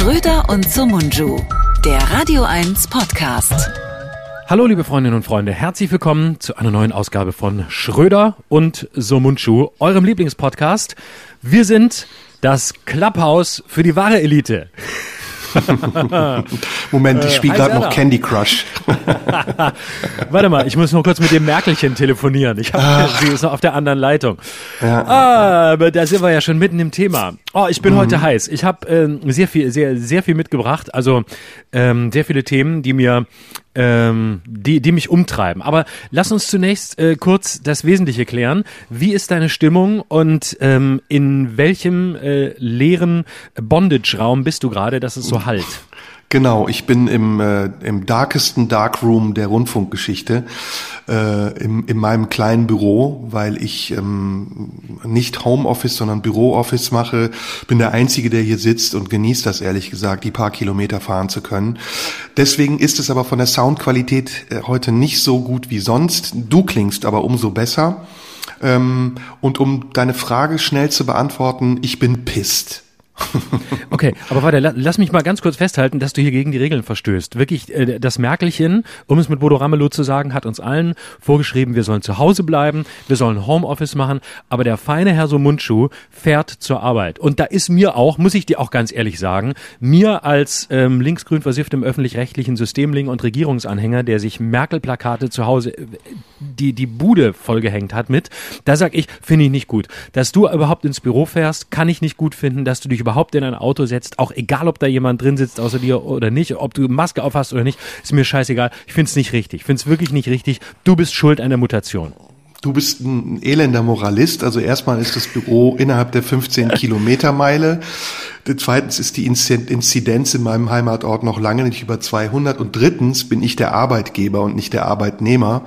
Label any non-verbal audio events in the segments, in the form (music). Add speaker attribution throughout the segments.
Speaker 1: Schröder und Sumunju, der Radio 1 Podcast.
Speaker 2: Hallo liebe Freundinnen und Freunde, herzlich willkommen zu einer neuen Ausgabe von Schröder und Somunchu, eurem Lieblingspodcast. Wir sind das Clubhouse für die wahre Elite. (laughs)
Speaker 3: Moment, ich spiele
Speaker 2: Äh,
Speaker 3: gerade noch. Candy Crush. (laughs)
Speaker 2: Warte mal, ich muss noch kurz mit dem Merkelchen telefonieren. Ich hab, sie ist noch auf der anderen Leitung.
Speaker 3: Ja.
Speaker 2: Ah, aber da sind wir ja schon mitten im Thema. Oh, ich bin heute heiß. Ich habe ähm, sehr viel, sehr, sehr viel mitgebracht. Also ähm, sehr viele Themen, die mir, ähm, die, die mich umtreiben. Aber lass uns zunächst äh, kurz das Wesentliche klären. Wie ist deine Stimmung und ähm, in welchem äh, leeren Bondage-Raum bist du gerade, dass es so halt?
Speaker 3: Genau, ich bin im, äh, im darkesten Darkroom der Rundfunkgeschichte, äh, im, in meinem kleinen Büro, weil ich ähm, nicht Homeoffice, sondern Bürooffice mache. Bin der Einzige, der hier sitzt und genießt das ehrlich gesagt, die paar Kilometer fahren zu können. Deswegen ist es aber von der Soundqualität äh, heute nicht so gut wie sonst. Du klingst aber umso besser. Ähm, und um deine Frage schnell zu beantworten, ich bin pisst. (laughs)
Speaker 2: Okay, aber warte, la- lass mich mal ganz kurz festhalten, dass du hier gegen die Regeln verstößt. Wirklich, äh, das Merkelchen, um es mit Bodo Ramelow zu sagen, hat uns allen vorgeschrieben, wir sollen zu Hause bleiben, wir sollen Homeoffice machen, aber der feine Herr Somunchu fährt zur Arbeit. Und da ist mir auch, muss ich dir auch ganz ehrlich sagen, mir als ähm, linksgrün versifftem öffentlich-rechtlichen Systemling und Regierungsanhänger, der sich Merkel-Plakate zu Hause äh, die, die Bude vollgehängt hat mit, da sag ich, finde ich nicht gut. Dass du überhaupt ins Büro fährst, kann ich nicht gut finden, dass du dich überhaupt in ein Auto setzt, auch egal, ob da jemand drin sitzt außer dir oder nicht, ob du Maske aufhast oder nicht, ist mir scheißegal. Ich finde es nicht richtig. Ich finde es wirklich nicht richtig. Du bist schuld an der Mutation.
Speaker 3: Du bist ein elender Moralist. Also erstmal ist das Büro innerhalb der 15 (laughs) Kilometer Meile. Zweitens ist die Inzi- Inzidenz in meinem Heimatort noch lange nicht über 200. Und drittens bin ich der Arbeitgeber und nicht der Arbeitnehmer.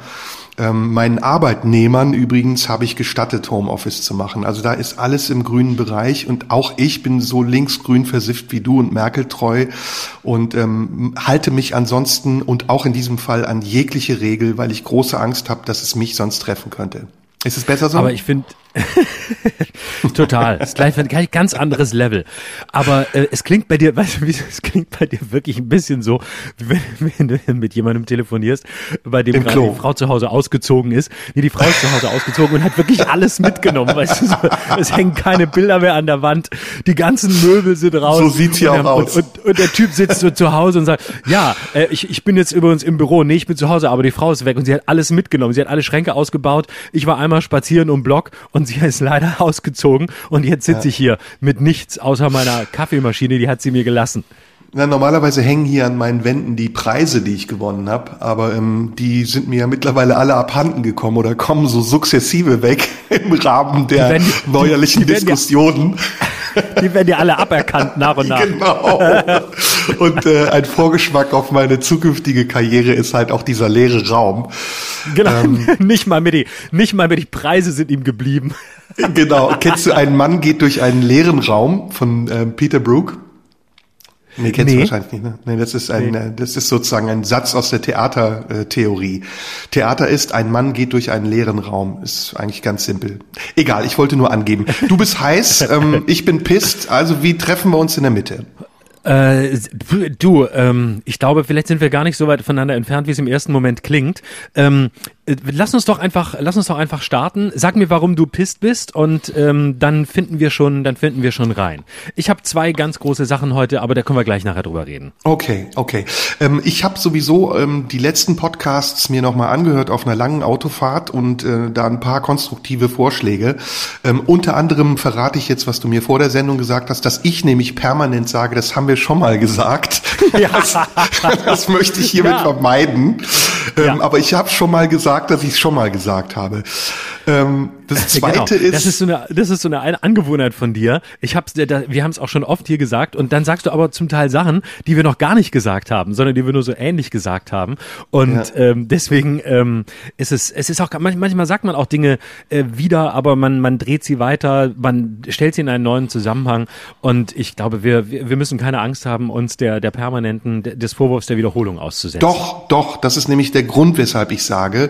Speaker 3: Ähm, meinen Arbeitnehmern übrigens habe ich gestattet, Homeoffice zu machen. Also da ist alles im grünen Bereich und auch ich bin so linksgrün versifft wie du und Merkel treu und ähm, halte mich ansonsten und auch in diesem Fall an jegliche Regel, weil ich große Angst habe, dass es mich sonst treffen könnte. Ist es besser so?
Speaker 2: Aber ich finde (laughs) total, das ist gleich ein ganz anderes Level. Aber äh, es klingt bei dir, (laughs) weißt du, wie, es klingt bei dir wirklich ein bisschen so, wie (laughs) wenn, du mit jemandem telefonierst, bei dem
Speaker 3: Im
Speaker 2: gerade
Speaker 3: Klo.
Speaker 2: die Frau zu Hause ausgezogen ist. Nee, die Frau ist zu Hause ausgezogen und hat wirklich alles mitgenommen. Weißt du, so, es hängen keine Bilder mehr an der Wand, die ganzen Möbel sind raus.
Speaker 3: So sieht's hier
Speaker 2: und,
Speaker 3: auch
Speaker 2: der-
Speaker 3: aus.
Speaker 2: Und, und, und der Typ sitzt so zu Hause und sagt, ja, äh, ich, ich bin jetzt übrigens im Büro. Nee, ich bin zu Hause, aber die Frau ist weg und sie hat alles mitgenommen. Sie hat alle Schränke ausgebaut. Ich war einmal spazieren um Block und sie ist leider (laughs) ausgezogen und jetzt sitze ich hier mit nichts außer meiner Kaffeemaschine, die hat sie mir gelassen.
Speaker 3: Na, normalerweise hängen hier an meinen Wänden die Preise, die ich gewonnen habe, aber ähm, die sind mir ja mittlerweile alle abhanden gekommen oder kommen so sukzessive weg (laughs) im Rahmen der
Speaker 2: werden-
Speaker 3: neuerlichen
Speaker 2: die werden ja-
Speaker 3: Diskussionen. (laughs)
Speaker 2: Die werden ja alle aberkannt nach und nach.
Speaker 3: Genau. Und äh, ein Vorgeschmack auf meine zukünftige Karriere ist halt auch dieser leere Raum.
Speaker 2: Genau,
Speaker 3: Ähm. (laughs)
Speaker 2: nicht mal mit die, nicht mal mit die Preise sind ihm geblieben. (laughs)
Speaker 3: Genau. Kennst du einen Mann geht durch einen leeren Raum von ähm, Peter Brook? Nee, kennst
Speaker 2: Nee.
Speaker 3: du wahrscheinlich nicht, ne? Nee, das ist ein, äh, das ist sozusagen ein Satz aus der Theatertheorie. Theater ist, ein Mann geht durch einen leeren Raum. Ist eigentlich ganz simpel. Egal, ich wollte nur angeben. Du bist heiß, (laughs) ähm, ich bin pisst, also wie treffen wir uns in der Mitte?
Speaker 2: Äh, du, ähm, ich glaube, vielleicht sind wir gar nicht so weit voneinander entfernt, wie es im ersten Moment klingt. Ähm, äh, lass uns doch einfach, lass uns doch einfach starten. Sag mir, warum du pisst bist und ähm, dann finden wir schon, dann finden wir schon rein. Ich habe zwei ganz große Sachen heute, aber da können wir gleich nachher drüber reden.
Speaker 3: Okay, okay. Ähm, ich habe sowieso ähm, die letzten Podcasts mir nochmal angehört auf einer langen Autofahrt und äh, da ein paar konstruktive Vorschläge. Ähm, unter anderem verrate ich jetzt, was du mir vor der Sendung gesagt hast, dass ich nämlich permanent sage, das haben wir schon mal gesagt. (laughs) Das, das möchte ich hiermit
Speaker 2: Ja.
Speaker 3: vermeiden. Ähm,
Speaker 2: Ja.
Speaker 3: Aber ich habe schon mal gesagt, dass ich es schon mal gesagt habe. Ähm, das (laughs) zweite
Speaker 2: genau.
Speaker 3: ist,
Speaker 2: das ist so eine, das ist so eine Ein- Angewohnheit von dir. Ich hab's, da, wir haben es auch schon oft hier gesagt und dann sagst du aber zum Teil Sachen, die wir noch gar nicht gesagt haben, sondern die wir nur so ähnlich gesagt haben. Und ähm, deswegen ähm, ist es, es ist auch manch- manchmal sagt man auch Dinge äh, wieder, aber man man dreht sie weiter, man stellt sie in einen neuen Zusammenhang. Und ich glaube, wir wir wir müssen keine Angst haben, uns der der permanenten des Vorwurfs der Wiederholung auszusetzen.
Speaker 3: Doch, doch, das ist nämlich der Grund, weshalb ich sage,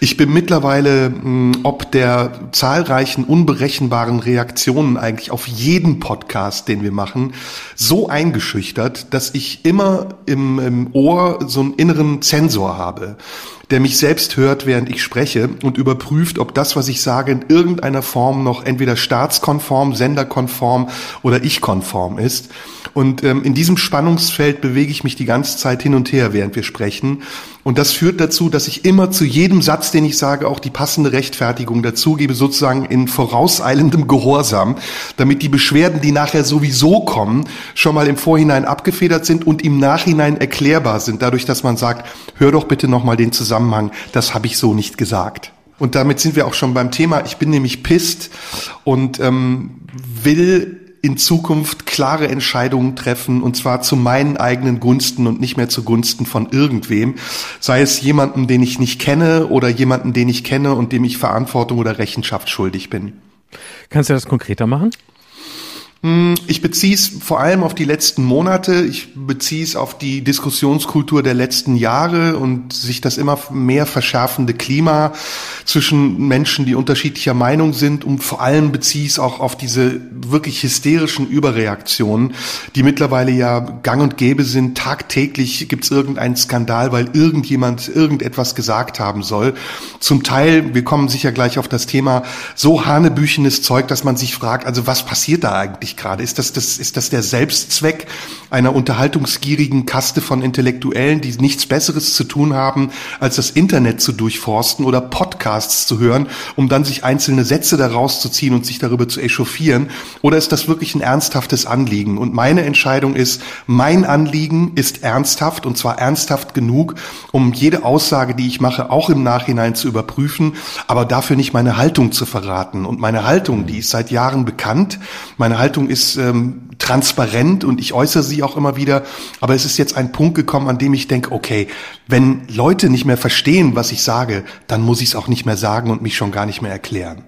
Speaker 3: ich bin mittlerweile mh, ob der zahlreichen unberechenbaren Reaktionen eigentlich auf jeden Podcast, den wir machen, so eingeschüchtert, dass ich immer im, im Ohr so einen inneren Zensor habe der mich selbst hört, während ich spreche und überprüft, ob das, was ich sage, in irgendeiner Form noch entweder staatskonform, senderkonform oder ich-konform ist. Und ähm, in diesem Spannungsfeld bewege ich mich die ganze Zeit hin und her, während wir sprechen. Und das führt dazu, dass ich immer zu jedem Satz, den ich sage, auch die passende Rechtfertigung dazugebe, sozusagen in vorauseilendem Gehorsam, damit die Beschwerden, die nachher sowieso kommen, schon mal im Vorhinein abgefedert sind und im Nachhinein erklärbar sind, dadurch, dass man sagt, hör doch bitte nochmal den Zusammenhang, das habe ich so nicht gesagt. Und damit sind wir auch schon beim Thema. Ich bin nämlich pisst und ähm, will in Zukunft klare Entscheidungen treffen und zwar zu meinen eigenen Gunsten und nicht mehr zugunsten von irgendwem, sei es jemanden, den ich nicht kenne oder jemanden, den ich kenne und dem ich Verantwortung oder Rechenschaft schuldig bin.
Speaker 2: Kannst du das konkreter machen?
Speaker 3: Hm, ich beziehe es vor allem auf die letzten Monate. Ich beziehe es auf die Diskussionskultur der letzten Jahre und sich das immer mehr verschärfende Klima zwischen Menschen, die unterschiedlicher Meinung sind. Und vor allem beziehe es auch auf diese wirklich hysterischen Überreaktionen, die mittlerweile ja gang und gäbe sind. Tagtäglich gibt es irgendeinen Skandal, weil irgendjemand irgendetwas gesagt haben soll. Zum Teil, wir kommen sicher gleich auf das Thema, so hanebüchenes Zeug, dass man sich fragt, also was passiert da eigentlich? Gerade? Ist das, das, ist das der Selbstzweck einer unterhaltungsgierigen Kaste von Intellektuellen, die nichts Besseres zu tun haben, als das Internet zu durchforsten oder Podcasts zu hören, um dann sich einzelne Sätze daraus zu ziehen und sich darüber zu echauffieren? Oder ist das wirklich ein ernsthaftes Anliegen? Und meine Entscheidung ist, mein Anliegen ist ernsthaft und zwar ernsthaft genug, um jede Aussage, die ich mache, auch im Nachhinein zu überprüfen, aber dafür nicht meine Haltung zu verraten. Und meine Haltung, die ist seit Jahren bekannt. Meine Haltung ist ähm, transparent und ich äußere sie auch immer wieder. Aber es ist jetzt ein Punkt gekommen, an dem ich denke, okay, wenn Leute nicht mehr verstehen, was ich sage, dann muss ich es auch nicht mehr sagen und mich schon gar nicht mehr erklären.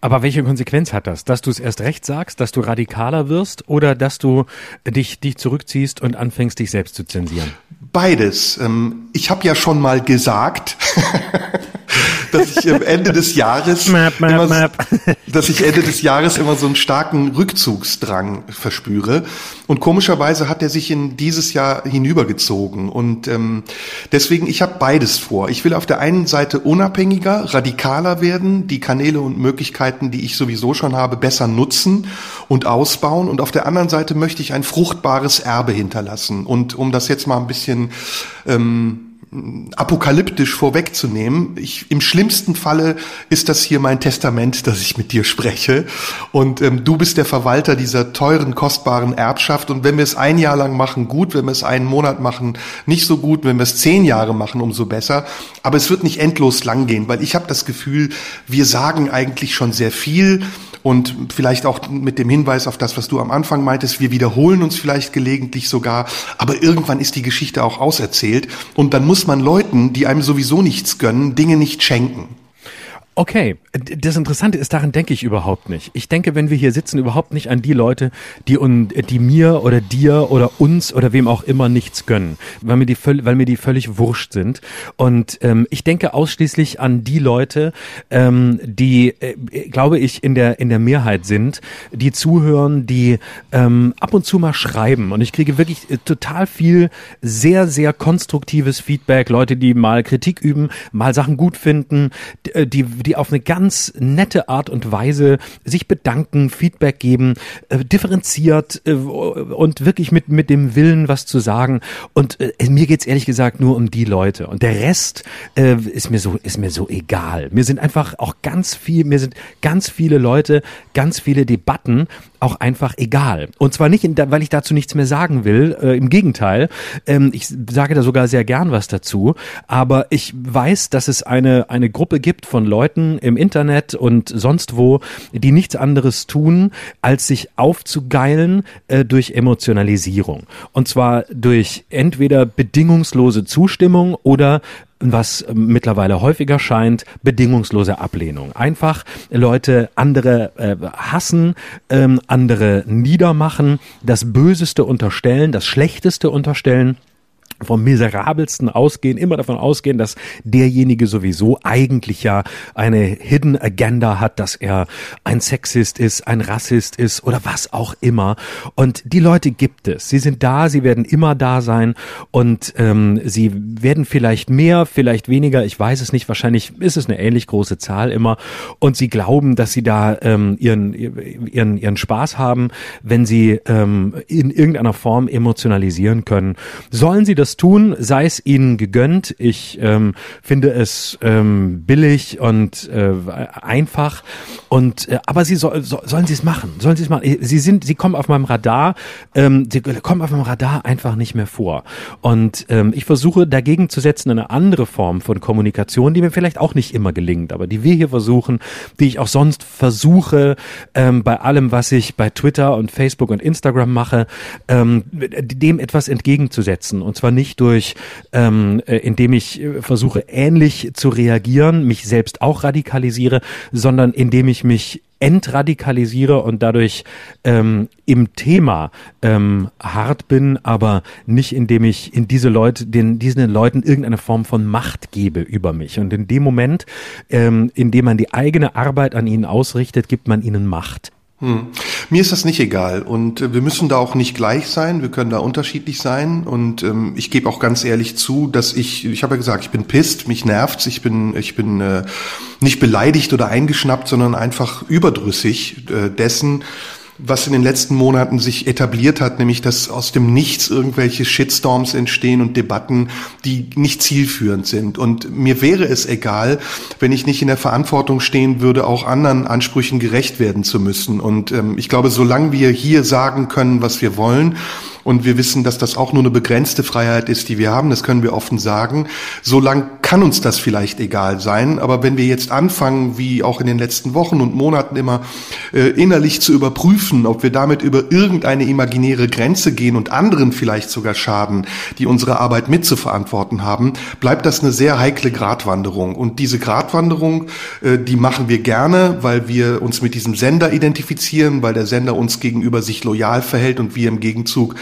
Speaker 2: Aber welche Konsequenz hat das? Dass du es erst recht sagst, dass du radikaler wirst oder dass du dich, dich zurückziehst und anfängst, dich selbst zu zensieren?
Speaker 3: Beides. Ähm, ich habe ja schon mal gesagt, (laughs) dass ich am Ende des Jahres map, map, immer, map. dass ich Ende des Jahres immer so einen starken Rückzugsdrang verspüre. Und komischerweise hat er sich in dieses Jahr hinübergezogen. Und ähm, deswegen, ich habe beides vor. Ich will auf der einen Seite unabhängiger, radikaler werden, die Kanäle und Möglichkeiten, die ich sowieso schon habe, besser nutzen und ausbauen. Und auf der anderen Seite möchte ich ein fruchtbares Erbe hinterlassen. Und um das jetzt mal ein bisschen ähm, apokalyptisch vorwegzunehmen. Ich, Im schlimmsten Falle ist das hier mein Testament, dass ich mit dir spreche. Und ähm, du bist der Verwalter dieser teuren, kostbaren Erbschaft. Und wenn wir es ein Jahr lang machen, gut. Wenn wir es einen Monat machen, nicht so gut. Wenn wir es zehn Jahre machen, umso besser. Aber es wird nicht endlos lang gehen, weil ich habe das Gefühl, wir sagen eigentlich schon sehr viel und vielleicht auch mit dem Hinweis auf das, was du am Anfang meintest, wir wiederholen uns vielleicht gelegentlich sogar, aber irgendwann ist die Geschichte auch auserzählt und dann muss man Leuten, die einem sowieso nichts gönnen, Dinge nicht schenken.
Speaker 2: Okay, das Interessante ist, daran denke ich überhaupt nicht. Ich denke, wenn wir hier sitzen, überhaupt nicht an die Leute, die, un, die mir oder dir oder uns oder wem auch immer nichts gönnen, weil mir die, weil mir die völlig wurscht sind. Und ähm, ich denke ausschließlich an die Leute, ähm, die, äh, glaube ich, in der, in der Mehrheit sind, die zuhören, die ähm, ab und zu mal schreiben. Und ich kriege wirklich äh, total viel sehr, sehr konstruktives Feedback. Leute, die mal Kritik üben, mal Sachen gut finden, äh, die die auf eine ganz nette Art und Weise sich bedanken, Feedback geben, äh, differenziert äh, und wirklich mit, mit dem Willen, was zu sagen. Und äh, mir geht's ehrlich gesagt nur um die Leute. Und der Rest äh, ist mir so, ist mir so egal. Mir sind einfach auch ganz viel, mir sind ganz viele Leute, ganz viele Debatten auch einfach egal. Und zwar nicht, in, weil ich dazu nichts mehr sagen will. Äh, Im Gegenteil, ähm, ich sage da sogar sehr gern was dazu. Aber ich weiß, dass es eine, eine Gruppe gibt von Leuten im Internet und sonst wo, die nichts anderes tun, als sich aufzugeilen äh, durch Emotionalisierung. Und zwar durch entweder bedingungslose Zustimmung oder was mittlerweile häufiger scheint, bedingungslose Ablehnung. Einfach Leute andere äh, hassen, ähm, andere niedermachen, das Böseste unterstellen, das Schlechteste unterstellen vom miserabelsten ausgehen, immer davon ausgehen, dass derjenige sowieso eigentlich ja eine Hidden Agenda hat, dass er ein Sexist ist, ein Rassist ist oder was auch immer. Und die Leute gibt es. Sie sind da, sie werden immer da sein und ähm, sie werden vielleicht mehr, vielleicht weniger, ich weiß es nicht, wahrscheinlich ist es eine ähnlich große Zahl immer. Und sie glauben, dass sie da ähm, ihren, ihren, ihren Spaß haben, wenn sie ähm, in irgendeiner Form emotionalisieren können. Sollen sie das tun, sei es ihnen gegönnt. Ich ähm, finde es ähm, billig und äh, einfach. Und äh, aber sie soll, so, sollen sie es machen? Sollen sie es machen? Sie sind, sie kommen auf meinem Radar, ähm, sie kommen auf meinem Radar einfach nicht mehr vor. Und ähm, ich versuche dagegen zu setzen eine andere Form von Kommunikation, die mir vielleicht auch nicht immer gelingt, aber die wir hier versuchen, die ich auch sonst versuche ähm, bei allem, was ich bei Twitter und Facebook und Instagram mache, ähm, dem etwas entgegenzusetzen. Und zwar nicht durch, ähm, äh, indem ich äh, versuche, ähnlich zu reagieren, mich selbst auch radikalisiere, sondern indem ich mich entradikalisiere und dadurch ähm, im Thema ähm, hart bin, aber nicht indem ich in diese Leute, den, diesen Leuten irgendeine Form von Macht gebe über mich. Und in dem Moment, ähm, in dem man die eigene Arbeit an ihnen ausrichtet, gibt man ihnen Macht.
Speaker 3: Hm. Mir ist das nicht egal und äh, wir müssen da auch nicht gleich sein, wir können da unterschiedlich sein und ähm, ich gebe auch ganz ehrlich zu, dass ich, ich habe ja gesagt, ich bin pisst, mich nervt's, ich bin, ich bin äh, nicht beleidigt oder eingeschnappt, sondern einfach überdrüssig äh, dessen, was in den letzten Monaten sich etabliert hat, nämlich dass aus dem Nichts irgendwelche Shitstorms entstehen und Debatten, die nicht zielführend sind. Und mir wäre es egal, wenn ich nicht in der Verantwortung stehen würde, auch anderen Ansprüchen gerecht werden zu müssen. Und ähm, ich glaube, solange wir hier sagen können, was wir wollen, und wir wissen, dass das auch nur eine begrenzte Freiheit ist, die wir haben, das können wir offen sagen, solange kann uns das vielleicht egal sein. Aber wenn wir jetzt anfangen, wie auch in den letzten Wochen und Monaten immer äh, innerlich zu überprüfen, ob wir damit über irgendeine imaginäre Grenze gehen und anderen vielleicht sogar schaden, die unsere Arbeit mitzuverantworten haben, bleibt das eine sehr heikle Gratwanderung. Und diese Gratwanderung, äh, die machen wir gerne, weil wir uns mit diesem Sender identifizieren, weil der Sender uns gegenüber sich loyal verhält und wir im Gegenzug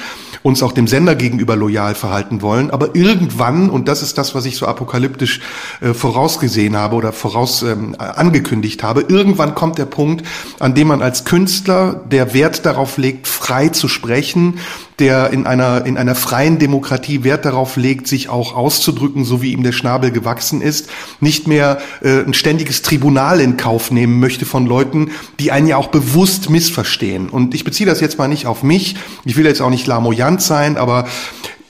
Speaker 3: uns auch dem Sender gegenüber loyal verhalten wollen. Aber irgendwann, und das ist das, was ich so apokalyptisch äh, vorausgesehen habe oder voraus ähm, angekündigt habe, irgendwann kommt der Punkt, an dem man als Künstler, der Wert darauf legt, frei zu sprechen, der in einer, in einer freien Demokratie Wert darauf legt, sich auch auszudrücken, so wie ihm der Schnabel gewachsen ist, nicht mehr äh, ein ständiges Tribunal in Kauf nehmen möchte von Leuten, die einen ja auch bewusst missverstehen. Und ich beziehe das jetzt mal nicht auf mich. Ich will jetzt auch nicht lamoyant sein, aber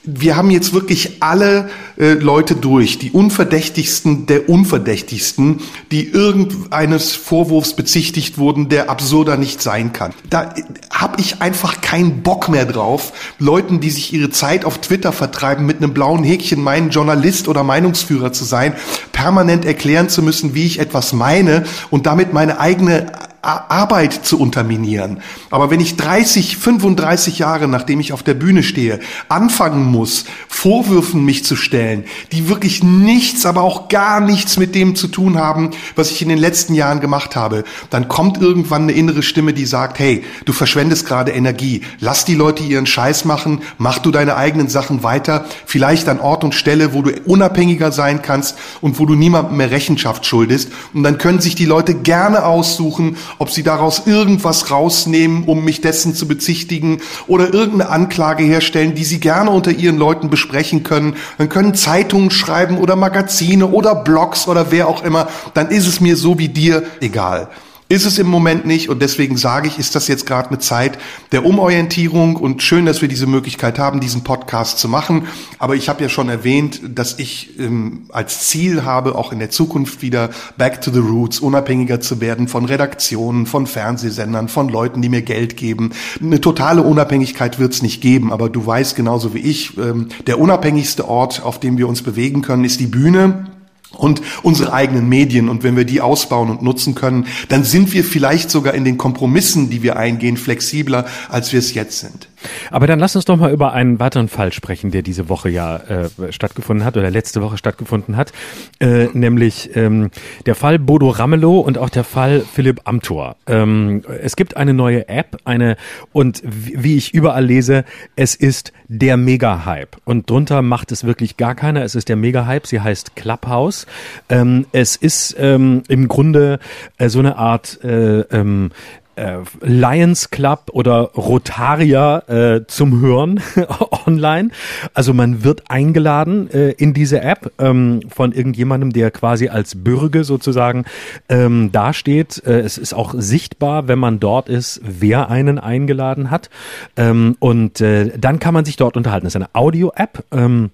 Speaker 3: wir haben jetzt wirklich alle äh, Leute durch, die unverdächtigsten der unverdächtigsten, die irgendeines Vorwurfs bezichtigt wurden, der absurder nicht sein kann. Da äh, habe ich einfach keinen Bock mehr drauf, Leuten, die sich ihre Zeit auf Twitter vertreiben, mit einem blauen Häkchen meinen Journalist oder Meinungsführer zu sein, permanent erklären zu müssen, wie ich etwas meine und damit meine eigene Arbeit zu unterminieren. Aber wenn ich 30, 35 Jahre, nachdem ich auf der Bühne stehe, anfangen muss, Vorwürfen mich zu stellen, die wirklich nichts, aber auch gar nichts mit dem zu tun haben, was ich in den letzten Jahren gemacht habe, dann kommt irgendwann eine innere Stimme, die sagt, hey, du verschwendest gerade Energie, lass die Leute ihren Scheiß machen, mach du deine eigenen Sachen weiter, vielleicht an Ort und Stelle, wo du unabhängiger sein kannst und wo du niemandem mehr Rechenschaft schuldest. Und dann können sich die Leute gerne aussuchen, ob sie daraus irgendwas rausnehmen, um mich dessen zu bezichtigen oder irgendeine Anklage herstellen, die sie gerne unter ihren Leuten besprechen können. Dann können Zeitungen schreiben oder Magazine oder Blogs oder wer auch immer. Dann ist es mir so wie dir egal. Ist es im Moment nicht und deswegen sage ich, ist das jetzt gerade eine Zeit der Umorientierung und schön, dass wir diese Möglichkeit haben, diesen Podcast zu machen. Aber ich habe ja schon erwähnt, dass ich ähm, als Ziel habe, auch in der Zukunft wieder back to the roots, unabhängiger zu werden von Redaktionen, von Fernsehsendern, von Leuten, die mir Geld geben. Eine totale Unabhängigkeit wird es nicht geben, aber du weißt genauso wie ich, ähm, der unabhängigste Ort, auf dem wir uns bewegen können, ist die Bühne und unsere eigenen Medien. Und wenn wir die ausbauen und nutzen können, dann sind wir vielleicht sogar in den Kompromissen, die wir eingehen, flexibler, als wir es jetzt sind.
Speaker 2: Aber dann lass uns doch mal über einen weiteren Fall sprechen, der diese Woche ja äh, stattgefunden hat oder letzte Woche stattgefunden hat, äh, nämlich ähm, der Fall Bodo Ramelow und auch der Fall Philipp Amthor. Ähm, es gibt eine neue App, eine und wie ich überall lese, es ist der Mega-Hype und drunter macht es wirklich gar keiner. Es ist der Mega-Hype. Sie heißt Clubhouse. Ähm, es ist ähm, im Grunde äh, so eine Art äh, ähm, äh, Lions Club oder Rotaria äh, zum Hören (laughs) online. Also man wird eingeladen äh, in diese App ähm, von irgendjemandem, der quasi als Bürger sozusagen ähm, dasteht. Äh, es ist auch sichtbar, wenn man dort ist, wer einen eingeladen hat. Ähm, und äh, dann kann man sich dort unterhalten. Das ist eine Audio-App. Ähm,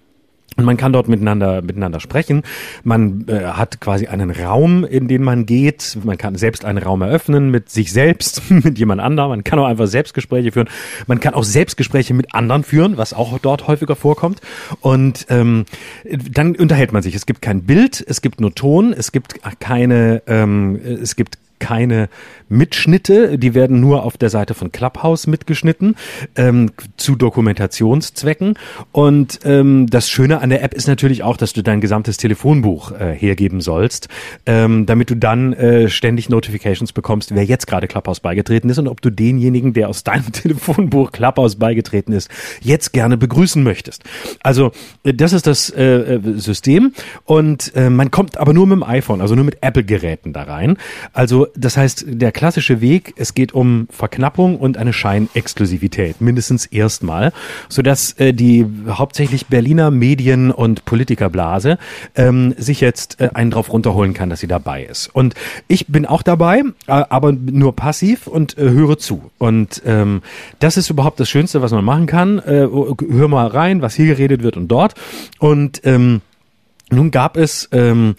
Speaker 2: und man kann dort miteinander, miteinander sprechen. Man äh, hat quasi einen Raum, in den man geht. Man kann selbst einen Raum eröffnen mit sich selbst, (laughs) mit jemand anderem. Man kann auch einfach Selbstgespräche führen. Man kann auch Selbstgespräche mit anderen führen, was auch dort häufiger vorkommt. Und ähm, dann unterhält man sich. Es gibt kein Bild, es gibt nur Ton, es gibt keine, ähm, es gibt keine Mitschnitte, die werden nur auf der Seite von Clubhouse mitgeschnitten ähm, zu Dokumentationszwecken. Und ähm, das Schöne an der App ist natürlich auch, dass du dein gesamtes Telefonbuch äh, hergeben sollst, ähm, damit du dann äh, ständig Notifications bekommst, wer jetzt gerade Clubhouse beigetreten ist und ob du denjenigen, der aus deinem (laughs) Telefonbuch Clubhouse beigetreten ist, jetzt gerne begrüßen möchtest. Also äh, das ist das äh, äh, System und äh, man kommt aber nur mit dem iPhone, also nur mit Apple-Geräten da rein. Also das heißt, der klassische Weg, es geht um Verknappung und eine Scheinexklusivität, mindestens erstmal, sodass äh, die hauptsächlich Berliner Medien- und Politikerblase ähm, sich jetzt äh, einen drauf runterholen kann, dass sie dabei ist. Und ich bin auch dabei, äh, aber nur passiv und äh, höre zu. Und ähm, das ist überhaupt das Schönste, was man machen kann. Äh, hör mal rein, was hier geredet wird und dort. Und ähm, nun gab es ähm,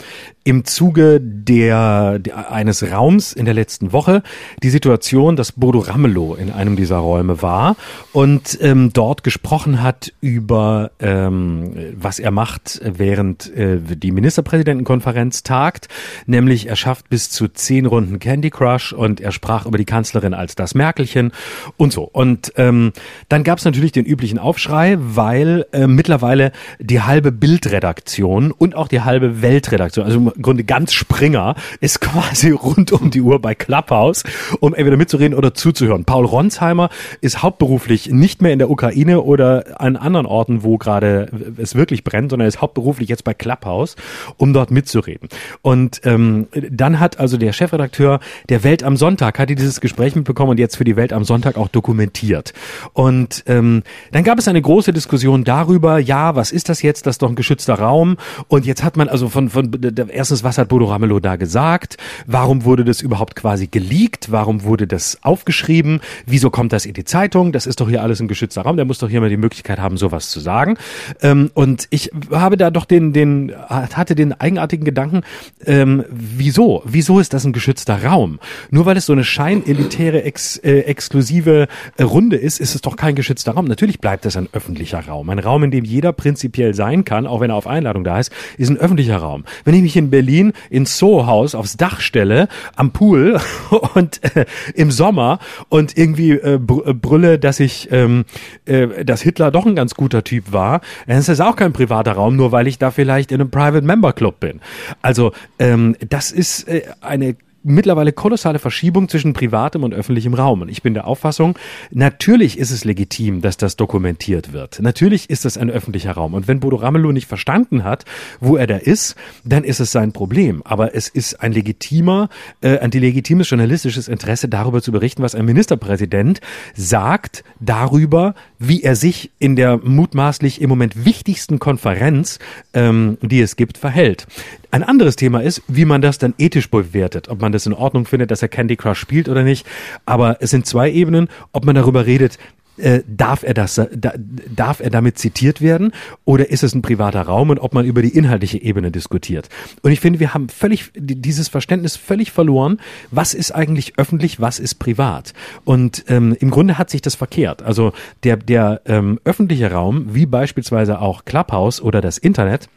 Speaker 2: im Zuge der, der, eines Raums in der letzten Woche die Situation, dass Bodo Ramelow in einem dieser Räume war und ähm, dort gesprochen hat über ähm, was er macht, während äh, die Ministerpräsidentenkonferenz tagt, nämlich er schafft bis zu zehn Runden Candy Crush und er sprach über die Kanzlerin als das Merkelchen und so. Und ähm, dann gab es natürlich den üblichen Aufschrei, weil äh, mittlerweile die halbe Bildredaktion und auch die halbe Weltredaktion, also Grunde ganz Springer, ist (laughs) quasi rund um die Uhr bei Clubhouse, um entweder mitzureden oder zuzuhören. Paul Ronsheimer ist hauptberuflich nicht mehr in der Ukraine oder an anderen Orten, wo gerade es wirklich brennt, sondern ist hauptberuflich jetzt bei Clubhouse, um dort mitzureden. Und ähm, dann hat also der Chefredakteur der Welt am Sonntag, hatte dieses Gespräch mitbekommen und jetzt für die Welt am Sonntag auch dokumentiert. Und ähm, dann gab es eine große Diskussion darüber, ja, was ist das jetzt? Das ist doch ein geschützter Raum. Und jetzt hat man also von, von erstens, was hat Bodo Ramelow da gesagt? Warum wurde das überhaupt quasi geleakt? Warum wurde das aufgeschrieben? Wieso kommt das in die Zeitung? Das ist doch hier alles ein geschützter Raum. Der muss doch hier mal die Möglichkeit haben, sowas zu sagen. Ähm, und ich habe da doch den, den, hatte den eigenartigen Gedanken, ähm, wieso? Wieso ist das ein geschützter Raum? Nur weil es so eine scheinelitäre, ex, äh, exklusive äh, Runde ist, ist es doch kein geschützter Raum. Natürlich bleibt es ein öffentlicher Raum. Ein Raum, in dem jeder prinzipiell sein kann, auch wenn er auf Einladung da ist, ist ein öffentlicher Raum. Wenn ich mich in Berlin ins Soho-Haus aufs Dach stelle, am Pool (laughs) und äh, im Sommer und irgendwie äh, äh, brülle, dass ich, ähm, äh, dass Hitler doch ein ganz guter Typ war, dann ist das auch kein privater Raum, nur weil ich da vielleicht in einem Private Member Club bin. Also ähm, das ist äh, eine mittlerweile kolossale Verschiebung zwischen privatem und öffentlichem Raum. Und ich bin der Auffassung, natürlich ist es legitim, dass das dokumentiert wird. Natürlich ist das ein öffentlicher Raum. Und wenn Bodo Ramelow nicht verstanden hat, wo er da ist, dann ist es sein Problem. Aber es ist ein legitimer, äh, ein legitimes journalistisches Interesse, darüber zu berichten, was ein Ministerpräsident sagt, darüber, wie er sich in der mutmaßlich im Moment wichtigsten Konferenz, ähm, die es gibt, verhält. Ein anderes Thema ist, wie man das dann ethisch bewertet, ob man das in Ordnung findet, dass er Candy Crush spielt oder nicht. Aber es sind zwei Ebenen, ob man darüber redet, äh, darf er das, da, darf er damit zitiert werden oder ist es ein privater Raum und ob man über die inhaltliche Ebene diskutiert? Und ich finde, wir haben völlig dieses Verständnis völlig verloren. Was ist eigentlich öffentlich, was ist privat? Und ähm, im Grunde hat sich das verkehrt. Also der der ähm, öffentliche Raum, wie beispielsweise auch Clubhouse oder das Internet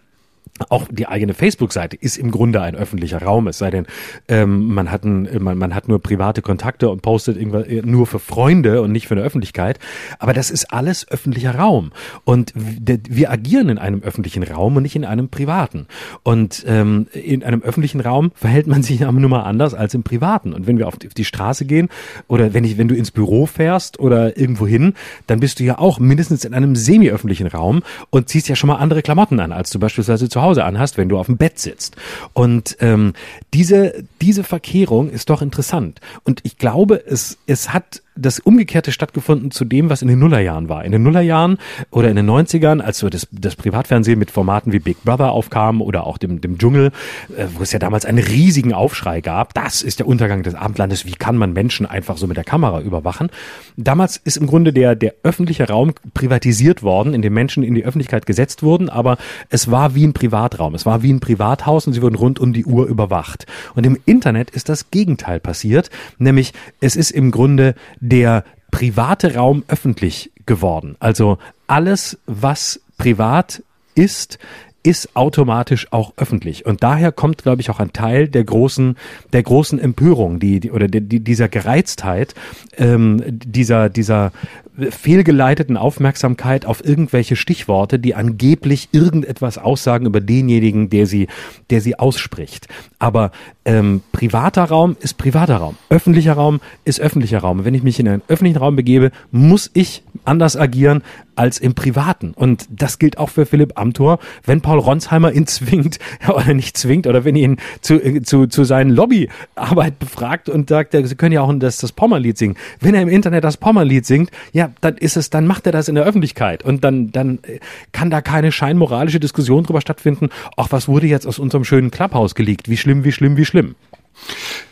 Speaker 2: auch die eigene Facebook-Seite ist im Grunde ein öffentlicher Raum, es sei denn, ähm, man, hat ein, man, man hat nur private Kontakte und postet irgendwas äh, nur für Freunde und nicht für eine Öffentlichkeit. Aber das ist alles öffentlicher Raum. Und wir agieren in einem öffentlichen Raum und nicht in einem privaten. Und ähm, in einem öffentlichen Raum verhält man sich (laughs) aber nur mal anders als im privaten. Und wenn wir auf die, auf die Straße gehen oder wenn ich, wenn du ins Büro fährst oder irgendwo hin, dann bist du ja auch mindestens in einem semi-öffentlichen Raum und ziehst ja schon mal andere Klamotten an, als du beispielsweise zu Hause anhast, wenn du auf dem Bett sitzt. Und ähm, diese, diese Verkehrung ist doch interessant. Und ich glaube, es, es hat das Umgekehrte stattgefunden zu dem, was in den Nullerjahren war. In den Nullerjahren oder in den 90ern, als so das, das Privatfernsehen mit Formaten wie Big Brother aufkam oder auch dem, dem Dschungel, äh, wo es ja damals einen riesigen Aufschrei gab, das ist der Untergang des Abendlandes, wie kann man Menschen einfach so mit der Kamera überwachen? Damals ist im Grunde der, der öffentliche Raum privatisiert worden, in dem Menschen in die Öffentlichkeit gesetzt wurden, aber es war wie ein Privatraum, es war wie ein Privathaus und sie wurden rund um die Uhr überwacht. Und im Internet ist das Gegenteil passiert, nämlich es ist im Grunde der private Raum öffentlich geworden. Also alles, was privat ist, ist automatisch auch öffentlich. Und daher kommt, glaube ich, auch ein Teil der großen, der großen Empörung, die, die oder die, dieser Gereiztheit, ähm, dieser, dieser fehlgeleiteten Aufmerksamkeit auf irgendwelche Stichworte, die angeblich irgendetwas aussagen über denjenigen, der sie, der sie ausspricht. Aber ähm, privater Raum ist privater Raum, öffentlicher Raum ist öffentlicher Raum. Wenn ich mich in einen öffentlichen Raum begebe, muss ich anders agieren als im Privaten. Und das gilt auch für Philipp Amthor. Wenn Paul Ronsheimer ihn zwingt, (laughs) oder nicht zwingt, oder wenn ihn zu, äh, zu, zu seinen Lobbyarbeit befragt und sagt, Sie können ja auch das, das Pommerlied singen. Wenn er im Internet das Pommerlied singt, ja, dann ist es, dann macht er das in der Öffentlichkeit. Und dann, dann äh, kann da keine scheinmoralische Diskussion drüber stattfinden. Ach, was wurde jetzt aus unserem schönen Clubhaus gelegt? Wie schlimm, wie schlimm, wie schlimm.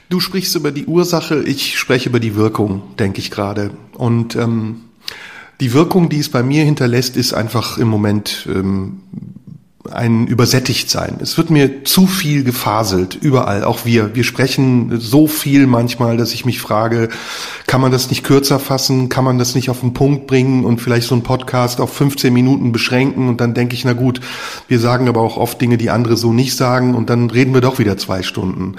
Speaker 3: Du sprichst über die Ursache, ich spreche über die Wirkung, denke ich gerade. Und ähm, die Wirkung, die es bei mir hinterlässt, ist einfach im Moment ähm, ein Übersättigtsein. Es wird mir zu viel gefaselt, überall, auch wir. Wir sprechen so viel manchmal, dass ich mich frage, kann man das nicht kürzer fassen? Kann man das nicht auf den Punkt bringen und vielleicht so einen Podcast auf 15 Minuten beschränken? Und dann denke ich, na gut, wir sagen aber auch oft Dinge, die andere so nicht sagen und dann reden wir doch wieder zwei Stunden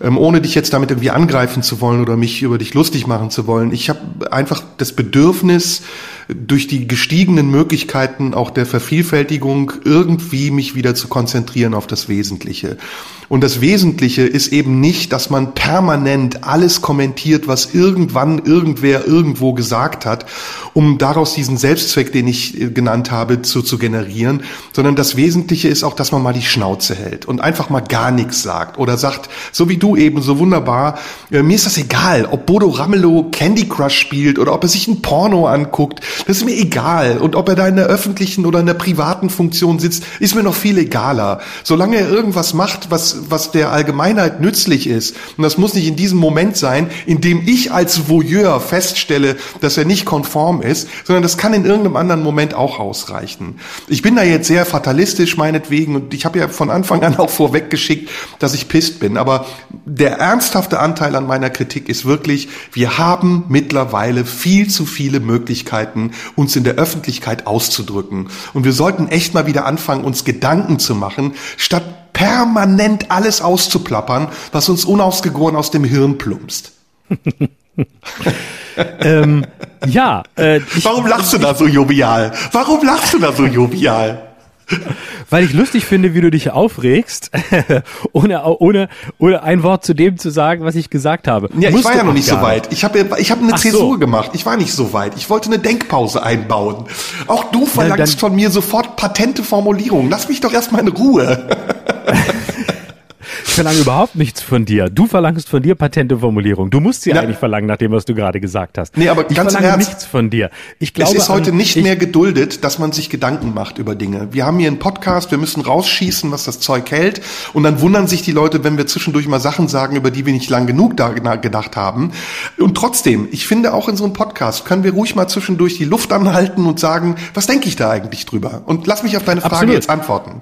Speaker 3: ähm, ohne dich jetzt damit irgendwie angreifen zu wollen oder mich über dich lustig machen zu wollen. Ich habe einfach das Bedürfnis, durch die gestiegenen Möglichkeiten auch der Vervielfältigung irgendwie mich wieder zu konzentrieren auf das Wesentliche. Und das Wesentliche ist eben nicht, dass man permanent alles kommentiert, was irgendwann irgendwer irgendwo gesagt hat, um daraus diesen Selbstzweck, den ich äh, genannt habe, zu, zu generieren, sondern das Wesentliche ist auch, dass man mal die Schnauze hält und einfach mal gar nichts sagt oder sagt, so wie du eben so wunderbar, äh, mir ist das egal, ob Bodo Ramelow Candy Crush spielt oder ob er sich ein Porno anguckt, das ist mir egal. Und ob er da in der öffentlichen oder in der privaten Funktion sitzt, ist mir noch viel egaler. Solange er irgendwas macht, was was der Allgemeinheit nützlich ist. Und das muss nicht in diesem Moment sein, in dem ich als Voyeur feststelle, dass er nicht konform ist, sondern das kann in irgendeinem anderen Moment auch ausreichen. Ich bin da jetzt sehr fatalistisch meinetwegen und ich habe ja von Anfang an auch vorweggeschickt, dass ich pisst bin. Aber der ernsthafte Anteil an meiner Kritik ist wirklich, wir haben mittlerweile viel zu viele Möglichkeiten, uns in der Öffentlichkeit auszudrücken. Und wir sollten echt mal wieder anfangen, uns Gedanken zu machen, statt permanent alles auszuplappern, was uns unausgegoren aus dem Hirn plumpst. (laughs)
Speaker 2: ähm, ja.
Speaker 3: Äh, Warum lachst du da so jovial? Warum lachst du da so jovial? (laughs)
Speaker 2: Weil ich lustig finde, wie du dich aufregst, (laughs) ohne, ohne, ohne ein Wort zu dem zu sagen, was ich gesagt habe.
Speaker 3: Ja, Musst ich war ja noch nicht so weit. Ich habe ich hab eine Ach Zäsur so. gemacht. Ich war nicht so weit. Ich wollte eine Denkpause einbauen. Auch du verlangst dann, von mir sofort patente Formulierungen. Lass mich doch erstmal in Ruhe. (laughs)
Speaker 2: Ich verlange überhaupt nichts von dir. Du verlangst von dir patente Formulierung. Du musst sie ja. eigentlich verlangen, nach dem, was du gerade gesagt hast.
Speaker 3: Nee, aber
Speaker 2: ich
Speaker 3: ganz
Speaker 2: verlange
Speaker 3: Ernst,
Speaker 2: nichts von dir. Ich glaube,
Speaker 3: es ist heute nicht mehr geduldet, dass man sich Gedanken macht über Dinge. Wir haben hier einen Podcast, wir müssen rausschießen, was das Zeug hält. Und dann wundern sich die Leute, wenn wir zwischendurch mal Sachen sagen, über die wir nicht lang genug da gedacht haben. Und trotzdem, ich finde auch in so einem Podcast können wir ruhig mal zwischendurch die Luft anhalten und sagen, was denke ich da eigentlich drüber? Und lass mich auf deine Frage Absolut. jetzt antworten.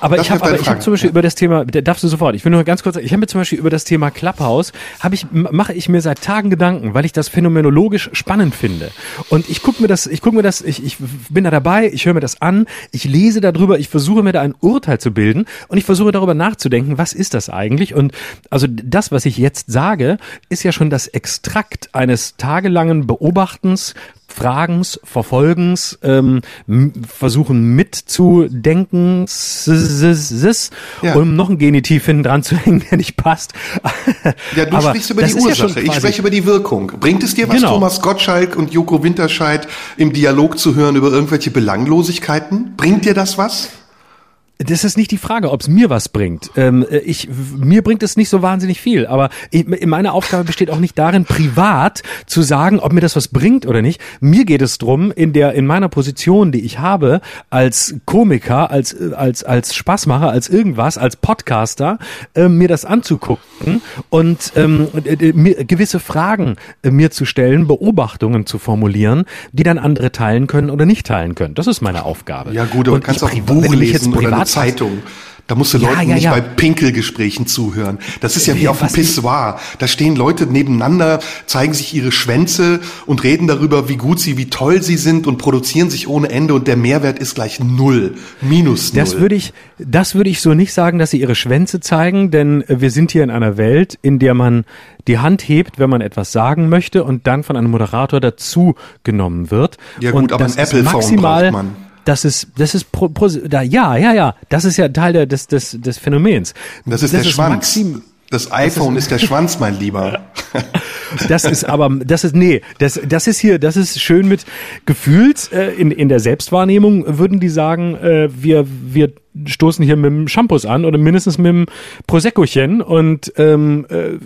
Speaker 2: Aber
Speaker 3: Das
Speaker 2: ich habe
Speaker 3: Frage.
Speaker 2: zum Beispiel
Speaker 3: Ja.
Speaker 2: über das Thema, da darfst du sofort. Ich will nur ganz kurz, ich habe mir zum Beispiel über das Thema Clubhouse, habe ich mache ich mir seit Tagen Gedanken, weil ich das phänomenologisch spannend finde. Und ich gucke mir das, ich gucke mir das, ich, ich bin da dabei, ich höre mir das an, ich lese darüber, ich versuche mir da ein Urteil zu bilden und ich versuche darüber nachzudenken, was ist das eigentlich? Und also das, was ich jetzt sage, ist ja schon das Extrakt eines tagelangen Beobachtens Fragens, Verfolgens, ähm, versuchen mitzudenken,
Speaker 3: Ja.
Speaker 2: um noch ein Genitiv hinten dran zu hängen, (laughs) der nicht passt.
Speaker 3: Ja, du
Speaker 2: Aber
Speaker 3: sprichst über die
Speaker 2: ist ja
Speaker 3: Ursache. ich spreche über die Wirkung. Bringt es dir was,
Speaker 2: Genau.
Speaker 3: Thomas Gottschalk und Joko Winterscheid im Dialog zu hören über irgendwelche Belanglosigkeiten? Bringt dir das was?
Speaker 2: Das ist nicht die Frage, ob es mir was bringt. Ähm, äh, ich, mir bringt es nicht so wahnsinnig viel, aber ich, meine Aufgabe besteht auch nicht darin, privat zu sagen, ob mir das was bringt oder nicht. Mir geht es drum, in der, in meiner Position, die ich habe, als Komiker, als, äh, als, als Spaßmacher, als irgendwas, als Podcaster, äh, mir das anzugucken und ähm, äh, äh, mir, gewisse Fragen äh, mir zu stellen, Beobachtungen zu formulieren, die dann andere teilen können oder nicht teilen können. Das ist meine Aufgabe.
Speaker 3: Ja gut, aber
Speaker 2: Und
Speaker 3: du kannst
Speaker 2: ich
Speaker 3: auch ein Buch
Speaker 2: jetzt
Speaker 3: lesen eine
Speaker 2: privat
Speaker 3: Zeitung. Da musst du
Speaker 2: Ja,
Speaker 3: Leuten
Speaker 2: ja,
Speaker 3: nicht
Speaker 2: ja.
Speaker 3: bei Pinkelgesprächen zuhören. Das ist ja wie
Speaker 2: Wie,
Speaker 3: auf dem Pissoir. Da stehen Leute nebeneinander, zeigen sich ihre Schwänze und reden darüber, wie gut sie, wie toll sie sind und produzieren sich ohne Ende und der Mehrwert ist gleich null. Minus null.
Speaker 2: Das würde ich, das würde ich so nicht sagen, dass sie ihre Schwänze zeigen, denn äh, wir sind hier in einer Welt, in der man die Hand hebt, wenn man etwas sagen möchte und dann von einem Moderator dazu genommen wird.
Speaker 3: Ja gut,
Speaker 2: und
Speaker 3: aber ein Apple-Phone braucht man.
Speaker 2: Das ist, das ist pro, pro, da, ja, ja, ja, das ist ja Teil der, des, des, des Phänomens.
Speaker 3: das ist der Schwanz.
Speaker 2: maxim-
Speaker 3: das iPhone ist der Schwanz, mein Lieber. (laughs)
Speaker 2: Das ist aber, das ist, nee, das, das ist hier, das ist schön mit gefühlt, äh, in, in der Selbstwahrnehmung würden die sagen, äh, wir, wir stoßen hier mit dem Shampoos an oder mindestens mit dem Proseccochen und ähm, äh,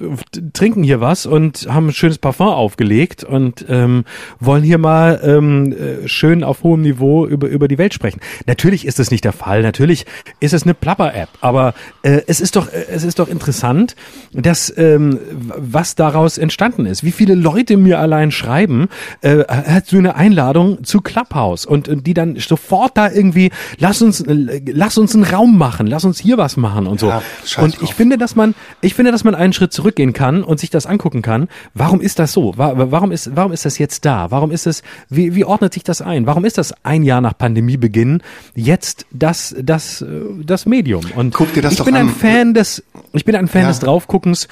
Speaker 2: trinken hier was und haben ein schönes Parfum aufgelegt und ähm, wollen hier mal ähm, äh, schön auf hohem Niveau über, über die Welt sprechen. Natürlich ist das nicht der Fall, natürlich ist es eine Plapper-App, aber äh, es ist doch, äh, es ist doch interessant, dass ähm, was daraus entstanden ist. Wie viele Leute mir allein schreiben, äh, hast du eine Einladung zu Clubhouse und, und die dann sofort da irgendwie, lass uns, äh, lass uns einen Raum machen, lass uns hier was machen und so.
Speaker 3: Ja, scheiß
Speaker 2: und ich finde, dass man, ich finde, dass man einen Schritt zurückgehen kann und sich das angucken kann. Warum ist das so? Wa- Warum ist, warum ist das jetzt da? Warum ist es, wie, wie ordnet sich das ein? Warum ist das ein Jahr nach Pandemiebeginn jetzt das, das, äh, das Medium? Und
Speaker 3: Guck dir das
Speaker 2: ich
Speaker 3: doch
Speaker 2: bin ein
Speaker 3: an.
Speaker 2: Fan des, ich bin ein Fan
Speaker 3: Ja.
Speaker 2: des Draufguckens,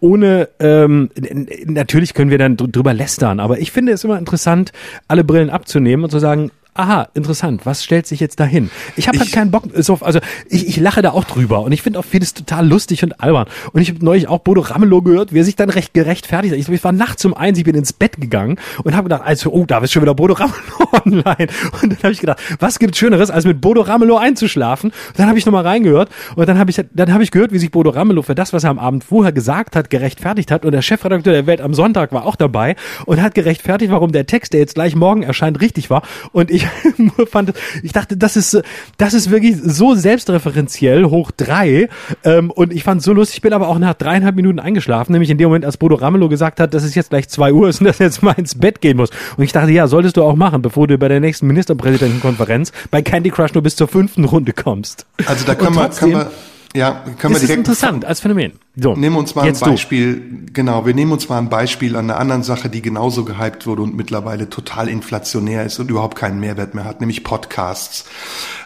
Speaker 2: ohne, ähm, natürlich können wir dann dr- drüber lästern, aber ich finde es immer interessant, alle Brillen abzunehmen und zu sagen, aha, interessant, was stellt sich jetzt dahin? Ich habe halt keinen Bock, so, also ich, ich lache da auch drüber und ich finde auch vieles total lustig und albern. Und ich habe neulich auch Bodo Ramelow gehört, wie er sich dann recht gerechtfertigt hat. Ich, ich war nachts um eins, ich bin ins Bett gegangen und habe gedacht, also, oh, da ist schon wieder Bodo Ramelow (laughs) online. Und dann habe ich gedacht, was gibt's Schöneres, als mit Bodo Ramelow einzuschlafen? Und dann habe ich nochmal reingehört und dann habe ich, dann habe ich gehört, wie sich Bodo Ramelow für das, was er am Abend vorher gesagt hat, gerechtfertigt hat. Und der Chefredakteur der Welt am Sonntag war auch dabei und hat gerechtfertigt, warum der Text, der jetzt gleich morgen erscheint, richtig war. Und ich (laughs) nur fand, ich dachte, das ist, das ist wirklich so selbstreferenziell hoch drei. Ähm, und ich fand es so lustig, ich bin aber auch nach dreieinhalb Minuten eingeschlafen, nämlich in dem Moment, als Bodo Ramelow gesagt hat, dass es jetzt gleich zwei Uhr ist und dass er jetzt mal ins Bett gehen muss. Und ich dachte, ja, solltest du auch machen, bevor du bei der nächsten Ministerpräsidentenkonferenz bei Candy Crush nur bis zur fünften Runde kommst.
Speaker 3: Also da
Speaker 2: Und
Speaker 3: können wir,
Speaker 2: trotzdem
Speaker 3: können wir, ja, können wir
Speaker 2: ist es
Speaker 3: direkt
Speaker 2: interessant als Phänomen. So,
Speaker 3: Nehmen uns mal ein
Speaker 2: du.
Speaker 3: Beispiel, genau, wir nehmen uns mal ein Beispiel an einer anderen Sache, die genauso gehypt wurde und mittlerweile total inflationär ist und überhaupt keinen Mehrwert mehr hat, nämlich Podcasts.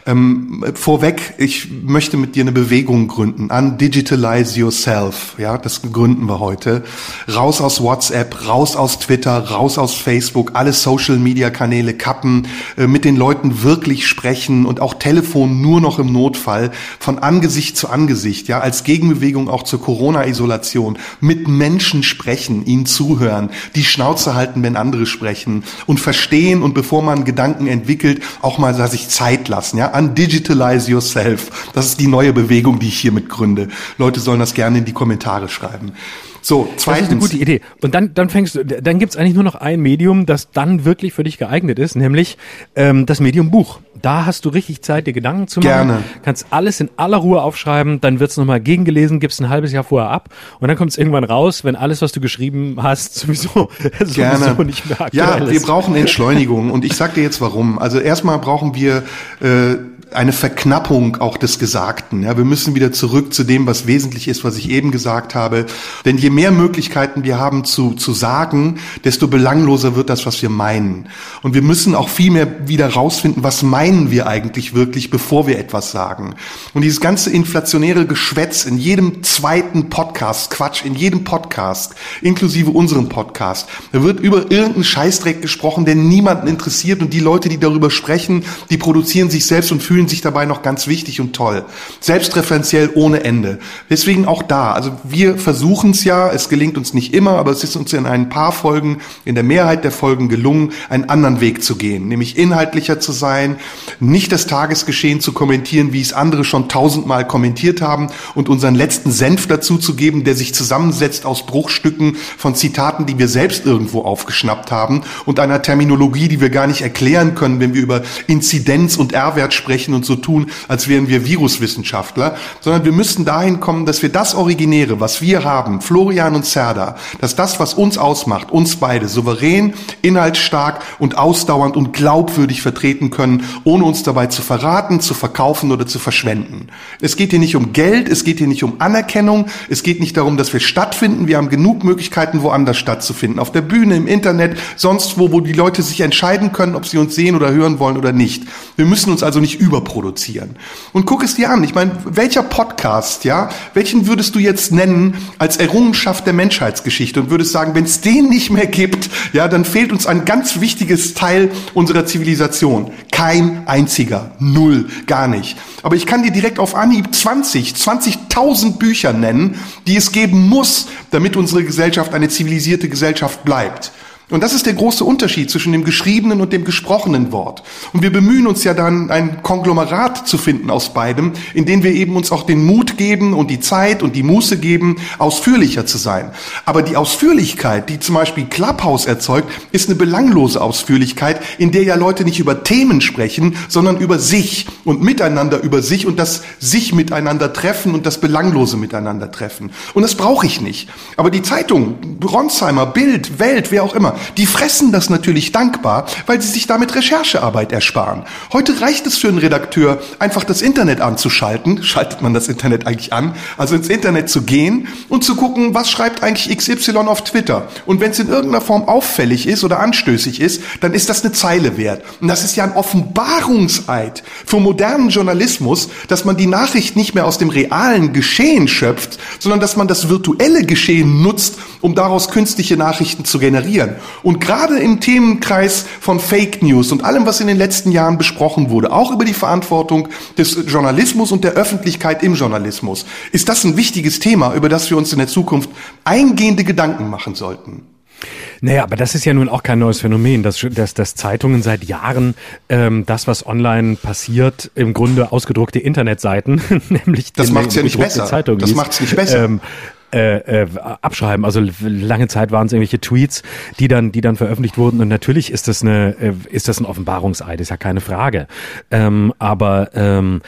Speaker 3: Ähm, vorweg, ich möchte mit dir eine Bewegung gründen. Undigitalize yourself. Ja, das gründen wir heute. Raus aus WhatsApp, raus aus Twitter, raus aus Facebook, alle Social Media Kanäle kappen, äh, mit den Leuten wirklich sprechen und auch Telefon nur noch im Notfall von Angesicht zu Angesicht, ja, als Gegenbewegung auch zur Corona-Isolation, mit Menschen sprechen, ihnen zuhören, die Schnauze halten, wenn andere sprechen und verstehen und bevor man Gedanken entwickelt, auch mal sich Zeit lassen, ja, undigitalize yourself. Das ist die neue Bewegung, die ich hiermit gründe. Leute sollen das gerne in die Kommentare schreiben. So, zweitens. Das ist
Speaker 2: eine gute Idee. Und dann, dann fängst du, dann gibt's eigentlich nur noch ein Medium, das dann wirklich für dich geeignet ist, nämlich ähm, das Medium Buch. Da hast du richtig Zeit, dir Gedanken zu machen.
Speaker 3: Gerne.
Speaker 2: Kannst alles in aller Ruhe aufschreiben, dann wird's nochmal gegengelesen, gibst ein halbes Jahr vorher ab und dann kommt es irgendwann raus, wenn alles, was du geschrieben hast, (laughs) sowieso,
Speaker 3: Gerne.
Speaker 2: sowieso nicht mehr aktuell
Speaker 3: Ja,
Speaker 2: ist.
Speaker 3: wir brauchen Entschleunigung und ich sag dir jetzt warum. Also erstmal brauchen wir äh, eine Verknappung auch des Gesagten. Ja, wir müssen wieder zurück zu dem, was wesentlich ist, was ich eben gesagt habe. Denn je mehr Möglichkeiten wir haben zu, zu sagen, desto belangloser wird das, was wir meinen. Und wir müssen auch viel mehr wieder rausfinden, was meinen wir eigentlich wirklich, bevor wir etwas sagen. Und dieses ganze inflationäre Geschwätz in jedem zweiten Podcast, Quatsch, in jedem Podcast, inklusive unserem Podcast, da wird über irgendeinen Scheißdreck gesprochen, der niemanden interessiert und die Leute, die darüber sprechen, die produzieren sich selbst und fühlen sich dabei noch ganz wichtig und toll. Selbstreferenziell ohne Ende. Deswegen auch da. Also wir versuchen es ja, es gelingt uns nicht immer, aber es ist uns in ein paar Folgen, in der Mehrheit der Folgen gelungen, einen anderen Weg zu gehen. Nämlich inhaltlicher zu sein, nicht das Tagesgeschehen zu kommentieren, wie es andere schon tausendmal kommentiert haben und unseren letzten Senf dazu zu geben, der sich zusammensetzt aus Bruchstücken von Zitaten, die wir selbst irgendwo aufgeschnappt haben und einer Terminologie, die wir gar nicht erklären können, wenn wir über Inzidenz und R-Wert sprechen und so tun, als wären wir Viruswissenschaftler, sondern wir müssten dahin kommen, dass wir das Originäre, was wir haben, Florian und Serda, dass das, was uns ausmacht, uns beide souverän, inhaltsstark und ausdauernd und glaubwürdig vertreten können, ohne uns dabei zu verraten, zu verkaufen oder zu verschwenden. Es geht hier nicht um Geld, es geht hier nicht um Anerkennung, es geht nicht darum, dass wir stattfinden. Wir haben genug Möglichkeiten, woanders stattzufinden. Auf der Bühne, im Internet, sonst wo, wo die Leute sich entscheiden können, ob sie uns sehen oder hören wollen oder nicht. Wir müssen uns also nicht über überproduzieren. Und guck es dir an. Ich meine, welcher Podcast, ja, welchen würdest du jetzt nennen als Errungenschaft der Menschheitsgeschichte und würdest sagen, wenn es den nicht mehr gibt, ja, dann fehlt uns ein ganz wichtiges Teil unserer Zivilisation. Kein einziger. Null. Gar nicht. Aber ich kann dir direkt auf Anhieb 20, 20.000 Bücher nennen, die es geben muss, damit unsere Gesellschaft eine zivilisierte Gesellschaft bleibt. Und das ist der große Unterschied zwischen dem geschriebenen und dem gesprochenen Wort. Und wir bemühen uns ja dann, ein Konglomerat zu finden aus beidem, in dem wir eben uns auch den Mut geben und die Zeit und die Muße geben, ausführlicher zu sein. Aber die Ausführlichkeit, die zum Beispiel Clubhouse erzeugt, ist eine belanglose Ausführlichkeit, in der ja Leute nicht über Themen sprechen, sondern über sich und miteinander über sich und das sich miteinander treffen und das Belanglose miteinander treffen. Und das brauche ich nicht. Aber die Zeitung, Ronsheimer, Bild, Welt, wer auch immer, die fressen das natürlich dankbar, weil sie sich damit Recherchearbeit ersparen. Heute reicht es für einen Redakteur, einfach das Internet anzuschalten. (laughs) Schaltet man das Internet eigentlich an? Also ins Internet zu gehen und zu gucken, was schreibt eigentlich XY auf Twitter. Und wenn es in irgendeiner Form auffällig ist oder anstößig ist, dann ist das eine Zeile wert. Und das ist ja ein Offenbarungseid für modernen Journalismus, dass man die Nachricht nicht mehr aus dem realen Geschehen schöpft, sondern dass man das virtuelle Geschehen nutzt, um daraus künstliche Nachrichten zu generieren. Und gerade im Themenkreis von Fake News und allem, was in den letzten Jahren besprochen wurde, auch über die Verantwortung des Journalismus und der Öffentlichkeit im Journalismus, ist das ein wichtiges Thema, über das wir uns in der Zukunft eingehende Gedanken machen sollten.
Speaker 2: Naja, aber das ist ja nun auch kein neues Phänomen, dass, dass, dass Zeitungen seit Jahren ähm, das, was online passiert, im Grunde ausgedruckte Internetseiten, (laughs) nämlich
Speaker 3: das macht's ja nicht besser.
Speaker 2: Zeitung
Speaker 3: das macht's nicht besser. Ähm,
Speaker 2: äh, äh, abschreiben. Also lange Zeit waren es irgendwelche Tweets, die dann, die dann veröffentlicht wurden. Und natürlich ist das eine, äh, ist das ein Offenbarungseid, ist ja keine Frage. Ähm, aber ähm,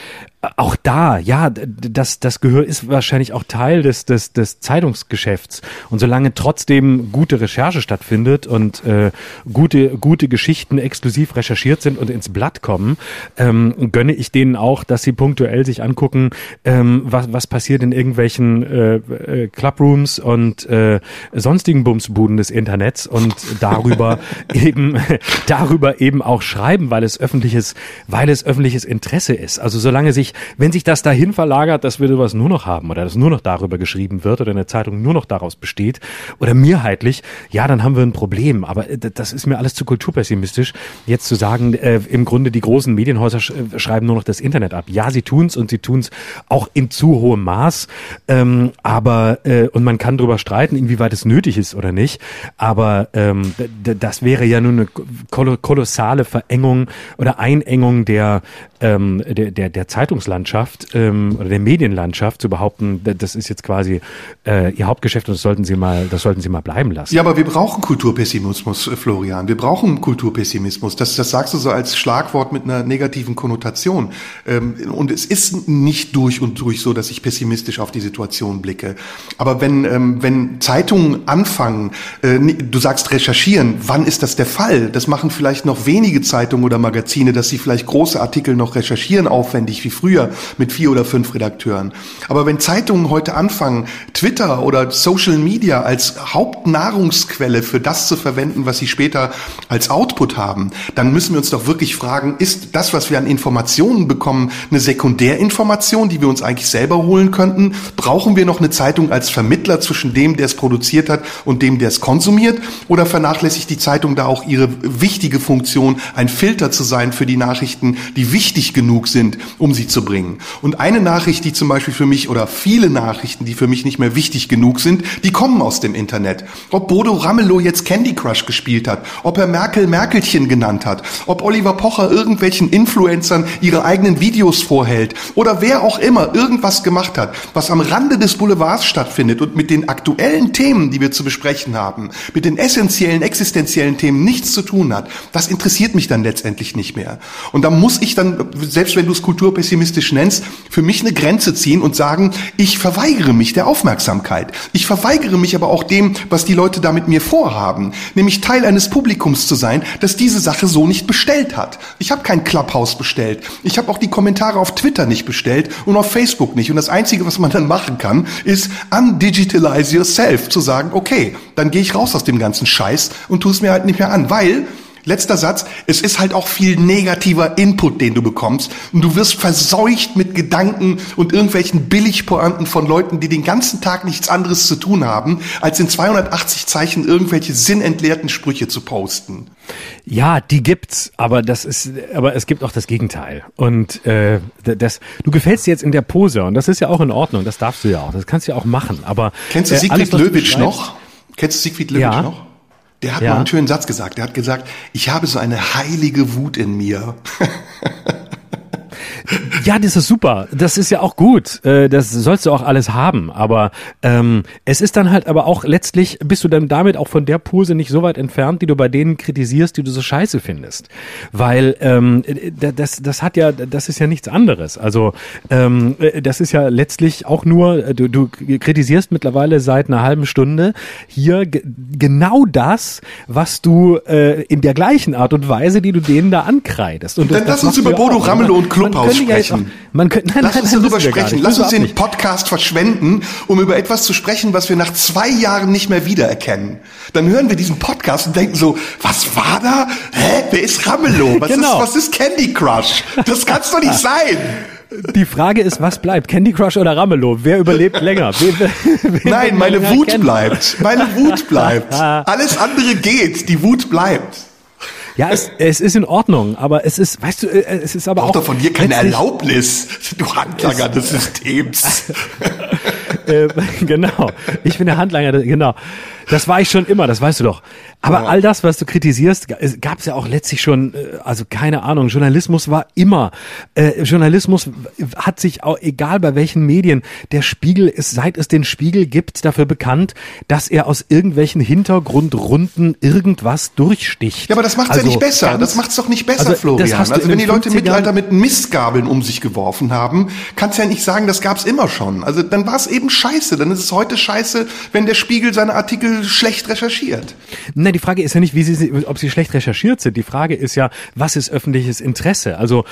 Speaker 2: auch da, ja, das, das Gehör ist wahrscheinlich auch Teil des, des, des Zeitungsgeschäfts. Und solange trotzdem gute Recherche stattfindet und äh, gute, gute Geschichten exklusiv recherchiert sind und ins Blatt kommen, ähm, gönne ich denen auch, dass sie punktuell sich angucken, ähm, was, was passiert in irgendwelchen äh, äh, Clubrooms und äh, sonstigen Bumsbuden des Internets und darüber (laughs) eben, darüber eben auch schreiben, weil es öffentliches, weil es öffentliches Interesse ist. Also solange sich wenn sich das dahin verlagert, dass wir sowas nur noch haben oder dass nur noch darüber geschrieben wird oder eine Zeitung nur noch daraus besteht oder mehrheitlich, ja, dann haben wir ein Problem. Aber äh, das ist mir alles zu kulturpessimistisch, jetzt zu sagen, äh, im Grunde die großen Medienhäuser sch äh, schreiben nur noch das Internet ab. Ja, sie tun's und sie tun's auch in zu hohem Maß. Ähm, aber äh, und man kann darüber streiten, inwieweit es nötig ist oder nicht. Aber ähm, das wäre ja nur eine kolossale Verengung oder Einengung der ähm, der, der, der Zeitungslandschaft ähm, oder der Medienlandschaft zu behaupten, das ist jetzt quasi äh, ihr Hauptgeschäft und das sollten sie mal, das sollten sie mal bleiben lassen.
Speaker 3: Ja, aber wir brauchen Kulturpessimismus, äh, Florian. Wir brauchen Kulturpessimismus. Das, das sagst du so als Schlagwort mit einer negativen Konnotation. Ähm, und es ist nicht durch und durch so, dass ich pessimistisch auf die Situation blicke. Aber wenn, ähm, wenn Zeitungen anfangen, äh, du sagst recherchieren, wann ist das der Fall? Das machen vielleicht noch wenige Zeitungen oder Magazine, dass sie vielleicht große Artikel noch recherchieren, aufwendig wie früher mit vier oder fünf Redakteuren. Aber wenn Zeitungen heute anfangen, Twitter oder Social Media als Hauptnahrungsquelle für das zu verwenden, was sie später als Output haben, dann müssen wir uns doch wirklich fragen, ist das, was wir an Informationen bekommen, eine Sekundärinformation, die wir uns eigentlich selber holen könnten? Brauchen wir noch eine Zeitung als Vermittler zwischen dem, der es produziert hat und dem, der es konsumiert? Oder vernachlässigt die Zeitung da auch ihre wichtige Funktion, ein Filter zu sein für die Nachrichten, die wichtig genug sind, um sie zu bringen? Und eine Nachricht, die zum Beispiel für mich oder viele Nachrichten, die für mich nicht mehr wichtig genug sind, die kommen aus dem Internet. Ob Bodo Ramelow jetzt Candy Crush gespielt hat, ob er Merkel Merkelchen genannt hat, ob Oliver Pocher irgendwelchen Influencern ihre eigenen Videos vorhält oder wer auch immer irgendwas gemacht hat, was am Rande des Boulevards stattfindet und mit den aktuellen Themen, die wir zu besprechen haben, mit den essentiellen, existenziellen Themen nichts zu tun hat, das interessiert mich dann letztendlich nicht mehr. Und da muss ich dann, selbst wenn du es kulturpessimistisch nennst, für mich eine Grenze ziehen und sagen, ich verweigere mich der Aufmerksamkeit. Ich verweigere mich aber auch dem, was die Leute da mit mir vorhaben, nämlich Teil eines Publikums zu sein, das diese Sache so nicht bestellt hat. Ich habe kein Clubhouse bestellt. Ich habe auch die Kommentare auf Twitter nicht bestellt und auf Facebook nicht. Und das Einzige, was man dann machen kann, ist undigitalize yourself, zu sagen, okay, dann gehe ich raus aus dem ganzen Scheiß und tu es mir halt nicht mehr an, weil Letzter Satz. Es ist halt auch viel negativer Input, den du bekommst. Und du wirst verseucht mit Gedanken und irgendwelchen Billigpointen von Leuten, die den ganzen Tag nichts anderes zu tun haben, als in 280 Zeichen irgendwelche sinnentleerten Sprüche zu posten.
Speaker 2: Ja, die gibt's, aber das ist, aber es gibt auch das Gegenteil. Und äh, das, du gefällst dir jetzt in der Pose und das ist ja auch in Ordnung. Das darfst du ja auch. Das kannst du ja auch machen. Aber
Speaker 3: kennst du Siegfried äh, Löwitsch noch? Kennst du Siegfried Löwitsch
Speaker 2: ja.
Speaker 3: noch? Der hat ja. mal einen schönen Satz gesagt. Der hat gesagt, ich habe so eine heilige Wut in mir. (laughs)
Speaker 2: Ja, das ist super. Das ist ja auch gut. Äh, das sollst du auch alles haben. Aber ähm, es ist dann halt aber auch letztlich, bist du dann damit auch von der Pose nicht so weit entfernt, die du bei denen kritisierst, die du so scheiße findest. Weil ähm, das, das hat ja, das ist ja nichts anderes. Also ähm, das ist ja letztlich auch nur, du, du kritisierst mittlerweile seit einer halben Stunde hier genau das, was du äh, in der gleichen Art und Weise, die du denen da ankreidest.
Speaker 3: Und dann lass uns über Bodo Ramelow und Clubhaus sprechen.
Speaker 2: man könnte, nein,
Speaker 3: Lass
Speaker 2: nein,
Speaker 3: uns
Speaker 2: nein,
Speaker 3: darüber sprechen. Lass uns den
Speaker 2: nicht.
Speaker 3: Podcast verschwenden, um über etwas zu sprechen, was wir nach zwei Jahren nicht mehr wiedererkennen. Dann hören wir diesen Podcast und denken so, was war da? Hä? Wer ist Ramelow? Was,
Speaker 2: Genau.
Speaker 3: ist, was ist Candy Crush? Das kann's doch nicht sein.
Speaker 2: Die Frage ist, was bleibt? Candy Crush oder Ramelow? Wer überlebt länger? Wer, wer
Speaker 3: Nein, meine Wut
Speaker 2: kennen?
Speaker 3: bleibt. Meine Wut bleibt. (laughs) Alles andere geht. Die Wut bleibt.
Speaker 2: Ja, es, es ist in Ordnung, aber es ist, weißt du, äh, es ist aber
Speaker 3: Braucht
Speaker 2: auch
Speaker 3: doch von dir keine Erlaubnis, du Handlanger des Systems. (laughs)
Speaker 2: äh, (laughs) genau. Ich bin der Handlanger, genau. Das war ich schon immer, das weißt du doch. Aber
Speaker 3: Ja.
Speaker 2: all das, was du kritisierst, gab es ja auch letztlich schon, äh, also keine Ahnung, Journalismus war immer, äh, Journalismus hat sich auch, egal bei welchen Medien, der Spiegel ist, seit es den Spiegel gibt, dafür bekannt, dass er aus irgendwelchen Hintergrundrunden irgendwas durchsticht.
Speaker 3: Ja, aber das macht's
Speaker 2: Also
Speaker 3: ja nicht besser.
Speaker 2: ganz-
Speaker 3: Das macht's doch nicht besser,
Speaker 2: Also,
Speaker 3: Florian. Also wenn die Leute im
Speaker 2: 50ern
Speaker 3: Mittelalter mit Mistgabeln um sich geworfen haben, kannst ja nicht sagen, das gab's immer schon. Also dann war's eben scheiße. Dann ist es heute scheiße, wenn der Spiegel seine Artikel schlecht recherchiert.
Speaker 2: Na, die Frage ist ja nicht, wie sie, ob sie schlecht recherchiert sind. Die Frage ist ja, was ist öffentliches Interesse? Also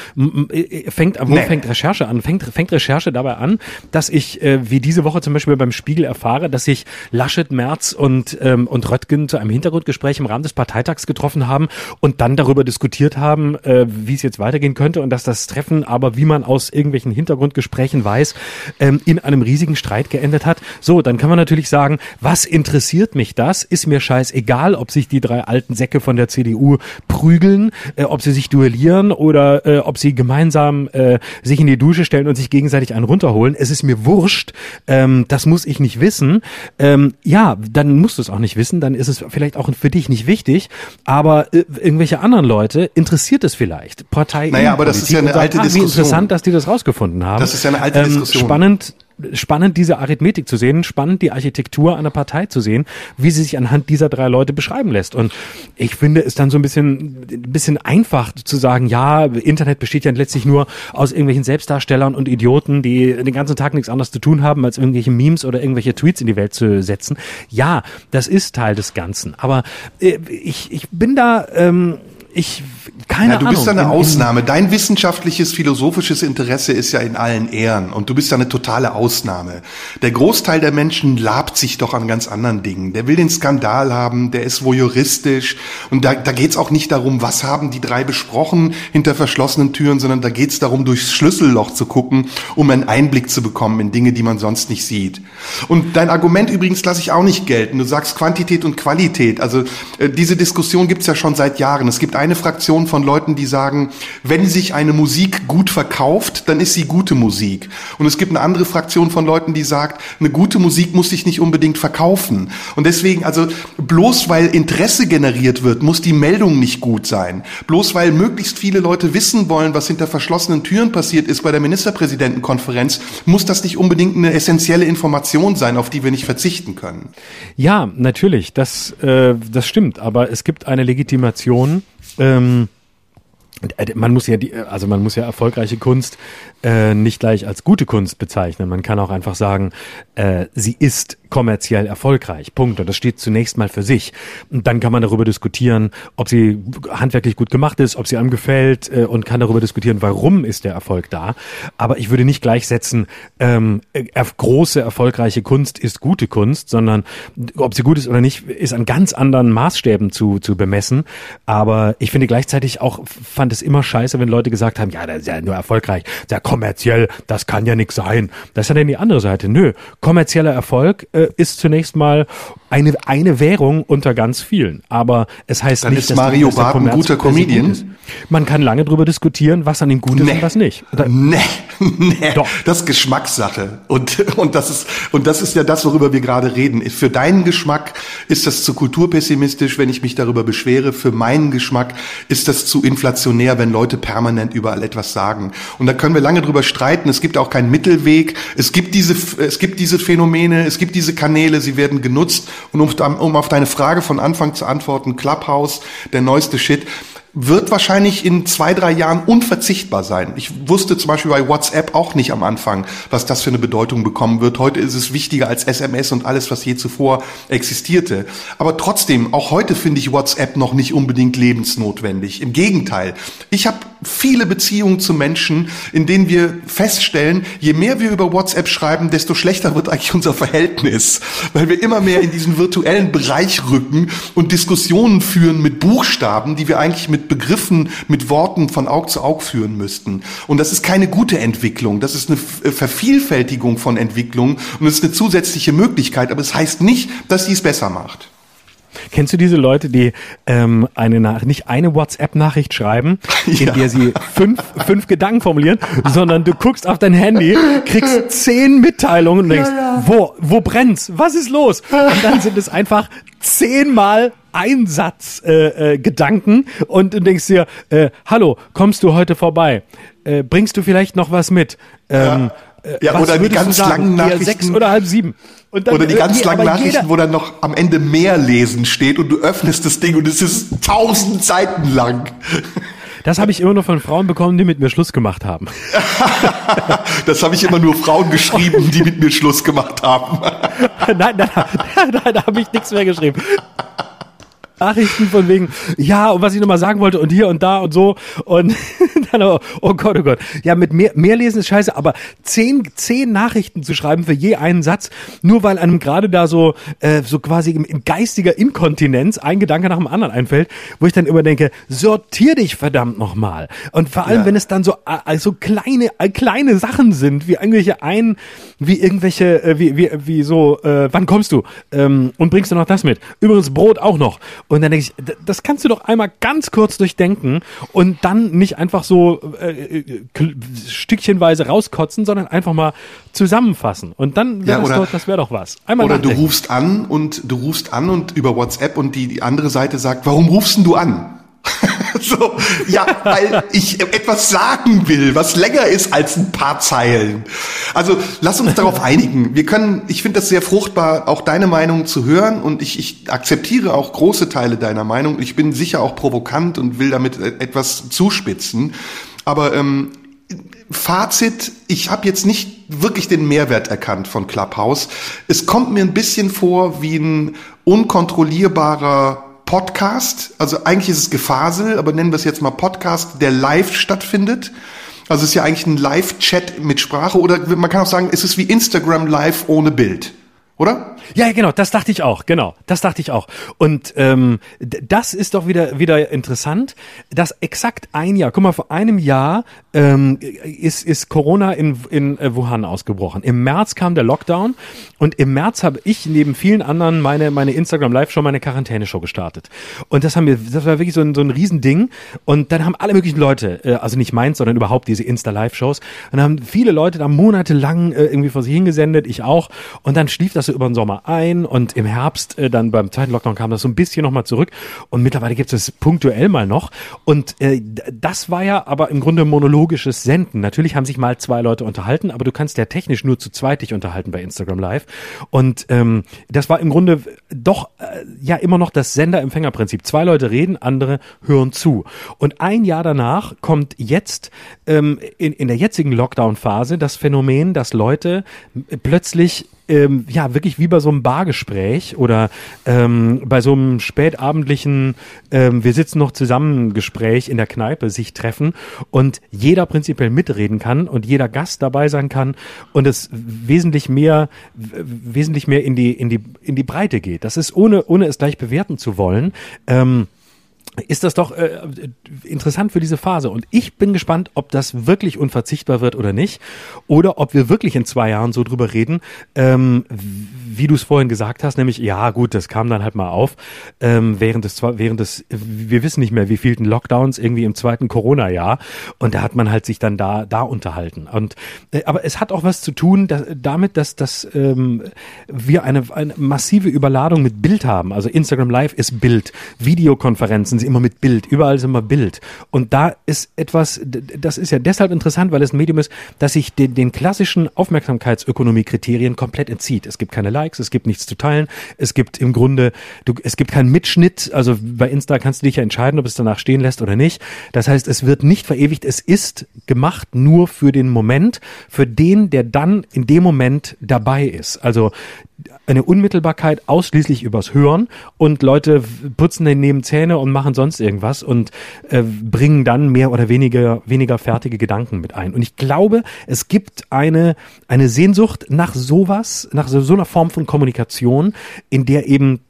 Speaker 2: äh, fängt, wo
Speaker 3: Nee.
Speaker 2: fängt Recherche an? Fängt, fängt Recherche dabei an, dass ich, äh, wie diese Woche zum Beispiel beim Spiegel erfahre, dass sich Laschet, Merz und, ähm, und Röttgen zu einem Hintergrundgespräch im Rahmen des Parteitags getroffen haben und dann darüber diskutiert haben, äh, wie es jetzt weitergehen könnte und dass das Treffen aber, wie man aus irgendwelchen Hintergrundgesprächen weiß, ähm, in einem riesigen Streit geendet hat. So, dann kann man natürlich sagen, was interessiert mich das? Ist mir scheißegal, ob sich die drei alten Säcke von der CDU prügeln, äh, ob sie sich duellieren oder äh, ob sie gemeinsam äh, sich in die Dusche stellen und sich gegenseitig einen runterholen. Es ist mir wurscht. Ähm, das muss ich nicht wissen. Ähm, ja, dann musst du es auch nicht wissen. Dann ist es vielleicht auch für dich nicht wichtig. Aber äh, irgendwelche anderen Leute interessiert es vielleicht. Partei.
Speaker 3: Naja, aber das ist ja eine
Speaker 2: sagt,
Speaker 3: alte
Speaker 2: ah,
Speaker 3: Diskussion.
Speaker 2: Wie interessant, dass die das rausgefunden haben.
Speaker 3: Das ist ja eine alte
Speaker 2: ähm,
Speaker 3: Diskussion.
Speaker 2: Spannend, spannend diese Arithmetik zu sehen, spannend die Architektur einer Partei zu sehen, wie sie sich anhand dieser drei Leute beschreiben lässt. Und ich finde es dann so ein bisschen, ein bisschen einfach zu sagen, ja, Internet besteht ja letztlich nur aus irgendwelchen Selbstdarstellern und Idioten, die den ganzen Tag nichts anderes zu tun haben, als irgendwelche Memes oder irgendwelche Tweets in die Welt zu setzen. Ja, das ist Teil des Ganzen. Aber äh, ich, ich bin da, ähm, ich keine
Speaker 3: Ja, du
Speaker 2: Ahnung.
Speaker 3: bist da eine
Speaker 2: In- in-
Speaker 3: Ausnahme. Dein wissenschaftliches, philosophisches Interesse ist ja in allen Ehren und du bist da eine totale Ausnahme. Der Großteil der Menschen labt sich doch an ganz anderen Dingen. Der will den Skandal haben, der ist voyeuristisch und da, da geht's auch nicht darum, was haben die drei besprochen hinter verschlossenen Türen, sondern da geht's darum, durchs Schlüsselloch zu gucken, um einen Einblick zu bekommen in Dinge, die man sonst nicht sieht. Und dein Argument übrigens lasse ich auch nicht gelten. Du sagst Quantität und Qualität. Also äh, diese Diskussion gibt's ja schon seit Jahren. Es gibt eine Fraktion von Leuten, die sagen, wenn sich eine Musik gut verkauft, dann ist sie gute Musik. Und es gibt eine andere Fraktion von Leuten, die sagt, eine gute Musik muss sich nicht unbedingt verkaufen. Und deswegen, also bloß weil Interesse generiert wird, muss die Meldung nicht gut sein. Bloß weil möglichst viele Leute wissen wollen, was hinter verschlossenen Türen passiert ist bei der Ministerpräsidentenkonferenz, muss das nicht unbedingt eine essentielle Information sein, auf die wir nicht verzichten können.
Speaker 2: Ja, natürlich, das, äh, das stimmt, aber es gibt eine Legitimation. Ähm, äh, man muss ja die, also man muss ja erfolgreiche Kunst äh, nicht gleich als gute Kunst bezeichnen. Man kann auch einfach sagen, äh, sie ist kommerziell erfolgreich. Punkt. Und das steht zunächst mal für sich. Und dann kann man darüber diskutieren, ob sie handwerklich gut gemacht ist, ob sie einem gefällt äh, und kann darüber diskutieren, warum ist der Erfolg da. Aber ich würde nicht gleichsetzen, ähm, große erfolgreiche Kunst ist gute Kunst, sondern ob sie gut ist oder nicht, ist an ganz anderen Maßstäben zu, zu bemessen. Aber ich finde gleichzeitig auch, fand es immer scheiße, wenn Leute gesagt haben, ja, das ist ja nur erfolgreich, sehr kommerziell, das kann ja nix sein. Das ist ja dann die andere Seite. Nö, kommerzieller Erfolg äh, ist zunächst mal eine, eine Währung unter ganz vielen. Aber es heißt
Speaker 3: Dann
Speaker 2: nicht,
Speaker 3: ist
Speaker 2: dass
Speaker 3: Mario Barth ein guter Comedian?
Speaker 2: ist. Man kann lange drüber diskutieren, was an ihm gut ist
Speaker 3: Nee.
Speaker 2: und was nicht. Oder,
Speaker 3: Nee, (laughs) nee.
Speaker 2: Doch.
Speaker 3: Das ist Geschmackssache. Und, und, das ist, und das ist ja das, worüber wir gerade reden. Für deinen Geschmack ist das zu kulturpessimistisch, wenn ich mich darüber beschwere. Für meinen Geschmack ist das zu inflationär, wenn Leute permanent überall etwas sagen. Und da können wir lange drüber streiten. Es gibt auch keinen Mittelweg. Es gibt diese, es gibt diese Phänomene, es gibt diese Kanäle, sie werden genutzt. Und um, um auf deine Frage von Anfang zu antworten, Clubhouse, der neueste Shit wird wahrscheinlich in zwei, drei Jahren unverzichtbar sein. Ich wusste zum Beispiel bei WhatsApp auch nicht am Anfang, was das für eine Bedeutung bekommen wird. Heute ist es wichtiger als SMS und alles, was je zuvor existierte. Aber trotzdem, auch heute finde ich WhatsApp noch nicht unbedingt lebensnotwendig. Im Gegenteil. Ich habe viele Beziehungen zu Menschen, in denen wir feststellen, je mehr wir über WhatsApp schreiben, desto schlechter wird eigentlich unser Verhältnis, weil wir immer mehr in diesen virtuellen Bereich rücken und Diskussionen führen mit Buchstaben, die wir eigentlich mit Begriffen, mit Worten von Aug zu Aug führen müssten. Und das ist keine gute Entwicklung, das ist eine F- Vervielfältigung von Entwicklungen und es ist eine zusätzliche Möglichkeit, aber es heißt nicht, dass sie es besser macht.
Speaker 2: Kennst du diese Leute, die ähm, eine Nach nicht eine WhatsApp-Nachricht schreiben, (laughs) in
Speaker 3: Ja.
Speaker 2: der sie fünf, fünf Gedanken formulieren, sondern du guckst auf dein Handy, kriegst zehn Mitteilungen und denkst, wo, wo brennt's? Was ist los? Und dann sind es einfach zehnmal Einsatz äh, äh, Gedanken und du denkst dir, äh, hallo, kommst du heute vorbei? Äh, bringst du vielleicht noch was mit? Ähm, äh,
Speaker 3: Ja,
Speaker 2: was
Speaker 3: oder die ganz langen Nachrichten-
Speaker 2: sechs oder halb sieben.
Speaker 3: Oder die ganz langen Nachrichten, wo dann noch am Ende mehr lesen steht und du öffnest das Ding und es ist tausend Seiten lang. (laughs)
Speaker 2: Das habe ich immer nur von Frauen bekommen, die mit mir Schluss gemacht haben. (laughs)
Speaker 3: Das habe ich immer nur Frauen geschrieben, die mit mir Schluss gemacht haben. (laughs)
Speaker 2: nein, nein, nein, da habe ich nichts mehr geschrieben. Nachrichten von wegen, ja, und was ich nochmal sagen wollte und hier und da und so. Und (laughs) dann, oh, oh Gott, oh Gott. Ja, mit mehr, mehr lesen ist scheiße, aber zehn, zehn Nachrichten zu schreiben für je einen Satz, nur weil einem gerade da so, äh, so quasi in, in geistiger Inkontinenz ein Gedanke nach dem anderen einfällt, wo ich dann immer denke, sortier dich verdammt nochmal. Und vor allem, ja. wenn es dann so, also kleine, äh, kleine Sachen sind, wie irgendwelche ein, wie irgendwelche, wie, wie, wie so, äh, wann kommst du? Ähm, und bringst du noch das mit? Übrigens Brot auch noch. Und dann denke ich, das kannst du doch einmal ganz kurz durchdenken und dann nicht einfach so äh, äh stückchenweise rauskotzen, sondern einfach mal zusammenfassen. Und dann wäre ja, das, doch, das wäre doch was.
Speaker 3: Einmal oder nachdenken. du rufst an und du rufst an und über WhatsApp und die, die andere Seite sagt, warum rufst du an? (laughs) so, ja, weil ich etwas sagen will, was länger ist als ein paar Zeilen. Also lass uns darauf (laughs) einigen. Wir können, ich finde das sehr fruchtbar, auch deine Meinung zu hören und ich, ich akzeptiere auch große Teile deiner Meinung. Ich bin sicher auch provokant und will damit etwas zuspitzen. Aber ähm, Fazit, ich habe jetzt nicht wirklich den Mehrwert erkannt von Clubhouse. Es kommt mir ein bisschen vor wie ein unkontrollierbarer Podcast. Also eigentlich ist es Gefasel, aber nennen wir es jetzt mal Podcast, der live stattfindet. Also es ist ja eigentlich ein Live-Chat mit Sprache oder man kann auch sagen, es ist wie Instagram Live ohne Bild oder?
Speaker 2: Ja, genau, das dachte ich auch, genau, das dachte ich auch. Und ähm, das ist doch wieder wieder interessant, dass exakt ein Jahr, guck mal, vor einem Jahr ähm, ist ist Corona in in äh, Wuhan ausgebrochen. Im März kam der Lockdown und im März habe ich neben vielen anderen meine meine Instagram Live Show, meine Quarantäne-Show gestartet. Und das haben wir, das war wirklich so ein so ein Riesending. Und dann haben alle möglichen Leute, äh, also nicht meins, sondern überhaupt diese Insta Live Shows, und dann haben viele Leute da monatelang äh, irgendwie vor sich hingesendet, ich auch. Und dann schlief das über den Sommer ein und im Herbst äh, dann beim zweiten Lockdown kam das so ein bisschen nochmal zurück und mittlerweile gibt es punktuell mal noch und äh, das war ja aber im Grunde monologisches Senden. Natürlich haben sich mal zwei Leute unterhalten, aber du kannst ja technisch nur zu zweit dich unterhalten bei Instagram Live und ähm, das war im Grunde doch äh, ja immer noch das Sender-Empfänger-Prinzip. Zwei Leute reden, andere hören zu und ein Jahr danach kommt jetzt ähm, in, in der jetzigen Lockdown-Phase das Phänomen, dass Leute plötzlich ähm, ja wirklich wie bei so einem Bargespräch oder ähm, bei so einem spätabendlichen, ähm, wir sitzen noch zusammen Gespräch in der Kneipe sich treffen und jeder prinzipiell mitreden kann und jeder Gast dabei sein kann und es wesentlich mehr, wesentlich mehr in die in die in die Breite geht. Das ist ohne ohne es gleich bewerten zu wollen. Ähm, ist das doch äh, interessant für diese Phase. Und ich bin gespannt, ob das wirklich unverzichtbar wird oder nicht. Oder ob wir wirklich in zwei Jahren so drüber reden, ähm, wie du es vorhin gesagt hast, nämlich, ja gut, das kam dann halt mal auf, ähm, während des, während des, wir wissen nicht mehr, wie vielten Lockdowns irgendwie im zweiten Corona-Jahr. Und da hat man halt sich dann da, da unterhalten. Und, äh, aber es hat auch was zu tun dass, damit, dass, dass ähm, wir eine, eine massive Überladung mit Bild haben. Also Instagram Live ist Bild, Videokonferenzen sie immer mit Bild, überall ist immer Bild. Und da ist etwas, das ist ja deshalb interessant, weil es ein Medium ist, das sich den, den klassischen Aufmerksamkeitsökonomie-Kriterien komplett entzieht. Es gibt keine Likes, es gibt nichts zu teilen, es gibt im Grunde, du, es gibt keinen Mitschnitt, also bei Insta kannst du dich ja entscheiden, ob es danach stehen lässt oder nicht. Das heißt, es wird nicht verewigt, es ist gemacht nur für den Moment, für den, der dann in dem Moment dabei ist. Also eine Unmittelbarkeit ausschließlich übers Hören und Leute putzen neben Zähne und machen sonst irgendwas und äh, bringen dann mehr oder weniger weniger fertige Gedanken mit ein. Und ich glaube, es gibt eine eine Sehnsucht nach sowas, nach so, so einer Form von Kommunikation, in der eben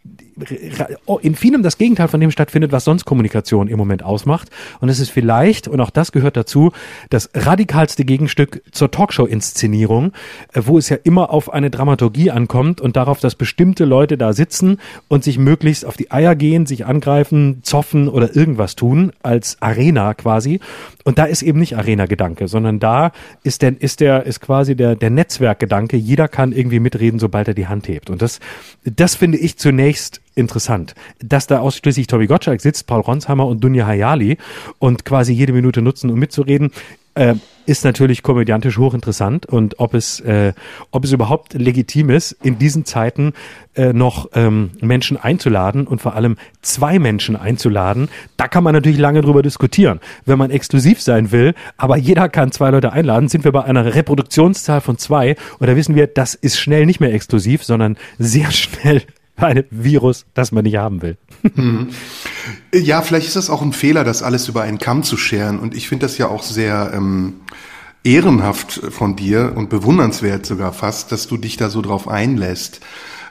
Speaker 2: in vielem das Gegenteil von dem stattfindet, was sonst Kommunikation im Moment ausmacht. Und es ist vielleicht, und auch das gehört dazu, das radikalste Gegenstück zur Talkshow-Inszenierung, äh, wo es ja immer auf eine Dramaturgie ankommt und darauf, dass bestimmte Leute da sitzen und sich möglichst auf die Eier gehen, sich angreifen, zoffen oder irgendwas tun, als Arena quasi. Und da ist eben nicht Arena-Gedanke, sondern da ist der, ist der, ist quasi der, der Netzwerkgedanke. Jeder kann irgendwie mitreden, sobald er die Hand hebt. Und das, das finde ich zunächst interessant, dass da ausschließlich Tobi Gottschalk sitzt, Paul Ronsheimer und Dunja Hayali und quasi jede Minute nutzen, um mitzureden, äh, ist natürlich komödiantisch hochinteressant und ob es, äh, ob es überhaupt legitim ist, in diesen Zeiten äh, noch ähm, Menschen einzuladen und vor allem zwei Menschen einzuladen, da kann man natürlich lange drüber diskutieren. Wenn man exklusiv sein will, aber jeder kann zwei Leute einladen, sind wir bei einer Reproduktionszahl von zwei und da wissen wir, das ist schnell nicht mehr exklusiv, sondern sehr (laughs) schnell ein Virus, das man nicht haben will.
Speaker 3: Hm. Ja, vielleicht ist das auch ein Fehler, das alles über einen Kamm zu scheren. Und ich finde das ja auch sehr ähm, ehrenhaft von dir und bewundernswert sogar fast, dass du dich da so drauf einlässt.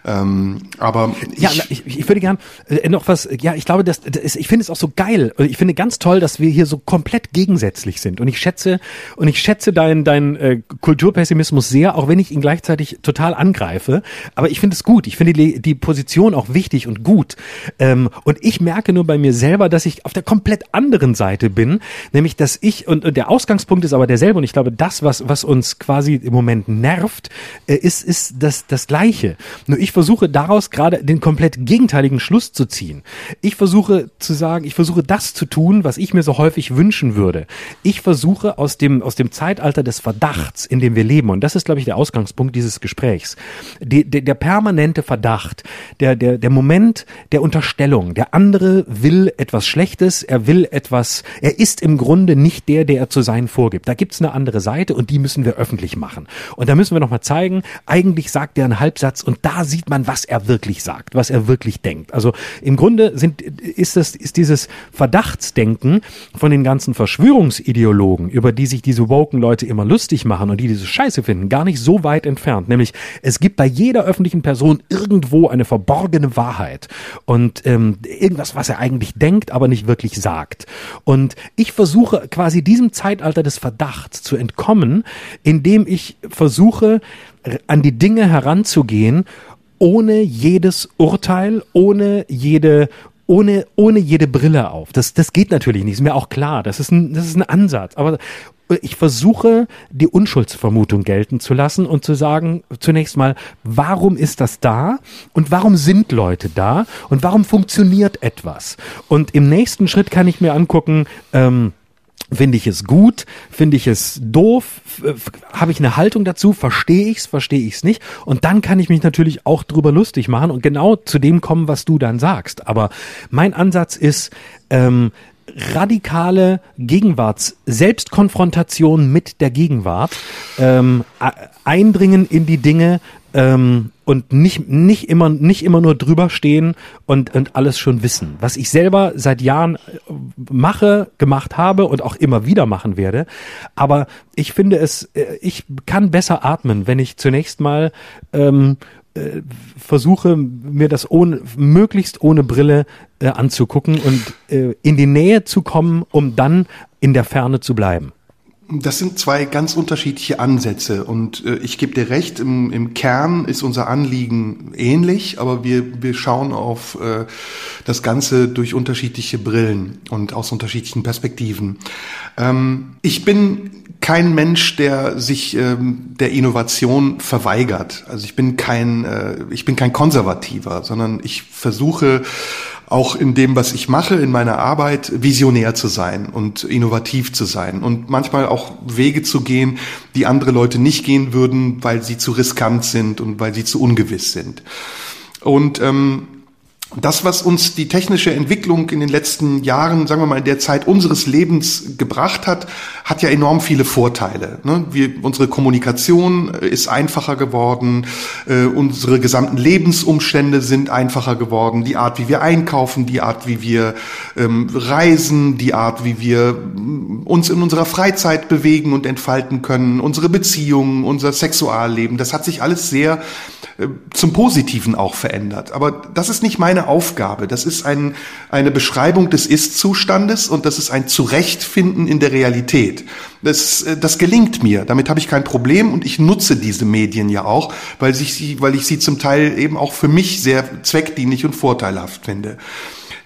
Speaker 3: Ähm, aber
Speaker 2: ich, ja, ich, ich würde gern äh, noch was. Ja, ich glaube, das, das ist, ich finde es auch so geil. Ich finde ganz toll, dass wir hier so komplett gegensätzlich sind. Und ich schätze und ich schätze deinen dein, äh, Kulturpessimismus sehr, auch wenn ich ihn gleichzeitig total angreife. Aber ich finde es gut. Ich finde die, die Position auch wichtig und gut. Ähm, und ich merke nur bei mir selber, dass ich auf der komplett anderen Seite bin, nämlich dass ich und, und der Ausgangspunkt ist aber derselbe. Und ich glaube, das was was uns quasi im Moment nervt, äh, ist ist das das Gleiche. Nur ich ich versuche daraus gerade den komplett gegenteiligen Schluss zu ziehen. Ich versuche zu sagen, ich versuche das zu tun, was ich mir so häufig wünschen würde. Ich versuche aus dem, aus dem Zeitalter des Verdachts, in dem wir leben, und das ist, glaube ich, der Ausgangspunkt dieses Gesprächs, die, der, der permanente Verdacht, der, der, der Moment der Unterstellung, der andere will etwas Schlechtes, er will etwas, er ist im Grunde nicht der, der er zu sein vorgibt. Da gibt's eine andere Seite und die müssen wir öffentlich machen. Und da müssen wir nochmal zeigen, eigentlich sagt er einen Halbsatz und da sieht sieht man, was er wirklich sagt, was er wirklich denkt. Also im Grunde sind, ist das, ist dieses Verdachtsdenken von den ganzen Verschwörungsideologen, über die sich diese woken Leute immer lustig machen und die diese Scheiße finden, gar nicht so weit entfernt. Nämlich, es gibt bei jeder öffentlichen Person irgendwo eine verborgene Wahrheit und ähm, irgendwas, was er eigentlich denkt, aber nicht wirklich sagt. Und ich versuche quasi diesem Zeitalter des Verdachts zu entkommen, indem ich versuche, an die Dinge heranzugehen ohne jedes Urteil, ohne jede ohne, ohne jede Brille auf. Das, das geht natürlich nicht, ist mir auch klar. Das ist ein, das ist ein Ansatz. Aber ich versuche, die Unschuldsvermutung gelten zu lassen und zu sagen, zunächst mal, warum ist das da? Und warum sind Leute da? Und warum funktioniert etwas? Und im nächsten Schritt kann ich mir angucken, ähm, Finde ich es gut? Finde ich es doof? Habe ich eine Haltung dazu? Verstehe ich es? Verstehe ich es nicht? Und dann kann ich mich natürlich auch drüber lustig machen und genau zu dem kommen, was du dann sagst. Aber mein Ansatz ist, ähm, radikale Gegenwarts, Selbstkonfrontation mit der Gegenwart, ähm, Eindringen in die Dinge, ähm, und nicht, nicht immer, nicht immer nur drüber stehen und, und alles schon wissen. Was ich selber seit Jahren äh, mache, gemacht habe und auch immer wieder machen werde. Aber ich finde es, äh, ich kann besser atmen, wenn ich zunächst mal ähm, äh, versuche, mir das ohne, möglichst ohne Brille äh, anzugucken und äh, in die Nähe zu kommen, um dann in der Ferne zu bleiben.
Speaker 3: Das sind zwei ganz unterschiedliche Ansätze und äh, ich gebe dir recht, im, im Kern ist unser Anliegen ähnlich, aber wir, wir schauen auf äh, das Ganze durch unterschiedliche Brillen und aus unterschiedlichen Perspektiven. Ähm, ich bin kein Mensch, der sich ähm, der Innovation verweigert. Also ich bin kein, äh, ich bin kein Konservativer, sondern ich versuche auch in dem, was ich mache, in meiner Arbeit, visionär zu sein und innovativ zu sein und manchmal auch Wege zu gehen, die andere Leute nicht gehen würden, weil sie zu riskant sind und weil sie zu ungewiss sind. Und ähm, das, was uns die technische Entwicklung in den letzten Jahren, sagen wir mal, in der Zeit unseres Lebens gebracht hat, hat ja enorm viele Vorteile. Ne? Wir, unsere Kommunikation ist einfacher geworden, äh, unsere gesamten Lebensumstände sind einfacher geworden, die Art, wie wir einkaufen, die Art, wie wir ähm, reisen, die Art, wie wir mm, uns in unserer Freizeit bewegen und entfalten können, unsere Beziehungen, unser Sexualleben, das hat sich alles sehr äh, zum Positiven auch verändert. Aber das ist nicht meine Aufgabe. Das ist ein, eine Beschreibung des Ist-Zustandes und das ist ein Zurechtfinden in der Realität. Das, äh, das gelingt mir. Damit habe ich kein Problem und ich nutze diese Medien ja auch, weil ich sie, weil ich sie zum Teil eben auch für mich sehr zweckdienlich und vorteilhaft finde.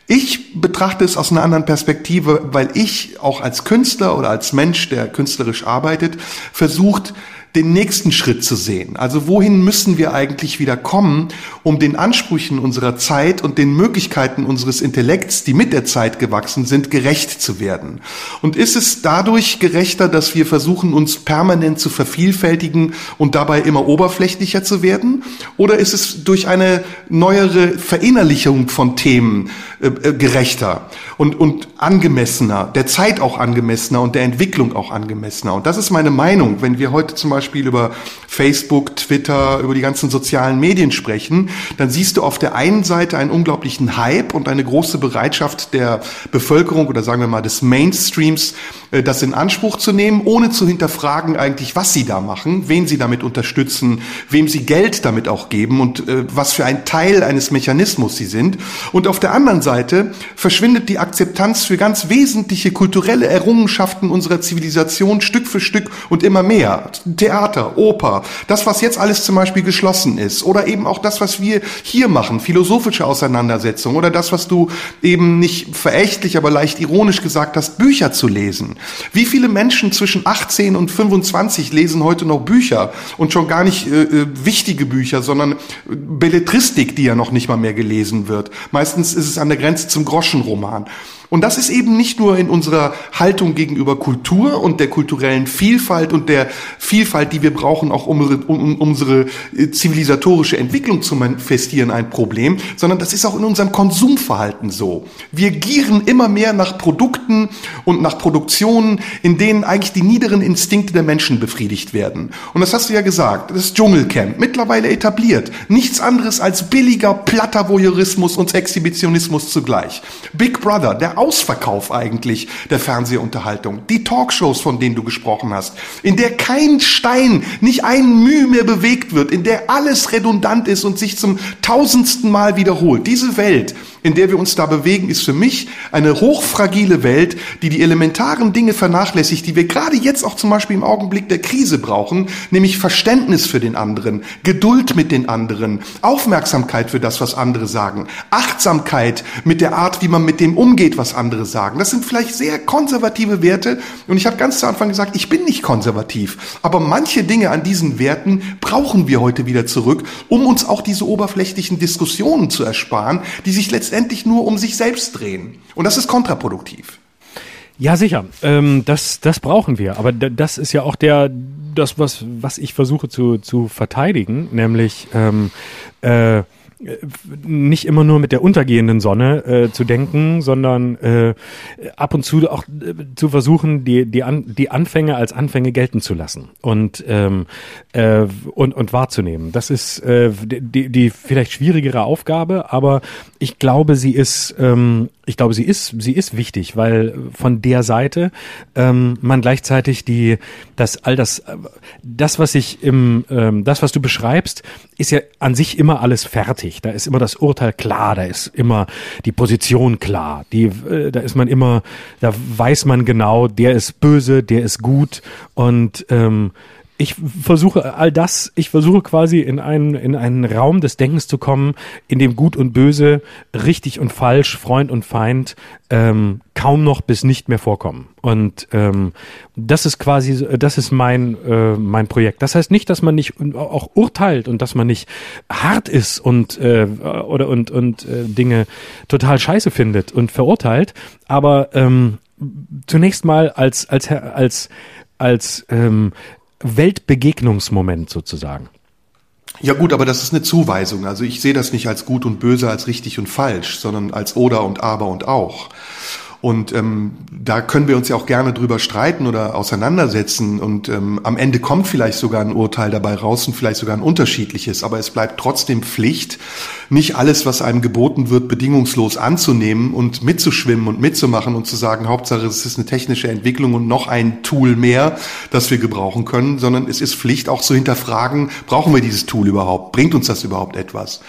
Speaker 3: Ich betrachte es aus einer anderen Perspektive, weil ich auch als Künstler oder als Mensch, der künstlerisch arbeitet, versucht, den nächsten Schritt zu sehen. Also wohin müssen wir eigentlich wieder kommen, um den Ansprüchen unserer Zeit und den Möglichkeiten unseres Intellekts, die mit der Zeit gewachsen sind, gerecht zu werden? Und ist es dadurch gerechter, dass wir versuchen, uns permanent zu vervielfältigen und dabei immer oberflächlicher zu werden? Oder ist es durch eine neuere Verinnerlichung von Themen äh, äh gerechter und, und angemessener, der Zeit auch angemessener und der Entwicklung auch angemessener? Und das ist meine Meinung, wenn wir heute zum Beispiel Beispiel über Facebook, Twitter, über die ganzen sozialen Medien sprechen, dann siehst du auf der einen Seite einen unglaublichen Hype und eine große Bereitschaft der Bevölkerung oder sagen wir mal des Mainstreams, äh, das in Anspruch zu nehmen, ohne zu hinterfragen eigentlich, was sie da machen, wen sie damit unterstützen, wem sie Geld damit auch geben und äh, was für ein Teil eines Mechanismus sie sind. Und auf der anderen Seite verschwindet die Akzeptanz für ganz wesentliche kulturelle Errungenschaften unserer Zivilisation Stück für Stück und immer mehr. Theater, Oper, das, was jetzt alles zum Beispiel geschlossen ist oder eben auch das, was wir hier machen, philosophische Auseinandersetzungen oder das, was du eben nicht verächtlich, aber leicht ironisch gesagt hast, Bücher zu lesen. Wie viele Menschen zwischen 18 und 25 lesen heute noch Bücher und schon gar nicht äh, äh, wichtige Bücher, sondern Belletristik, die ja noch nicht mal mehr gelesen wird. Meistens ist es an der Grenze zum Groschenroman. Und das ist eben nicht nur in unserer Haltung gegenüber Kultur und der kulturellen Vielfalt und der Vielfalt, die wir brauchen, auch um, um, unsere äh, zivilisatorische Entwicklung zu manifestieren, ein Problem, sondern das ist auch in unserem Konsumverhalten so. Wir gieren immer mehr nach Produkten und nach Produktionen, in denen eigentlich die niederen Instinkte der Menschen befriedigt werden. Und das hast du ja gesagt, das Dschungelcamp, mittlerweile etabliert. Nichts anderes als billiger, platter Voyeurismus und Exhibitionismus zugleich. Big Brother, der Ausverkauf eigentlich der Fernsehunterhaltung. Die Talkshows, von denen du gesprochen hast, in der kein Stein, nicht ein Mühe mehr bewegt wird, in der alles redundant ist und sich zum tausendsten Mal wiederholt. Diese Welt, in der wir uns da bewegen, ist für mich eine hochfragile Welt, die die elementaren Dinge vernachlässigt, die wir gerade jetzt auch zum Beispiel im Augenblick der Krise brauchen, nämlich Verständnis für den anderen, Geduld mit den anderen, Aufmerksamkeit für das, was andere sagen, Achtsamkeit mit der Art, wie man mit dem umgeht, was andere sagen. Das sind vielleicht sehr konservative Werte und ich habe ganz zu Anfang gesagt, ich bin nicht konservativ, aber manche Dinge an diesen Werten brauchen wir heute wieder zurück, um uns auch diese oberflächlichen Diskussionen zu ersparen, die sich letztendlich nur um sich selbst drehen. Und das ist kontraproduktiv.
Speaker 2: Ja, sicher. Ähm, das, das brauchen wir. Aber das ist ja auch der, das, was, was ich versuche zu, zu verteidigen, nämlich ähm, äh, nicht immer nur mit der untergehenden Sonne äh, zu denken, sondern äh, ab und zu auch äh, zu versuchen, die, die, An die Anfänge als Anfänge gelten zu lassen und, ähm, äh, und, und wahrzunehmen. Das ist äh, die, die vielleicht schwierigere Aufgabe, aber ich glaube, sie ist, ähm, ich glaube, sie ist, sie ist wichtig, weil von der Seite ähm, man gleichzeitig die, das all das, das was ich im, ähm, das was du beschreibst, ist ja an sich immer alles fertig. Da ist immer das Urteil klar, da ist immer die Position klar. Die, äh, da ist man immer, da weiß man genau, der ist böse, der ist gut und ähm, ich versuche all das, ich versuche quasi in einen, in einen Raum des Denkens zu kommen, in dem Gut und Böse, richtig und falsch, Freund und Feind ähm, kaum noch bis nicht mehr vorkommen. Und ähm, das ist quasi, das ist mein, äh, mein Projekt. Das heißt nicht, dass man nicht auch urteilt und dass man nicht hart ist und äh, oder und, und äh, Dinge total scheiße findet und verurteilt, aber ähm, zunächst mal als, als, als, als ähm, Weltbegegnungsmoment sozusagen.
Speaker 3: Ja gut, aber das ist eine Zuweisung. Also ich sehe das nicht als gut und böse, als richtig und falsch, sondern als oder und aber und auch. Und ähm, da können wir uns ja auch gerne drüber streiten oder auseinandersetzen. Und ähm, am Ende kommt vielleicht sogar ein Urteil dabei raus und vielleicht sogar ein unterschiedliches. Aber es bleibt trotzdem Pflicht, nicht alles, was einem geboten wird, bedingungslos anzunehmen und mitzuschwimmen und mitzumachen und zu sagen, Hauptsache es ist eine technische Entwicklung und noch ein Tool mehr, das wir gebrauchen können, sondern es ist Pflicht auch zu hinterfragen, brauchen wir dieses Tool überhaupt? Bringt uns das überhaupt etwas?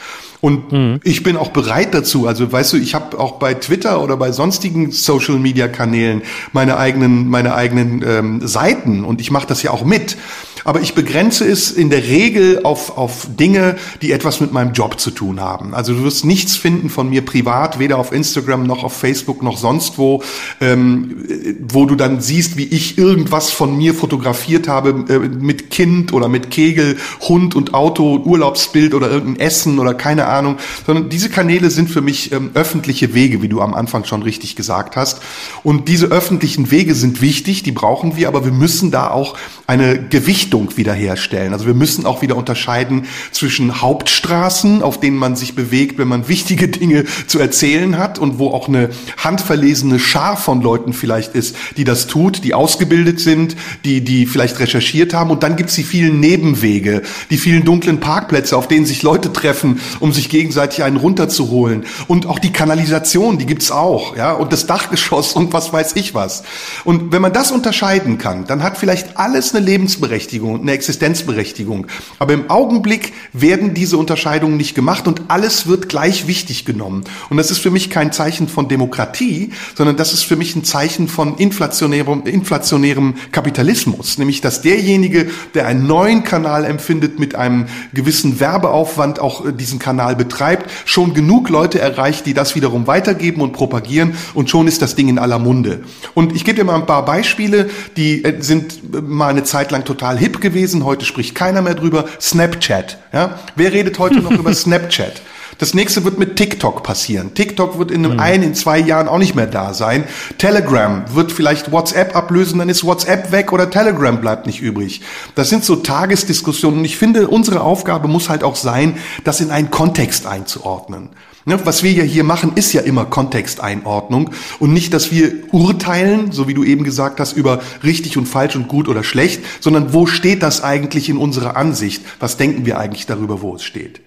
Speaker 3: Und mhm. ich bin auch bereit dazu. Also weißt du, ich habe auch bei Twitter oder bei sonstigen Social Media Kanälen meine eigenen meine eigenen ähm, Seiten und ich mache das ja auch mit. Aber ich begrenze es in der Regel auf auf Dinge, die etwas mit meinem Job zu tun haben. Also du wirst nichts finden von mir privat, weder auf Instagram noch auf Facebook noch sonst wo, ähm, wo du dann siehst, wie ich irgendwas von mir fotografiert habe äh, mit Kind oder mit Kegel, Hund und Auto, Urlaubsbild oder irgendein Essen oder keine Ahnung sondern diese Kanäle sind für mich ähm, öffentliche Wege, wie du am Anfang schon richtig gesagt hast. Und diese öffentlichen Wege sind wichtig, die brauchen wir, aber wir müssen da auch eine Gewichtung Richtung wiederherstellen. Also wir müssen auch wieder unterscheiden zwischen Hauptstraßen, auf denen man sich bewegt, wenn man wichtige Dinge zu erzählen hat und wo auch eine handverlesene Schar von Leuten vielleicht ist, die das tut, die ausgebildet sind, die, die vielleicht recherchiert haben. Und dann gibt's die vielen Nebenwege, die vielen dunklen Parkplätze, auf denen sich Leute treffen, um sich gegenseitig einen runterzuholen. Und auch die Kanalisation, die gibt's auch, ja, und das Dachgeschoss und was weiß ich was. Und wenn man das unterscheiden kann, dann hat vielleicht alles eine Lebensberechtigung, eine Existenzberechtigung. Aber im Augenblick werden diese Unterscheidungen nicht gemacht und alles wird gleich wichtig genommen. Und das ist für mich kein Zeichen von Demokratie, sondern das ist für mich ein Zeichen von inflationärem, inflationärem Kapitalismus. Nämlich, dass derjenige, der einen neuen Kanal empfindet, mit einem gewissen Werbeaufwand auch äh, diesen Kanal betreibt, schon genug Leute erreicht, die das wiederum weitergeben und propagieren und schon ist das Ding in aller Munde. Und ich gebe dir mal ein paar Beispiele, die äh, sind äh, mal eine Zeit lang total hip gewesen, heute spricht keiner mehr drüber. Snapchat. Ja? Wer redet heute noch über (laughs) Snapchat? Das nächste wird mit TikTok passieren. TikTok wird in einem mhm. ein, in zwei Jahren auch nicht mehr da sein. Telegram wird vielleicht WhatsApp ablösen, dann ist WhatsApp weg oder Telegram bleibt nicht übrig. Das sind so Tagesdiskussionen und ich finde, unsere Aufgabe muss halt auch sein, das in einen Kontext einzuordnen. Ne, was wir ja hier machen, ist ja immer Kontexteinordnung und nicht, dass wir urteilen, so wie du eben gesagt hast, über richtig und falsch und gut oder schlecht, sondern wo steht das eigentlich in unserer Ansicht? Was denken wir eigentlich darüber, wo es steht?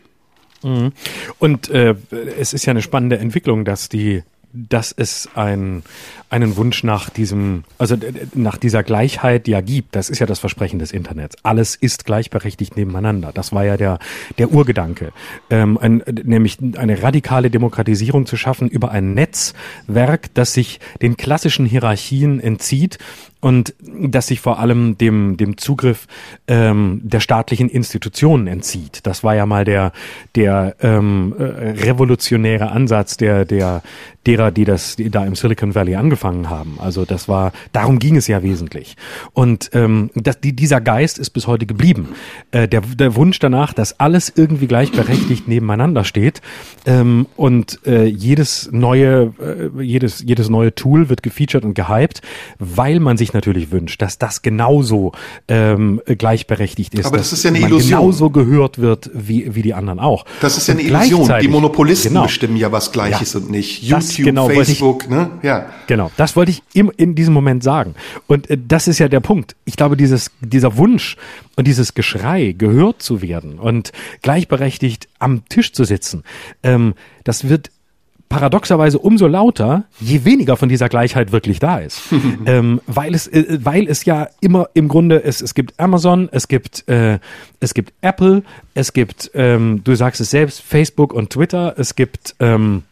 Speaker 2: Mhm. Und äh, es ist ja eine spannende Entwicklung, dass die dass es ein, einen Wunsch nach diesem, also nach dieser Gleichheit ja gibt. Das ist ja das Versprechen des Internets. Alles ist gleichberechtigt nebeneinander. Das war ja der, der Urgedanke. Ähm, ein, nämlich eine radikale Demokratisierung zu schaffen über ein Netzwerk, das sich den klassischen Hierarchien entzieht und das sich vor allem dem, dem Zugriff ähm, der staatlichen Institutionen entzieht. Das war ja mal der, der ähm, äh, revolutionäre Ansatz der, der, derer, die das die da im Silicon Valley angefangen haben. Also das war, darum ging es ja wesentlich. Und ähm, das, die, dieser Geist ist bis heute geblieben. Äh, der, der Wunsch danach, dass alles irgendwie gleichberechtigt nebeneinander steht ähm, und äh, jedes neue, äh, jedes, jedes neue Tool wird gefeatured und gehypt, weil man sich natürlich wünscht, dass das genauso ähm, gleichberechtigt ist.
Speaker 3: Aber das ist ja eine Illusion.
Speaker 2: genauso gehört wird wie, wie die anderen auch.
Speaker 3: Das ist ja eine Illusion. Die Monopolisten genau, bestimmen ja was Gleiches ja, und nicht. YouTube, genau Facebook, ich, ne? Ja.
Speaker 2: Genau. Das wollte ich im, in diesem Moment sagen. Und äh, das ist ja der Punkt. Ich glaube, dieses, dieser Wunsch und dieses Geschrei, gehört zu werden und gleichberechtigt am Tisch zu sitzen, ähm, das wird paradoxerweise umso lauter, je weniger von dieser Gleichheit wirklich da ist. (laughs) ähm, weil es, äh, weil es ja immer im Grunde es, es gibt Amazon, es gibt, äh, es gibt Apple, es gibt, ähm, du sagst es selbst, Facebook und Twitter, es gibt, ähm,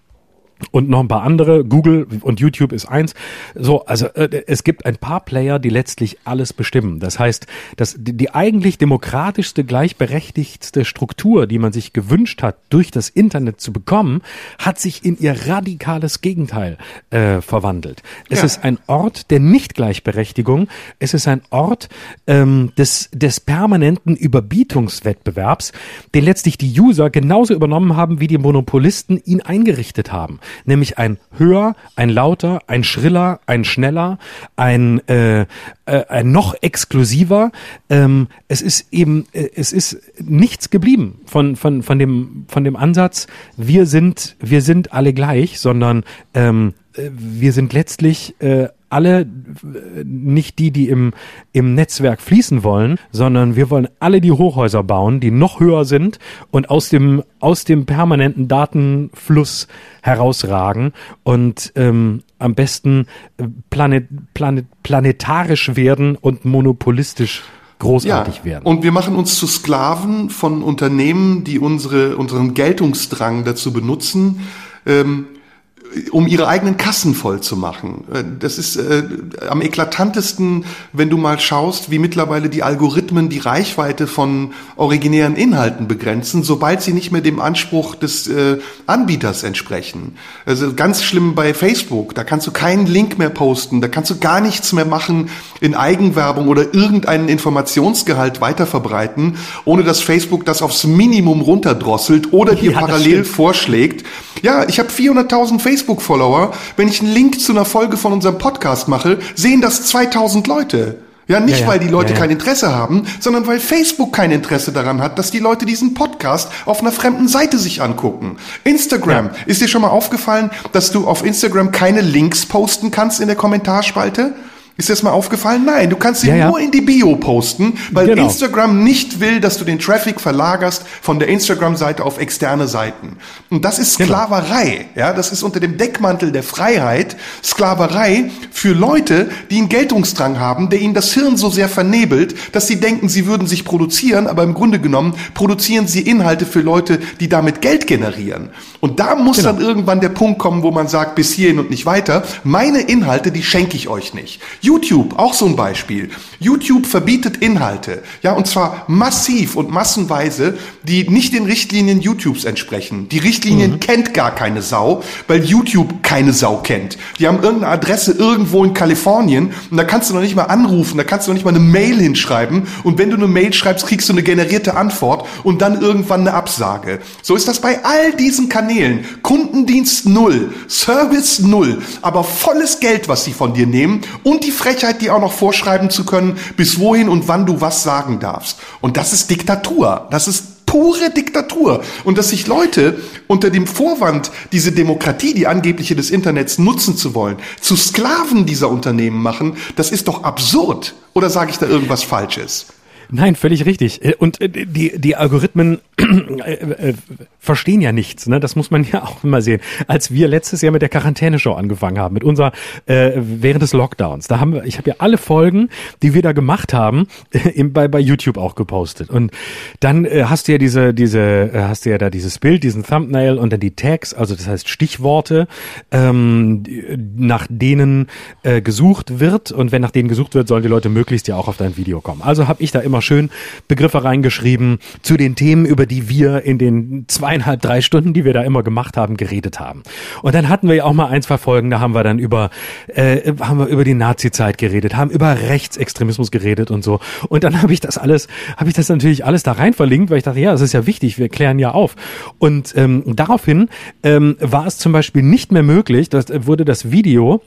Speaker 2: und noch ein paar andere. Google und YouTube ist eins. So, also äh, es gibt ein paar Player, die letztlich alles bestimmen. Das heißt, dass die, die eigentlich demokratischste, gleichberechtigtste Struktur, die man sich gewünscht hat, durch das Internet zu bekommen, hat sich in ihr radikales Gegenteil äh, verwandelt. Es ja. ist ein Ort der Nicht-Gleichberechtigung. Es ist ein Ort ähm, des, des permanenten Überbietungswettbewerbs, den letztlich die User genauso übernommen haben, wie die Monopolisten ihn eingerichtet haben nämlich ein höher, ein lauter, ein schriller, ein schneller, ein, äh, äh, ein noch exklusiver. Ähm, es ist eben, äh, es ist nichts geblieben von, von, von, dem, von dem Ansatz, wir sind, wir sind alle gleich, sondern ähm, äh, wir sind letztlich äh, alle äh, nicht die, die im, im Netzwerk fließen wollen, sondern wir wollen alle die Hochhäuser bauen, die noch höher sind und aus dem, aus dem permanenten Datenfluss herausragen und ähm, am besten äh, planet, planet, planetarisch werden und monopolistisch großartig ja, werden.
Speaker 3: Und wir machen uns zu Sklaven von Unternehmen, die unsere, unseren Geltungsdrang dazu benutzen, ähm, um ihre eigenen Kassen voll zu machen. Äh, das ist äh, am eklatantesten, wenn du mal schaust, wie mittlerweile die Algorithmen die Reichweite von originären Inhalten begrenzen, sobald sie nicht mehr dem Anspruch des äh, Anbieters entsprechen. Also ganz schlimm bei Facebook, da kannst du keinen Link mehr posten, da kannst du gar nichts mehr machen in Eigenwerbung oder irgendeinen Informationsgehalt weiterverbreiten, ohne dass Facebook das aufs Minimum runterdrosselt oder dir ja, parallel vorschlägt. Ja, ich habe 400.000 Facebook Facebook-Follower, wenn ich einen Link zu einer Folge von unserem Podcast mache, sehen das 2000 Leute. Ja, nicht
Speaker 2: Ja, ja.
Speaker 3: weil die Leute
Speaker 2: Ja,
Speaker 3: kein Interesse haben, sondern weil Facebook kein Interesse daran hat, dass die Leute diesen Podcast auf einer fremden Seite sich angucken. Instagram. Ist dir schon mal aufgefallen, dass du auf Instagram keine Links posten kannst in der Kommentarspalte? Ist dir das mal aufgefallen? Nein, du kannst sie
Speaker 2: Ja, ja.
Speaker 3: nur in die Bio posten, weil
Speaker 2: Genau.
Speaker 3: Instagram nicht will, dass du den Traffic verlagerst von der Instagram-Seite auf externe Seiten. Und das ist
Speaker 2: Genau.
Speaker 3: Sklaverei. Ja, das ist unter dem Deckmantel der Freiheit Sklaverei für Leute, die einen Geltungsdrang haben, der ihnen das Hirn so sehr vernebelt, dass sie denken, sie würden sich produzieren, aber im Grunde genommen produzieren sie Inhalte für Leute, die damit Geld generieren. Und da muss
Speaker 2: Genau.
Speaker 3: dann irgendwann der Punkt kommen, wo man sagt, bis hierhin und nicht weiter. Meine Inhalte, die schenke ich euch nicht. YouTube, auch so ein Beispiel. YouTube verbietet Inhalte. Ja, und zwar massiv und massenweise, die nicht den Richtlinien YouTubes entsprechen. Die Richtlinien kennt gar keine Sau, weil YouTube keine Sau kennt. Die haben irgendeine Adresse irgendwo in Kalifornien und da kannst du noch nicht mal anrufen, da kannst du noch nicht mal eine Mail hinschreiben und wenn du eine Mail schreibst, kriegst du eine generierte Antwort und dann irgendwann eine Absage. So ist das bei all diesen Kanälen. Kundendienst null, Service null, aber volles Geld, was sie von dir nehmen und die Frechheit, die auch noch vorschreiben zu können, bis wohin und wann du was sagen darfst. Und das ist Diktatur. Das ist pure Diktatur. Und dass sich Leute unter dem Vorwand, diese Demokratie, die angebliche des Internets nutzen zu wollen, zu Sklaven dieser Unternehmen machen, das ist doch absurd. Oder sage ich da irgendwas Falsches?
Speaker 2: Nein, völlig richtig. Äh, Und äh, die, die Algorithmen äh, verstehen ja nichts. Ne? Das muss man ja auch immer sehen. Als wir letztes Jahr mit der Quarantäneshow angefangen haben, mit unserer äh, während des Lockdowns, da haben wir, ich habe ja alle Folgen, die wir da gemacht haben, äh, bei, bei YouTube auch gepostet. Und dann äh, hast du ja diese, diese, hast du ja da dieses Bild, diesen Thumbnail und dann die Tags, also das heißt Stichworte, ähm, nach denen äh, gesucht wird. Und wenn nach denen gesucht wird, sollen die Leute möglichst ja auch auf dein Video kommen. Also habe ich da immer schön Begriffe reingeschrieben zu den Themen, über die wir in den zweieinhalb, drei Stunden, die wir da immer gemacht haben, geredet haben. Und dann hatten wir ja auch mal ein, zwei Folgen, da haben wir dann über, äh, haben wir über die Nazi-Zeit geredet, haben über Rechtsextremismus geredet und so. Und dann habe ich das alles, habe ich das natürlich alles da rein verlinkt, weil ich dachte, ja, das ist ja wichtig, wir klären ja auf. Und ähm, daraufhin ähm, war es zum Beispiel nicht mehr möglich, dass wurde das Video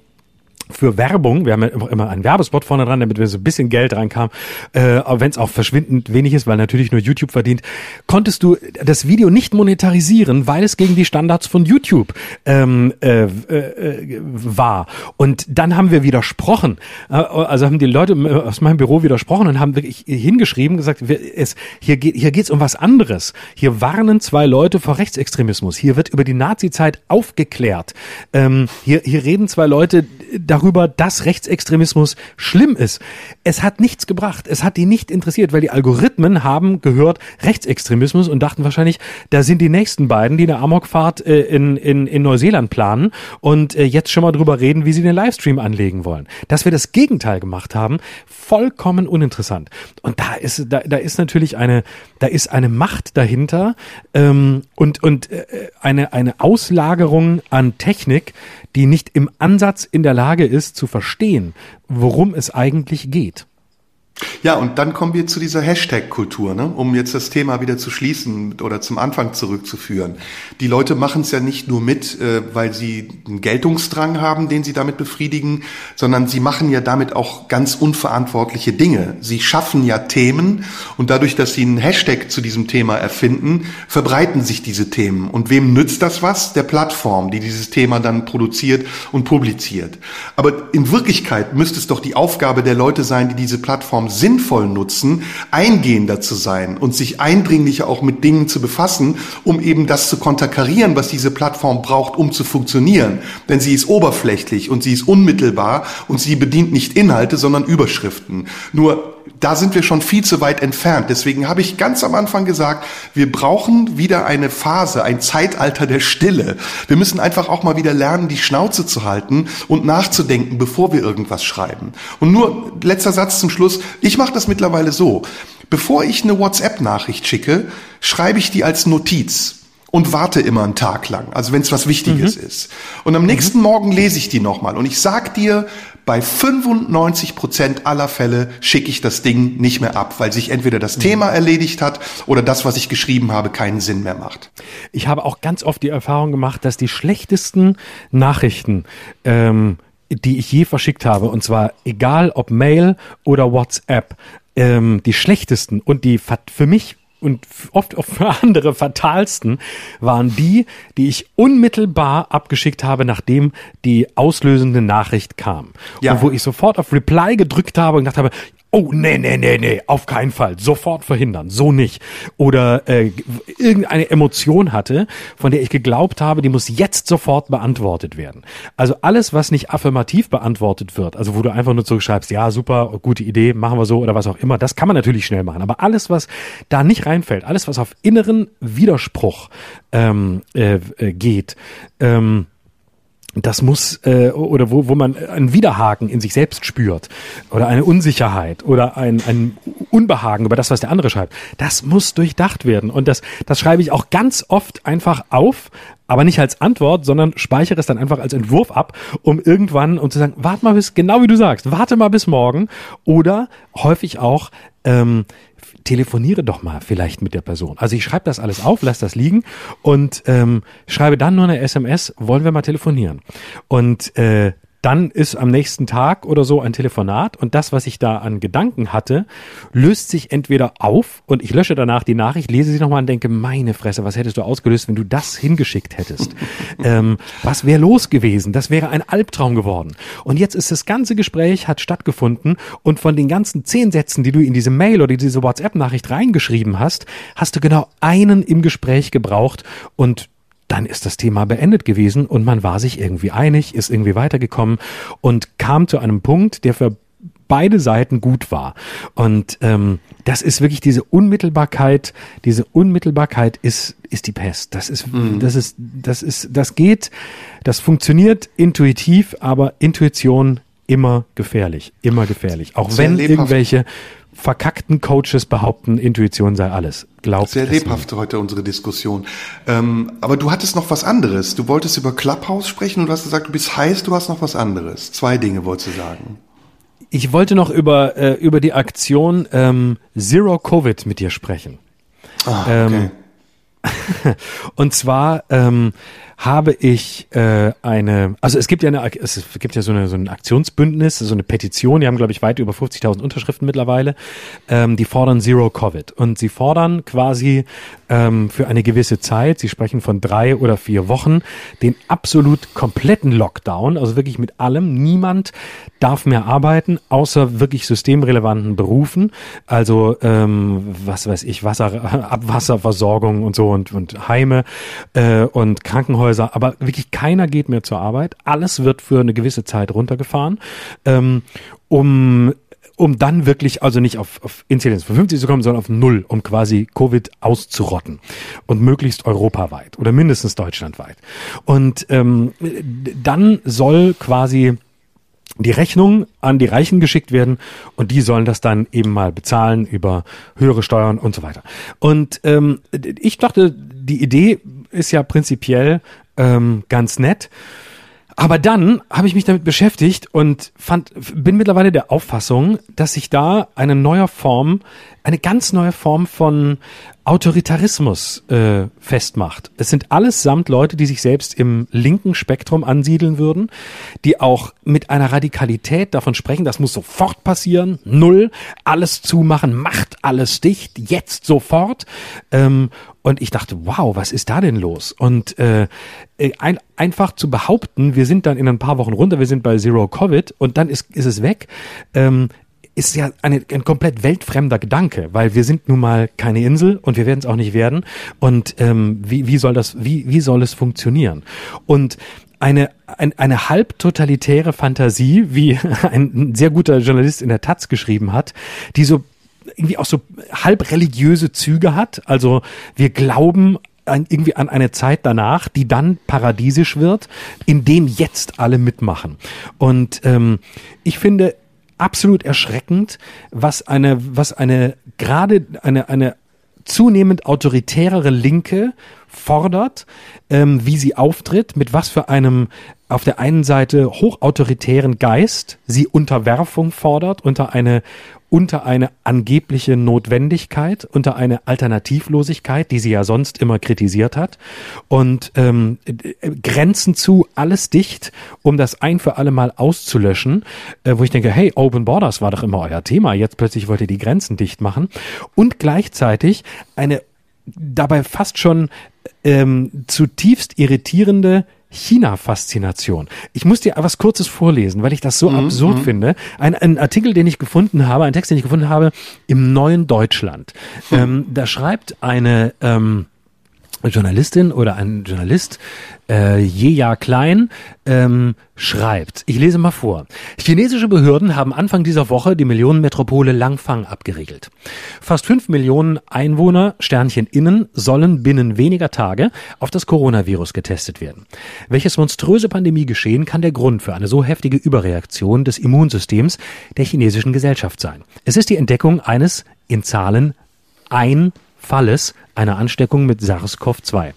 Speaker 2: für Werbung, wir haben ja immer- einen Werbespot vorne dran, damit wir so ein bisschen Geld reinkam, äh, wenn es auch verschwindend wenig ist, weil natürlich nur YouTube verdient, konntest du das Video nicht monetarisieren, weil es gegen die Standards von YouTube ähm, äh, äh, war. Und dann haben wir widersprochen, äh, also haben die Leute aus meinem Büro widersprochen und haben wirklich hingeschrieben, gesagt, wir, es, hier geht hier geht's um was anderes. Hier warnen zwei Leute vor Rechtsextremismus. Hier wird über die Nazi-Zeit aufgeklärt. Ähm, hier, hier reden zwei Leute darüber, dass Rechtsextremismus schlimm ist. Es hat nichts gebracht. Es hat die nicht interessiert, weil die Algorithmen haben gehört Rechtsextremismus und dachten wahrscheinlich, da sind die nächsten beiden, die eine Amokfahrt äh, in, in, in Neuseeland planen und äh, jetzt schon mal drüber reden, wie sie den Livestream anlegen wollen. Dass wir das Gegenteil gemacht haben, vollkommen uninteressant. Und da ist, da, da ist natürlich eine, da ist eine Macht dahinter ähm, und, und äh, eine, eine Auslagerung an Technik, die nicht im Ansatz in der Lage ist zu verstehen, worum es eigentlich geht.
Speaker 3: Ja, und dann kommen wir zu dieser Hashtag-Kultur, ne? um jetzt das Thema wieder zu schließen oder zum Anfang zurückzuführen. Die Leute machen es ja nicht nur mit, äh, weil sie einen Geltungsdrang haben, den sie damit befriedigen, sondern sie machen ja damit auch ganz unverantwortliche Dinge. Sie schaffen ja Themen und dadurch, dass sie einen Hashtag zu diesem Thema erfinden, verbreiten sich diese Themen. Und wem nützt das was? Der Plattform, die dieses Thema dann produziert und publiziert. Aber in Wirklichkeit müsste es doch die Aufgabe der Leute sein, die diese Plattform sinnvoll nutzen, eingehender zu sein und sich eindringlicher auch mit Dingen zu befassen, um eben das zu konterkarieren, was diese Plattform braucht, um zu funktionieren. Denn sie ist oberflächlich und sie ist unmittelbar und sie bedient nicht Inhalte, sondern Überschriften. Nur da sind wir schon viel zu weit entfernt. Deswegen habe ich ganz am Anfang gesagt, wir brauchen wieder eine Phase, ein Zeitalter der Stille. Wir müssen einfach auch mal wieder lernen, die Schnauze zu halten und nachzudenken, bevor wir irgendwas schreiben. Und nur letzter Satz zum Schluss. Ich mache das mittlerweile so. Bevor ich eine WhatsApp-Nachricht schicke, schreibe ich die als Notiz und warte immer einen Tag lang, also wenn es was Wichtiges ist. Und am nächsten Morgen lese ich die nochmal und ich sag dir, bei 95 Prozent aller Fälle schicke ich das Ding nicht mehr ab, weil sich entweder das Thema erledigt hat oder das, was ich geschrieben habe, keinen Sinn mehr macht.
Speaker 2: Ich habe auch ganz oft die Erfahrung gemacht, dass die schlechtesten Nachrichten ähm, die ich je verschickt habe, und zwar egal ob Mail oder WhatsApp, ähm, die schlechtesten und die für mich und oft auch für andere fatalsten waren die, die ich unmittelbar abgeschickt habe, nachdem die auslösende Nachricht kam. Ja. Und wo ich sofort auf Reply gedrückt habe und gedacht habe, oh, nee, nee, nee, nee, auf keinen Fall, sofort verhindern, so nicht. Oder äh, irgendeine Emotion hatte, von der ich geglaubt habe, die muss jetzt sofort beantwortet werden. Also alles, was nicht affirmativ beantwortet wird, also wo du einfach nur zurückschreibst, ja, super, gute Idee, machen wir so oder was auch immer, das kann man natürlich schnell machen. Aber alles, was da nicht reinfällt, alles, was auf inneren Widerspruch ähm, äh, äh geht, ähm, das muss äh, oder wo, wo man einen Widerhaken in sich selbst spürt oder eine Unsicherheit oder ein, ein Unbehagen über das, was der andere schreibt, das muss durchdacht werden. Und das, das schreibe ich auch ganz oft einfach auf, aber nicht als Antwort, sondern speichere es dann einfach als Entwurf ab, um irgendwann um zu sagen, warte mal bis, genau wie du sagst, warte mal bis morgen. Oder häufig auch, ähm, telefoniere doch mal vielleicht mit der Person. Also ich schreibe das alles auf, lass das liegen und ähm, schreibe dann nur eine SMS, wollen wir mal telefonieren. Und äh, dann ist am nächsten Tag oder so ein Telefonat und das, was ich da an Gedanken hatte, löst sich entweder auf und ich lösche danach die Nachricht, lese sie nochmal und denke, meine Fresse, was hättest du ausgelöst, wenn du das hingeschickt hättest? (laughs) ähm, was wäre los gewesen? Das wäre ein Albtraum geworden. Und jetzt ist das ganze Gespräch hat stattgefunden und von den ganzen zehn Sätzen, die du in diese Mail oder diese WhatsApp-Nachricht reingeschrieben hast, hast du genau einen im Gespräch gebraucht und dann ist das Thema beendet gewesen und man war sich irgendwie einig, ist irgendwie weitergekommen und kam zu einem Punkt, der für beide Seiten gut war. Und ähm, das ist wirklich diese Unmittelbarkeit, diese Unmittelbarkeit ist, ist die Pest. Das ist, mhm. das ist, das ist, das geht, das funktioniert intuitiv, aber Intuition immer gefährlich, immer gefährlich. Auch Sehr wenn lebhaft. irgendwelche verkackten Coaches behaupten, Intuition sei alles. Glaubt
Speaker 3: Sehr lebhaft heute unsere Diskussion. Ähm, aber du hattest noch was anderes. Du wolltest über Clubhouse sprechen und du hast gesagt, du bist heiß, du hast noch was anderes. Zwei Dinge wolltest du sagen.
Speaker 2: Ich wollte noch über, äh, über die Aktion ähm, Zero Covid mit dir sprechen. Ah, okay. Ähm, (laughs) und zwar ähm, habe ich äh, eine, also es gibt ja eine, es gibt ja so, eine, so ein Aktionsbündnis, so eine Petition, die haben, glaube ich, weit über 50.000 Unterschriften mittlerweile, ähm, die fordern Zero Covid. Und sie fordern quasi ähm, für eine gewisse Zeit, sie sprechen von drei oder vier Wochen, den absolut kompletten Lockdown, also wirklich mit allem. Niemand darf mehr arbeiten, außer wirklich systemrelevanten Berufen, also ähm, was weiß ich, Wasser, (laughs) Abwasserversorgung und so und, und Heime äh, und Krankenhäuser aber wirklich keiner geht mehr zur Arbeit. Alles wird für eine gewisse Zeit runtergefahren, ähm, um um dann wirklich, also nicht auf, auf Inzidenz von 50 zu kommen, sondern auf Null, um quasi Covid auszurotten. Und möglichst europaweit oder mindestens deutschlandweit. Und ähm, dann soll quasi die Rechnung an die Reichen geschickt werden und die sollen das dann eben mal bezahlen über höhere Steuern und so weiter. Und ähm, ich dachte, die Idee ist ja prinzipiell ähm, ganz nett. Aber dann habe ich mich damit beschäftigt und fand, bin mittlerweile der Auffassung, dass sich da eine neue Form, eine ganz neue Form von Autoritarismus äh, festmacht. Es sind allesamt Leute, die sich selbst im linken Spektrum ansiedeln würden, die auch mit einer Radikalität davon sprechen, das muss sofort passieren, null, alles zumachen, macht alles dicht, jetzt sofort. Ähm, und ich dachte, wow, was ist da denn los? Und äh, äh ein, einfach zu behaupten, wir sind dann in ein paar Wochen runter, wir sind bei Zero Covid und dann ist, ist es weg. Ähm, ist ja eine, ein komplett weltfremder Gedanke, weil wir sind nun mal keine Insel und wir werden es auch nicht werden. Und ähm, wie, wie soll das, wie, wie soll es funktionieren? Und eine, ein, eine halb totalitäre Fantasie, wie (laughs) ein sehr guter Journalist in der Taz geschrieben hat, die so irgendwie auch so halb religiöse Züge hat. Also wir glauben an, irgendwie an eine Zeit danach, die dann paradiesisch wird, in dem jetzt alle mitmachen. Und ähm, ich finde, absolut erschreckend, was eine, was eine, gerade eine, eine zunehmend autoritärere Linke fordert, ähm, wie sie auftritt, mit was für einem auf der einen Seite hochautoritären Geist sie Unterwerfung fordert unter eine unter eine angebliche Notwendigkeit, unter eine Alternativlosigkeit, die sie ja sonst immer kritisiert hat, und ähm, Grenzen zu, alles dicht, um das ein für alle Mal auszulöschen, äh, wo ich denke, hey, Open Borders war doch immer euer Thema, jetzt plötzlich wollt ihr die Grenzen dicht machen, und gleichzeitig eine dabei fast schon ähm, zutiefst irritierende China-Faszination. Ich muss dir was Kurzes vorlesen, weil ich das so mhm, absurd mhm. finde. Ein, ein, Artikel, den ich gefunden habe, ein Text, den ich gefunden habe im Neuen Deutschland. Mhm. Ähm, da schreibt eine ähm, Journalistin oder ein Journalist, äh, Jeja Klein, ähm, schreibt, ich lese mal vor. Chinesische Behörden haben Anfang dieser Woche die Millionenmetropole Langfang abgeriegelt. Fast fünf Millionen Einwohner, Sternchen innen, sollen binnen weniger Tage auf das Coronavirus getestet werden. Welches monströse Pandemiegeschehen kann der Grund für eine so heftige Überreaktion des Immunsystems der chinesischen Gesellschaft sein? Es ist die Entdeckung eines in Zahlen ein Falles einer Ansteckung mit SARS-CoV-2.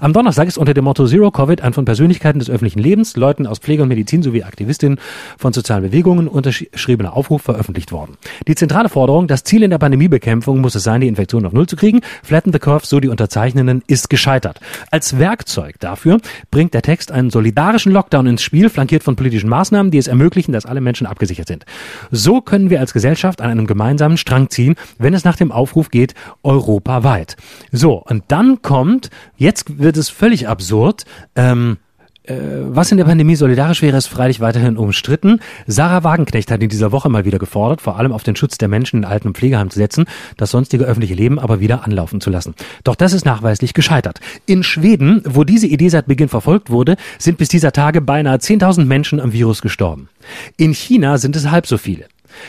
Speaker 2: Am Donnerstag ist unter dem Motto Zero Covid ein von Persönlichkeiten des öffentlichen Lebens, Leuten aus Pflege und Medizin sowie Aktivistinnen von sozialen Bewegungen unterschriebener Aufruf veröffentlicht worden. Die zentrale Forderung, das Ziel in der Pandemiebekämpfung muss es sein, die Infektion auf Null zu kriegen. Flatten the Curve, so die Unterzeichnenden, ist gescheitert. Als Werkzeug dafür bringt der Text einen solidarischen Lockdown ins Spiel, flankiert von politischen Maßnahmen, die es ermöglichen, dass alle Menschen abgesichert sind. So können wir als Gesellschaft an einem gemeinsamen Strang ziehen, wenn es nach dem Aufruf geht, europaweit. So, und dann kommt, jetzt wird es völlig absurd, ähm, äh, was in der Pandemie solidarisch wäre, ist freilich weiterhin umstritten. Sarah Wagenknecht hat in dieser Woche mal wieder gefordert, vor allem auf den Schutz der Menschen in Alten- und Pflegeheimen zu setzen, das sonstige öffentliche Leben aber wieder anlaufen zu lassen. Doch das ist nachweislich gescheitert. In Schweden, wo diese Idee seit Beginn verfolgt wurde, sind bis dieser Tage beinahe 10.000 Menschen am Virus gestorben. In China sind es halb so viele.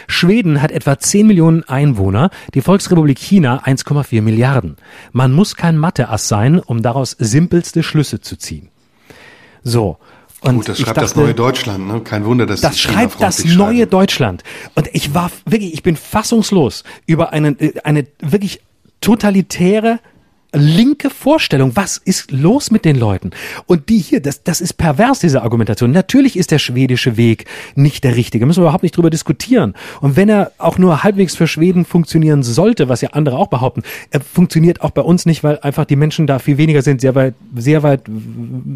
Speaker 2: Schweden hat etwa 10 Millionen Einwohner, die Volksrepublik China 1,4 Milliarden. Man muss kein Matheass sein, um daraus simpelste Schlüsse zu ziehen. So.
Speaker 3: Und Gut, das schreibt dachte, das neue Deutschland, ne? Kein Wunder, dass
Speaker 2: das schreibt das neue schreiben. Deutschland. Und ich war wirklich, ich bin fassungslos über eine, äh, eine wirklich totalitäre linke Vorstellung. Was ist los mit den Leuten? Und die hier, das, das ist pervers, diese Argumentation. Natürlich ist der schwedische Weg nicht der richtige. Müssen wir überhaupt nicht drüber diskutieren. Und wenn er auch nur halbwegs für Schweden funktionieren sollte, was ja andere auch behaupten, er funktioniert auch bei uns nicht, weil einfach die Menschen da viel weniger sind, sehr weit, sehr weit,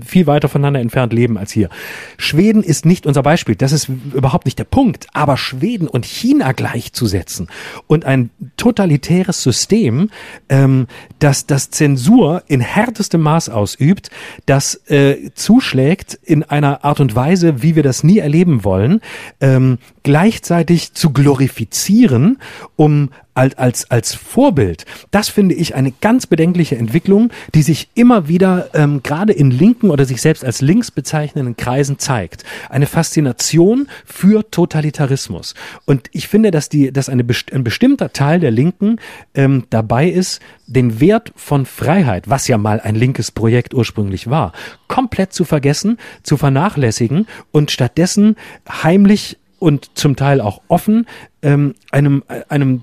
Speaker 2: viel weiter voneinander entfernt leben als hier. Schweden ist nicht unser Beispiel. Das ist überhaupt nicht der Punkt. Aber Schweden und China gleichzusetzen und ein totalitäres System, ähm, das, das das Zensur in härtestem Maß ausübt, das äh, zuschlägt in einer Art und Weise, wie wir das nie erleben wollen, ähm, gleichzeitig zu glorifizieren, um als, als, als Vorbild. Das finde ich eine ganz bedenkliche Entwicklung, die sich immer wieder ähm, gerade in linken oder sich selbst als links bezeichnenden Kreisen zeigt. Eine Faszination für Totalitarismus. Und ich finde, dass die, dass eine, ein bestimmter Teil der Linken ähm, dabei ist, den Wert von Freiheit, was ja mal ein linkes Projekt ursprünglich war, komplett zu vergessen, zu vernachlässigen und stattdessen heimlich und zum Teil auch offen ähm, einem, einem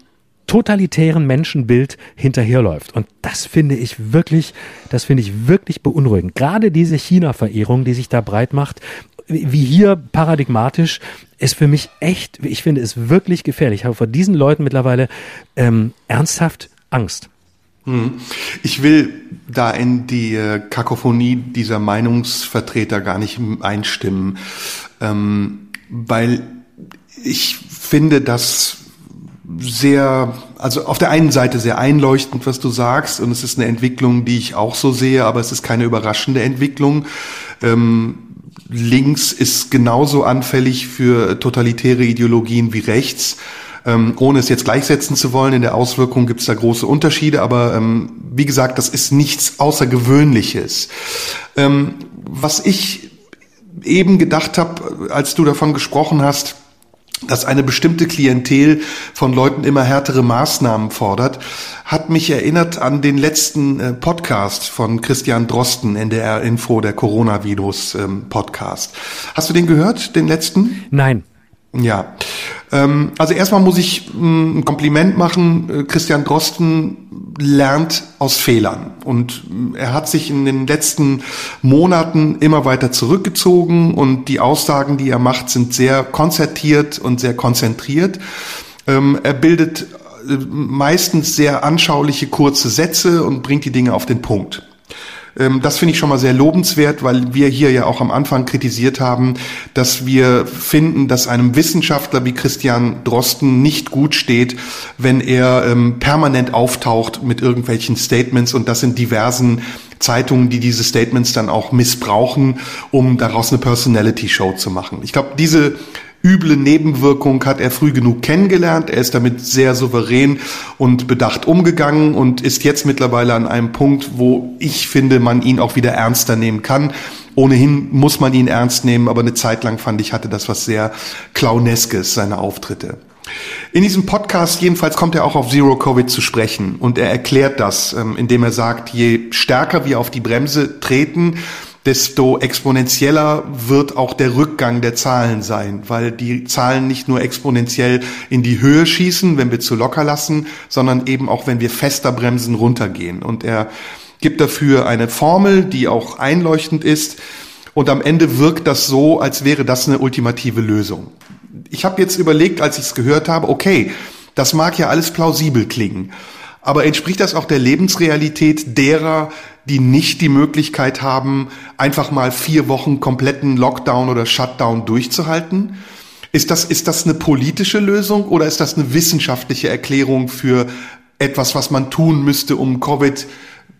Speaker 2: totalitären Menschenbild hinterherläuft. Und das finde ich wirklich, das finde ich wirklich beunruhigend. Gerade diese China-Verehrung, die sich da breit macht, wie hier paradigmatisch, ist für mich echt, ich finde es wirklich gefährlich. Ich habe vor diesen Leuten mittlerweile ähm, ernsthaft Angst.
Speaker 3: Hm. Ich will da in die äh, Kakophonie dieser Meinungsvertreter gar nicht einstimmen, ähm, weil ich finde das sehr, also auf der einen Seite sehr einleuchtend, was du sagst, und es ist eine Entwicklung, die ich auch so sehe, aber es ist keine überraschende Entwicklung. Ähm, links ist genauso anfällig für totalitäre Ideologien wie rechts. Ähm, ohne es jetzt gleichsetzen zu wollen, in der Auswirkung gibt es da große Unterschiede, aber ähm, wie gesagt, das ist nichts Außergewöhnliches. Ähm, was ich eben gedacht habe, als du davon gesprochen hast, dass eine bestimmte Klientel von Leuten immer härtere Maßnahmen fordert, hat mich erinnert an den letzten äh, Podcast von Christian Drosten, NDR Info, der Coronavirus ähm, Podcast. Hast du den gehört, den letzten?
Speaker 2: Nein.
Speaker 3: Ja, Ähm, also erstmal muss ich mm, ein Kompliment machen. Äh, Christian Drosten lernt aus Fehlern und mm, er hat sich in den letzten Monaten immer weiter zurückgezogen und die Aussagen, die er macht, sind sehr konzertiert und sehr konzentriert. Ähm, er bildet äh, meistens sehr anschauliche kurze Sätze und bringt die Dinge auf den Punkt. Ähm, das finde ich schon mal sehr lobenswert, weil wir hier ja auch am Anfang kritisiert haben, dass wir finden, dass einem Wissenschaftler wie Christian Drosten nicht gut steht, wenn er ähm, permanent auftaucht mit irgendwelchen Statements und das in diversen Zeitungen, die diese Statements dann auch missbrauchen, um daraus eine Personality-Show zu machen. Ich glaube, diese üble Nebenwirkung hat er früh genug kennengelernt. Er ist damit sehr souverän und bedacht umgegangen und ist jetzt mittlerweile an einem Punkt, wo ich finde, man ihn auch wieder ernster nehmen kann. Ohnehin muss man ihn ernst nehmen, aber eine Zeit lang fand ich, hatte das was sehr Clowneskes, seine Auftritte. In diesem Podcast jedenfalls kommt er auch auf Zero Covid zu sprechen und er erklärt das, ähm, indem er sagt, je stärker wir auf die Bremse treten, desto exponentieller wird auch der Rückgang der Zahlen sein, weil die Zahlen nicht nur exponentiell in die Höhe schießen, wenn wir zu locker lassen, sondern eben auch, wenn wir fester bremsen, runtergehen. Und er gibt dafür eine Formel, die auch einleuchtend ist. Und am Ende wirkt das so, als wäre das eine ultimative Lösung. Ich habe jetzt überlegt, als ich es gehört habe, okay, das mag ja alles plausibel klingen. Aber entspricht das auch der Lebensrealität derer, die nicht die Möglichkeit haben, einfach mal vier Wochen kompletten Lockdown oder Shutdown durchzuhalten? Ist das, ist das eine politische Lösung oder ist das eine wissenschaftliche Erklärung für etwas, was man tun müsste, um Covid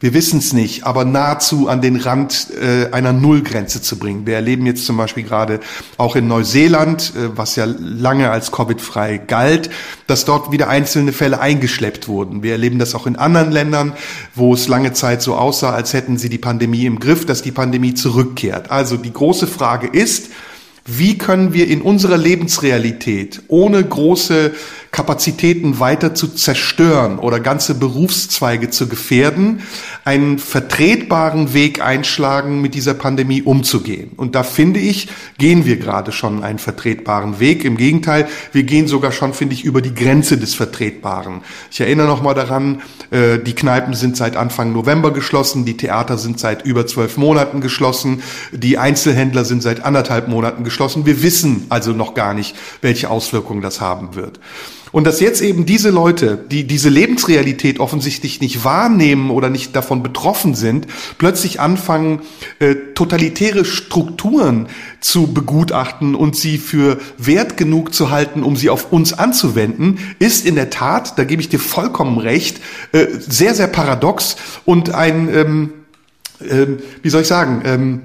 Speaker 3: wir wissen es nicht, aber nahezu an den Rand äh, einer Nullgrenze zu bringen. Wir erleben jetzt zum Beispiel gerade auch in Neuseeland, äh, was ja lange als Covid-frei galt, dass dort wieder einzelne Fälle eingeschleppt wurden. Wir erleben das auch in anderen Ländern, wo es lange Zeit so aussah, als hätten sie die Pandemie im Griff, dass die Pandemie zurückkehrt. Also die große Frage ist, wie können wir in unserer Lebensrealität ohne große Kapazitäten weiter zu zerstören oder ganze Berufszweige zu gefährden, einen vertretbaren Weg einschlagen, mit dieser Pandemie umzugehen. Und da finde ich, gehen wir gerade schon einen vertretbaren Weg. Im Gegenteil, wir gehen sogar schon, finde ich, über die Grenze des Vertretbaren. Ich erinnere noch mal daran, äh, die Kneipen sind seit Anfang November geschlossen, die Theater sind seit über zwölf Monaten geschlossen, die Einzelhändler sind seit anderthalb Monaten geschlossen. Wir wissen also noch gar nicht, welche Auswirkungen das haben wird. Und dass jetzt eben diese Leute, die diese Lebensrealität offensichtlich nicht wahrnehmen oder nicht davon betroffen sind, plötzlich anfangen, äh, totalitäre Strukturen zu begutachten und sie für wert genug zu halten, um sie auf uns anzuwenden, ist in der Tat, da gebe ich dir vollkommen recht, äh, sehr, sehr paradox und ein, ähm, äh, wie soll ich sagen, ähm,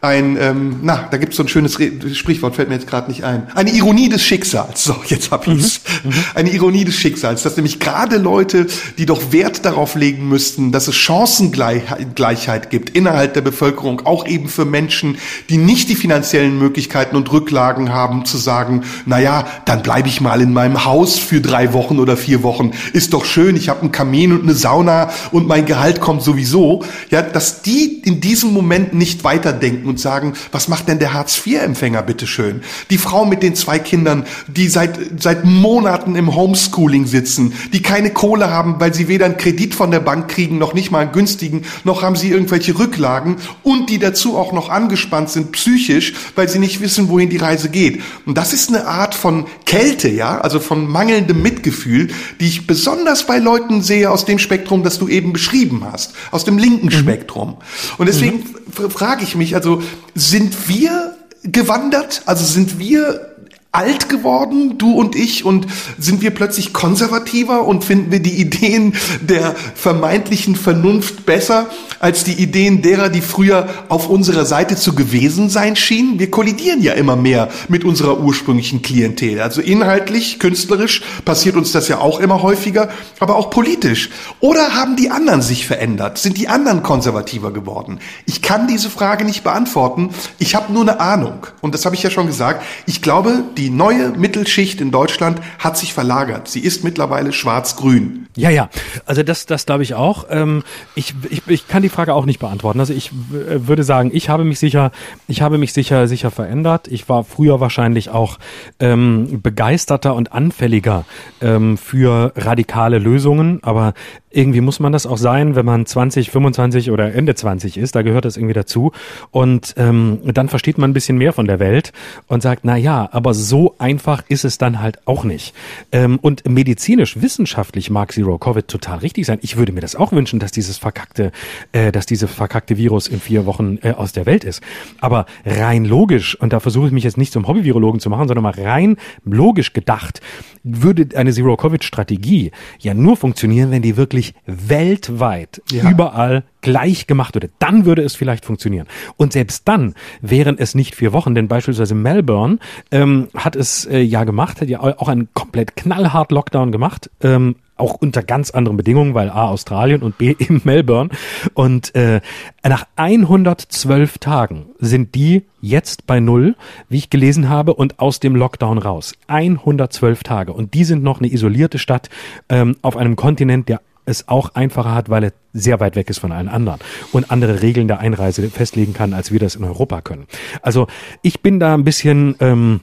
Speaker 3: ein, ähm, na, da gibt es so ein schönes Re Sprichwort, fällt mir jetzt gerade nicht ein. Eine Ironie des Schicksals. So, jetzt hab ich's. Mhm. Mhm. Eine Ironie des Schicksals, dass nämlich gerade Leute, die doch Wert darauf legen müssten, dass es Chancengleichheit gibt innerhalb der Bevölkerung, auch eben für Menschen, die nicht die finanziellen Möglichkeiten und Rücklagen haben, zu sagen, na ja, dann bleibe ich mal in meinem Haus für drei Wochen oder vier Wochen. Ist doch schön, ich habe einen Kamin und eine Sauna und mein Gehalt kommt sowieso. Ja, dass die in diesem Moment nicht weiterdenken und sagen, was macht denn der Hartz-IV-Empfänger bitteschön? Die Frau mit den zwei Kindern, die seit, seit Monaten im Homeschooling sitzen, die keine Kohle haben, weil sie weder einen Kredit von der Bank kriegen, noch nicht mal einen günstigen, noch haben sie irgendwelche Rücklagen und die dazu auch noch angespannt sind psychisch, weil sie nicht wissen, wohin die Reise geht. Und das ist eine Art von Kälte, ja, also von mangelndem Mitgefühl, die ich besonders bei Leuten sehe aus dem Spektrum, das du eben beschrieben hast, aus dem linken mhm. Spektrum. Und deswegen mhm. frage ich mich, also sind wir gewandert? Also sind wir alt geworden, du und ich, und sind wir plötzlich konservativer und finden wir die Ideen der vermeintlichen Vernunft besser als die Ideen derer, die früher auf unserer Seite zu gewesen sein schienen? Wir kollidieren ja immer mehr mit unserer ursprünglichen Klientel. Also inhaltlich, künstlerisch passiert uns das ja auch immer häufiger, aber auch politisch. Oder haben die anderen sich verändert? Sind die anderen konservativer geworden? Ich kann diese Frage nicht beantworten. Ich habe nur eine Ahnung. Und das habe ich ja schon gesagt. Ich glaube, die neue Mittelschicht in Deutschland hat sich verlagert. Sie ist mittlerweile schwarz-grün.
Speaker 2: Ja, ja. Also das, das glaube ich auch. Ähm, ich, ich, ich kann die Frage auch nicht beantworten. Also ich würde sagen, ich habe mich sicher, ich habe mich sicher, sicher verändert. Ich war früher wahrscheinlich auch ähm, begeisterter und anfälliger ähm, für radikale Lösungen, aber irgendwie muss man das auch sein, wenn man 20, 25 oder Ende 20 ist, da gehört das irgendwie dazu. Und ähm, dann versteht man ein bisschen mehr von der Welt und sagt, na ja, aber so einfach ist es dann halt auch nicht. Ähm, und medizinisch, wissenschaftlich mag Zero Covid total richtig sein. Ich würde mir das auch wünschen, dass dieses verkackte, äh, dass diese verkackte Virus in vier Wochen äh, aus der Welt ist. Aber rein logisch, und da versuche ich mich jetzt nicht zum Hobby-Virologen zu machen, sondern mal rein logisch gedacht, würde eine Zero-Covid-Strategie ja nur funktionieren, wenn die wirklich weltweit ja. überall gleich gemacht würde. Dann würde es vielleicht funktionieren. Und selbst dann wären es nicht vier Wochen, denn beispielsweise Melbourne ähm, hat es äh, ja gemacht, hat ja auch einen komplett knallhart Lockdown gemacht. Ähm, auch unter ganz anderen Bedingungen, weil A Australien und B (laughs) in Melbourne. Und äh, nach 112 Tagen sind die jetzt bei null, wie ich gelesen habe, und aus dem Lockdown raus. 112 Tage. Und die sind noch eine isolierte Stadt ähm, auf einem Kontinent, der es auch einfacher hat, weil er sehr weit weg ist von allen anderen und andere Regeln der Einreise festlegen kann, als wir das in Europa können. Also ich bin da ein bisschen ähm,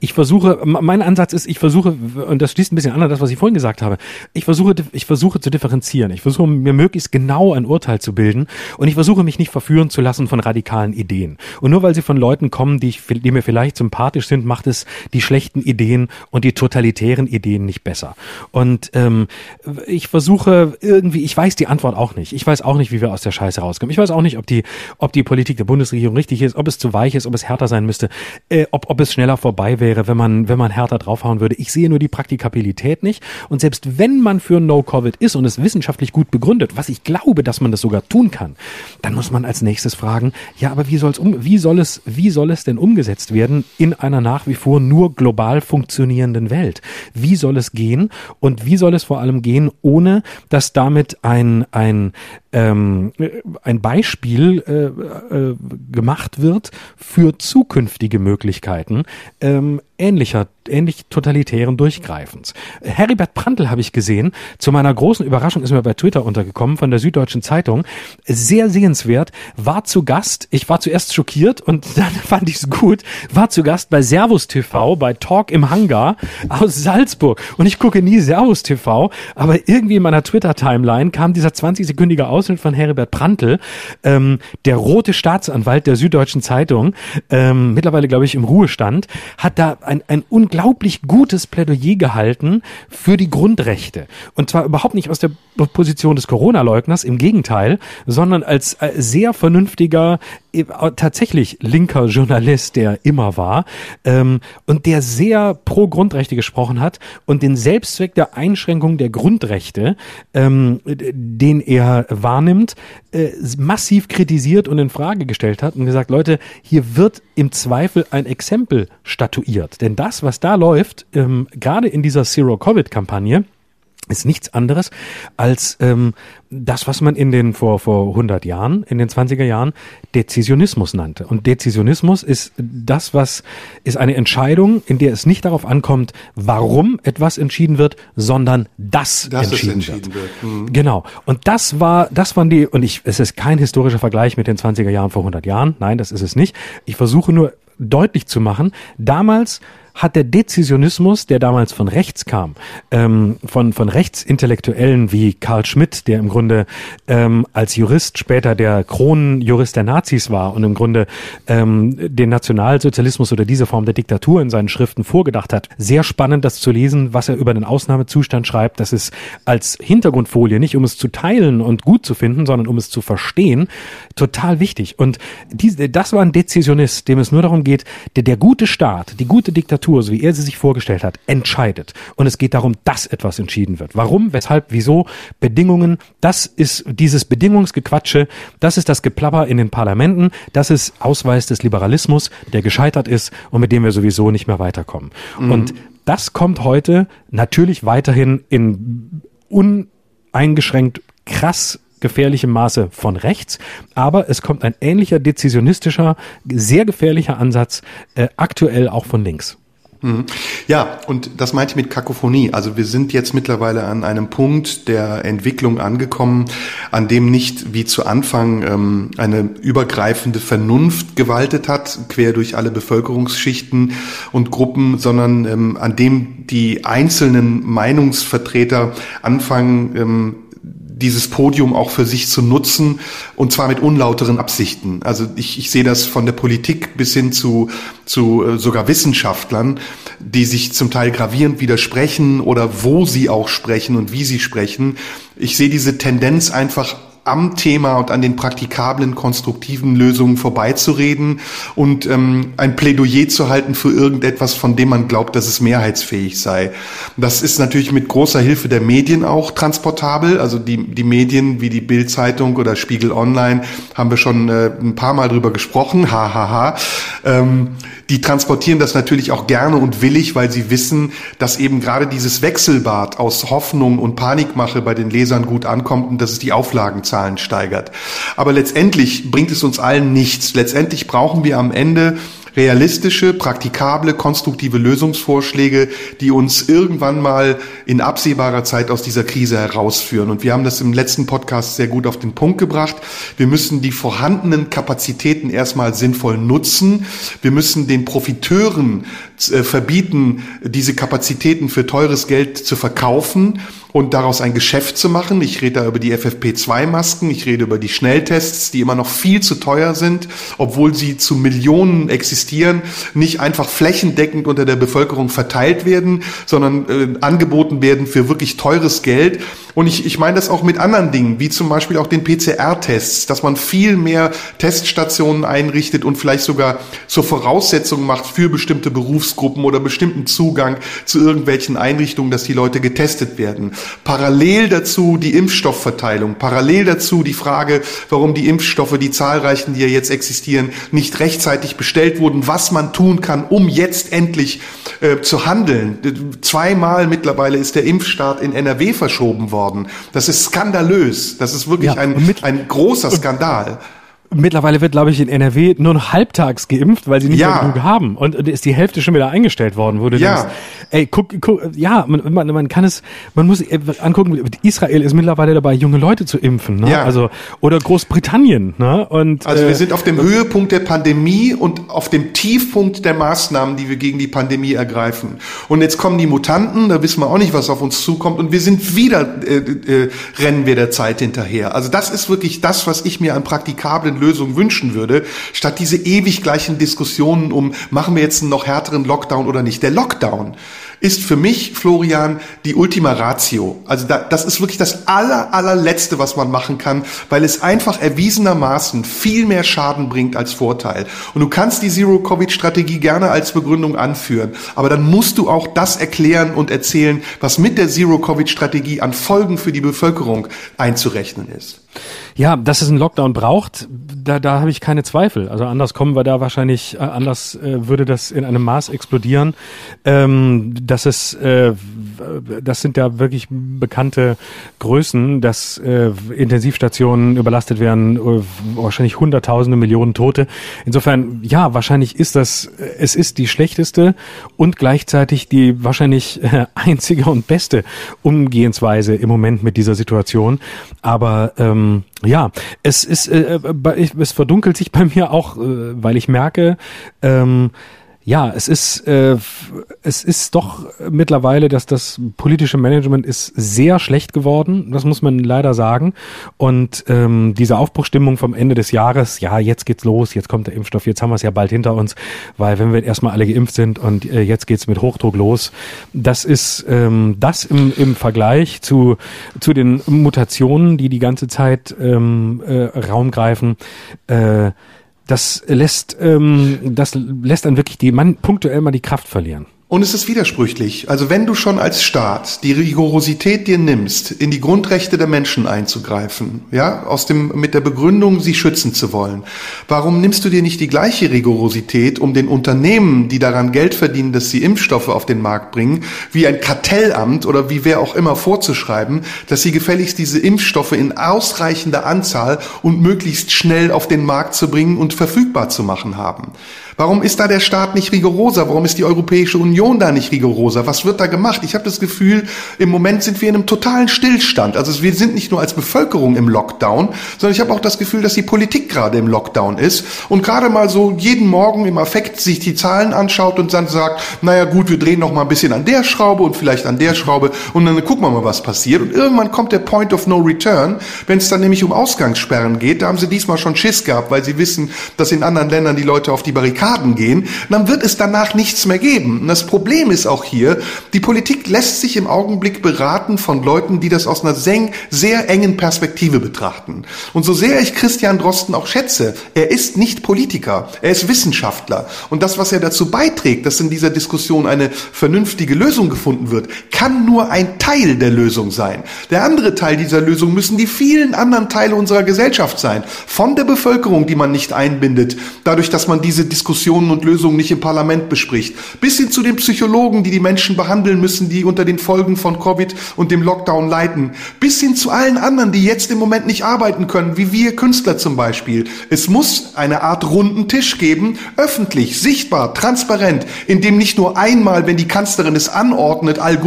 Speaker 2: ich versuche, mein Ansatz ist, ich versuche, und das schließt ein bisschen an das, was ich vorhin gesagt habe, ich versuche, ich versuche zu differenzieren. Ich versuche mir möglichst genau ein Urteil zu bilden und ich versuche mich nicht verführen zu lassen von radikalen Ideen. Und nur weil sie von Leuten kommen, die, ich, die mir vielleicht sympathisch sind, macht es die schlechten Ideen und die totalitären Ideen nicht besser. Und ähm, ich versuche irgendwie, ich weiß die Antwort auch nicht. Ich weiß auch nicht, wie wir aus der Scheiße rauskommen. Ich weiß auch nicht, ob die, ob die Politik der Bundesregierung richtig ist, ob es zu weich ist, ob es härter sein müsste, äh, ob, ob es schneller vorbei wäre, wenn man, wenn man härter draufhauen würde. Ich sehe nur die Praktikabilität nicht. Und selbst wenn man für No-Covid ist und es wissenschaftlich gut begründet, was ich glaube, dass man das sogar tun kann, dann muss man als nächstes fragen, ja, aber wie soll's um, wie soll es, wie soll es denn umgesetzt werden in einer nach wie vor nur global funktionierenden Welt? Wie soll es gehen? Und wie soll es vor allem gehen, ohne dass damit ein, ein, ähm, ein Beispiel äh, äh, gemacht wird für zukünftige Möglichkeiten ähm, ähnlicher, ähnlich totalitären Durchgreifens. Heribert Prantl habe ich gesehen. Zu meiner großen Überraschung ist mir bei Twitter untergekommen von der Süddeutschen Zeitung. Sehr sehenswert. War zu Gast. Ich war zuerst schockiert und (laughs) dann fand ich es gut. War zu Gast bei Servus TV, bei Talk im Hangar aus Salzburg. Und ich gucke nie Servus TV, aber irgendwie in meiner Twitter-Timeline kam dieser 20-sekündige Ausschnitt von Heribert Prantl, ähm, der rote Staatsanwalt der Süddeutschen Zeitung, ähm, mittlerweile glaube ich im Ruhestand, hat da ein, ein unglaublich gutes Plädoyer gehalten für die Grundrechte. Und zwar überhaupt nicht aus der Position des Corona-Leugners, im Gegenteil, sondern als äh, sehr vernünftiger, äh, tatsächlich linker Journalist, der immer war, ähm, und der sehr pro Grundrechte gesprochen hat und den Selbstzweck der Einschränkung der Grundrechte, ähm, den er wahrnimmt, äh, massiv kritisiert und in Frage gestellt hat und gesagt, Leute, hier wird im Zweifel ein Exempel statuiert. Denn das, was da läuft, ähm, gerade in dieser Zero-Covid-Kampagne, ist nichts anderes als ähm, das, was man in den vor vor 100 Jahren, in den 20er Jahren Dezisionismus nannte. Und Dezisionismus ist das, was ist eine Entscheidung, in der es nicht darauf ankommt, warum etwas entschieden wird, sondern dass das entschieden, entschieden, wird. wird. Mhm. Genau. Und das war, das waren die. Und ich, es ist kein historischer Vergleich mit den 20er Jahren vor 100 Jahren. Nein, das ist es nicht. Ich versuche nur deutlich zu machen. Damals hat der Dezisionismus, der damals von rechts kam, ähm, von, von Rechtsintellektuellen wie Karl Schmidt, der im Grunde ähm, als Jurist später der Kronenjurist der Nazis war und im Grunde ähm, den Nationalsozialismus oder diese Form der Diktatur in seinen Schriften vorgedacht hat. Sehr spannend, das zu lesen, was er über den Ausnahmezustand schreibt. Das ist als Hintergrundfolie, nicht um es zu teilen und gut zu finden, sondern um es zu verstehen, total wichtig. Und diese, das war ein Dezisionist, dem es nur darum geht, der, der gute Staat, die gute Diktatur, Diktatur, so wie er sie sich vorgestellt hat, entscheidet. Und es geht darum, dass etwas entschieden wird. Warum, weshalb, wieso, Bedingungen, das ist dieses Bedingungsgequatsche, das ist das Geplapper in den Parlamenten, das ist Ausweis des Liberalismus, der gescheitert ist und mit dem wir sowieso nicht mehr weiterkommen. Mhm. Und das kommt heute natürlich weiterhin in uneingeschränkt krass gefährlichem Maße von rechts, aber es kommt ein ähnlicher dezisionistischer, sehr gefährlicher Ansatz äh, aktuell auch von links.
Speaker 3: Mhm. Ja, und das meinte ich mit Kakophonie. Also wir sind jetzt mittlerweile an einem Punkt der Entwicklung angekommen, an dem nicht wie zu Anfang ähm, eine übergreifende Vernunft gewaltet hat, quer durch alle Bevölkerungsschichten und Gruppen, sondern ähm, an dem die einzelnen Meinungsvertreter anfangen, ähm, dieses Podium auch für sich zu nutzen und zwar mit unlauteren Absichten. Also ich, ich sehe das von der Politik bis hin zu, zu äh, sogar Wissenschaftlern, die sich zum Teil gravierend widersprechen oder wo sie auch sprechen und wie sie sprechen. Ich sehe diese Tendenz einfach am Thema und an den praktikablen, konstruktiven Lösungen vorbeizureden und ähm, ein Plädoyer zu halten für irgendetwas, von dem man glaubt, dass es mehrheitsfähig sei. Das ist natürlich mit großer Hilfe der Medien auch transportabel. Also die, die Medien wie die Bild-Zeitung oder Spiegel Online haben wir schon äh, ein paar Mal drüber gesprochen. Hahaha. Ha, ha. ähm, die transportieren das natürlich auch gerne und willig, weil sie wissen, dass eben gerade dieses Wechselbad aus Hoffnung und Panikmache bei den Lesern gut ankommt und dass es die Auflagenzahlen steigert. Aber letztendlich bringt es uns allen nichts. Letztendlich brauchen wir am Ende realistische, praktikable, konstruktive Lösungsvorschläge, die uns irgendwann mal in absehbarer Zeit aus dieser Krise herausführen. Und wir haben das im letzten Podcast sehr gut auf den Punkt gebracht. Wir müssen die vorhandenen Kapazitäten erstmal sinnvoll nutzen. Wir müssen den Profiteuren äh, verbieten, diese Kapazitäten für teures Geld zu verkaufen und daraus ein Geschäft zu machen. Ich rede da über die FFP2-Masken, ich rede über die Schnelltests, die immer noch viel zu teuer sind, obwohl sie zu Millionen existieren, nicht einfach flächendeckend unter der Bevölkerung verteilt werden, sondern äh, angeboten werden für wirklich teures Geld. Und ich, ich meine das auch mit anderen Dingen, wie zum Beispiel auch den PCR-Tests, dass man viel mehr Teststationen einrichtet und vielleicht sogar zur Voraussetzung macht für bestimmte Berufsgruppen oder bestimmten Zugang zu irgendwelchen Einrichtungen, dass die Leute getestet werden. Parallel dazu die Impfstoffverteilung, parallel dazu die Frage, warum die Impfstoffe, die zahlreichen, die ja jetzt existieren, nicht rechtzeitig bestellt wurden, was man tun kann, um jetzt endlich äh, zu handeln. Zweimal mittlerweile ist der Impfstart in NRW verschoben worden. Das ist skandalös. Das ist wirklich ja, ein, ein großer Skandal
Speaker 2: mittlerweile wird, glaube ich, in NRW nur noch halbtags geimpft, weil sie nicht ja. mehr genug haben. Und, und ist die Hälfte schon wieder eingestellt worden, wo du ja. denkst, ey, guck, guck ja, man, man, man kann es, man muss angucken, Israel ist mittlerweile dabei, junge Leute zu impfen, ne? Ja. Also, oder Großbritannien, ne? Und,
Speaker 3: also äh, wir sind auf dem Höhepunkt der Pandemie und auf dem Tiefpunkt der Maßnahmen, die wir gegen die Pandemie ergreifen. Und jetzt kommen die Mutanten, da wissen wir auch nicht, was auf uns zukommt, und wir sind wieder, äh, äh, rennen wir der Zeit hinterher. Also das ist wirklich das, was ich mir an praktikablen Lösung wünschen würde, statt diese ewig gleichen Diskussionen um, machen wir jetzt einen noch härteren Lockdown oder nicht. Der Lockdown ist für mich, Florian, die Ultima Ratio. Also da, das ist wirklich das aller, allerletzte, was man machen kann, weil es einfach erwiesenermaßen viel mehr Schaden bringt als Vorteil. Und du kannst die Zero-Covid-Strategie gerne als Begründung anführen, aber dann musst du auch das erklären und erzählen, was mit der Zero-Covid-Strategie an Folgen für die Bevölkerung einzurechnen ist.
Speaker 2: Ja, dass es einen Lockdown braucht, da, da habe ich keine Zweifel. Also anders kommen wir da wahrscheinlich, äh, anders äh, würde das in einem Maß explodieren. Ähm, dass es, äh, das sind ja wirklich bekannte Größen, dass äh, Intensivstationen überlastet werden, äh, wahrscheinlich Hunderttausende, Millionen Tote. Insofern, ja, wahrscheinlich ist das, äh, es ist die schlechteste und gleichzeitig die wahrscheinlich äh, einzige und beste Umgehensweise im Moment mit dieser Situation. Aber ähm, ja, es ist, äh es verdunkelt sich bei mir auch, äh, weil ich merke, ähm, ja, es ist, äh, es ist doch mittlerweile, dass das politische Management ist sehr schlecht geworden. Das muss man leider sagen. Und ähm, diese Aufbruchstimmung vom Ende des Jahres, ja, jetzt geht's los, jetzt kommt der Impfstoff, jetzt haben wir es ja bald hinter uns, weil wenn wir erstmal alle geimpft sind und äh, jetzt geht's mit Hochdruck los, das ist ähm, das im, im Vergleich zu zu den Mutationen, die die ganze Zeit ähm, äh, Raum greifen. Äh, das lässt, ähm, das lässt dann wirklich die man punktuell mal die Kraft verlieren.
Speaker 3: Und es ist widersprüchlich. Also wenn du schon als Staat die Rigorosität dir nimmst, in die Grundrechte der Menschen einzugreifen, ja, aus dem, mit der Begründung, sie schützen zu wollen, warum nimmst du dir nicht die gleiche Rigorosität, um den Unternehmen, die daran Geld verdienen, dass sie Impfstoffe auf den Markt bringen, wie ein Kartellamt oder wie wer auch immer vorzuschreiben, dass sie gefälligst diese Impfstoffe in ausreichender Anzahl und möglichst schnell auf den Markt zu bringen und verfügbar zu machen haben? Warum ist da der Staat nicht rigoroser? Warum ist die Europäische Union da nicht rigoroser? Was wird da gemacht? Ich habe das Gefühl, im Moment sind wir in einem totalen Stillstand. Also wir sind nicht nur als Bevölkerung im Lockdown, sondern ich habe auch das Gefühl, dass die Politik gerade im Lockdown ist und gerade mal so jeden Morgen im Affekt sich die Zahlen anschaut und dann sagt, naja gut, wir drehen noch mal ein bisschen an der Schraube und vielleicht an der Schraube und dann gucken wir mal, was passiert. Und irgendwann kommt der Point of No Return, wenn es dann nämlich um Ausgangssperren geht. Da haben sie diesmal schon Schiss gehabt, weil sie wissen, dass in anderen Ländern die Leute auf die Barrikaden gehen. dann wird es danach nichts mehr geben. Und das Problem ist auch hier, die Politik lässt sich im Augenblick beraten von Leuten, die das aus einer sehr engen Perspektive betrachten. Und so sehr ich Christian Drosten auch schätze, er ist nicht Politiker, er ist Wissenschaftler. Und das, was er dazu beiträgt, dass in dieser Diskussion eine vernünftige Lösung gefunden wird, kann nur ein Teil der Lösung sein. Der andere Teil dieser Lösung müssen die vielen anderen Teile unserer Gesellschaft sein. Von der Bevölkerung, die man nicht einbindet, dadurch, dass man diese Diskussionen und Lösungen nicht im Parlament bespricht, bis hin zu den Psychologen, die die Menschen behandeln müssen, die unter den Folgen von Covid und dem Lockdown leiden, bis hin zu allen anderen, die jetzt im Moment nicht arbeiten können, wie wir Künstler zum Beispiel. Es muss eine Art runden Tisch geben, öffentlich, sichtbar, transparent, in dem nicht nur einmal, wenn die Kanzlerin es anordnet, Al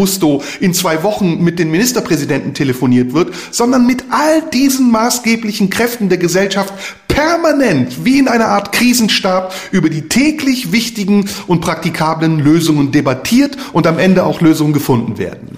Speaker 3: in zwei Wochen mit den Ministerpräsidenten telefoniert wird, sondern mit all diesen maßgeblichen Kräften der Gesellschaft permanent wie in einer Art Krisenstab über die täglich wichtigen und praktikablen Lösungen debattiert und am Ende auch Lösungen gefunden werden.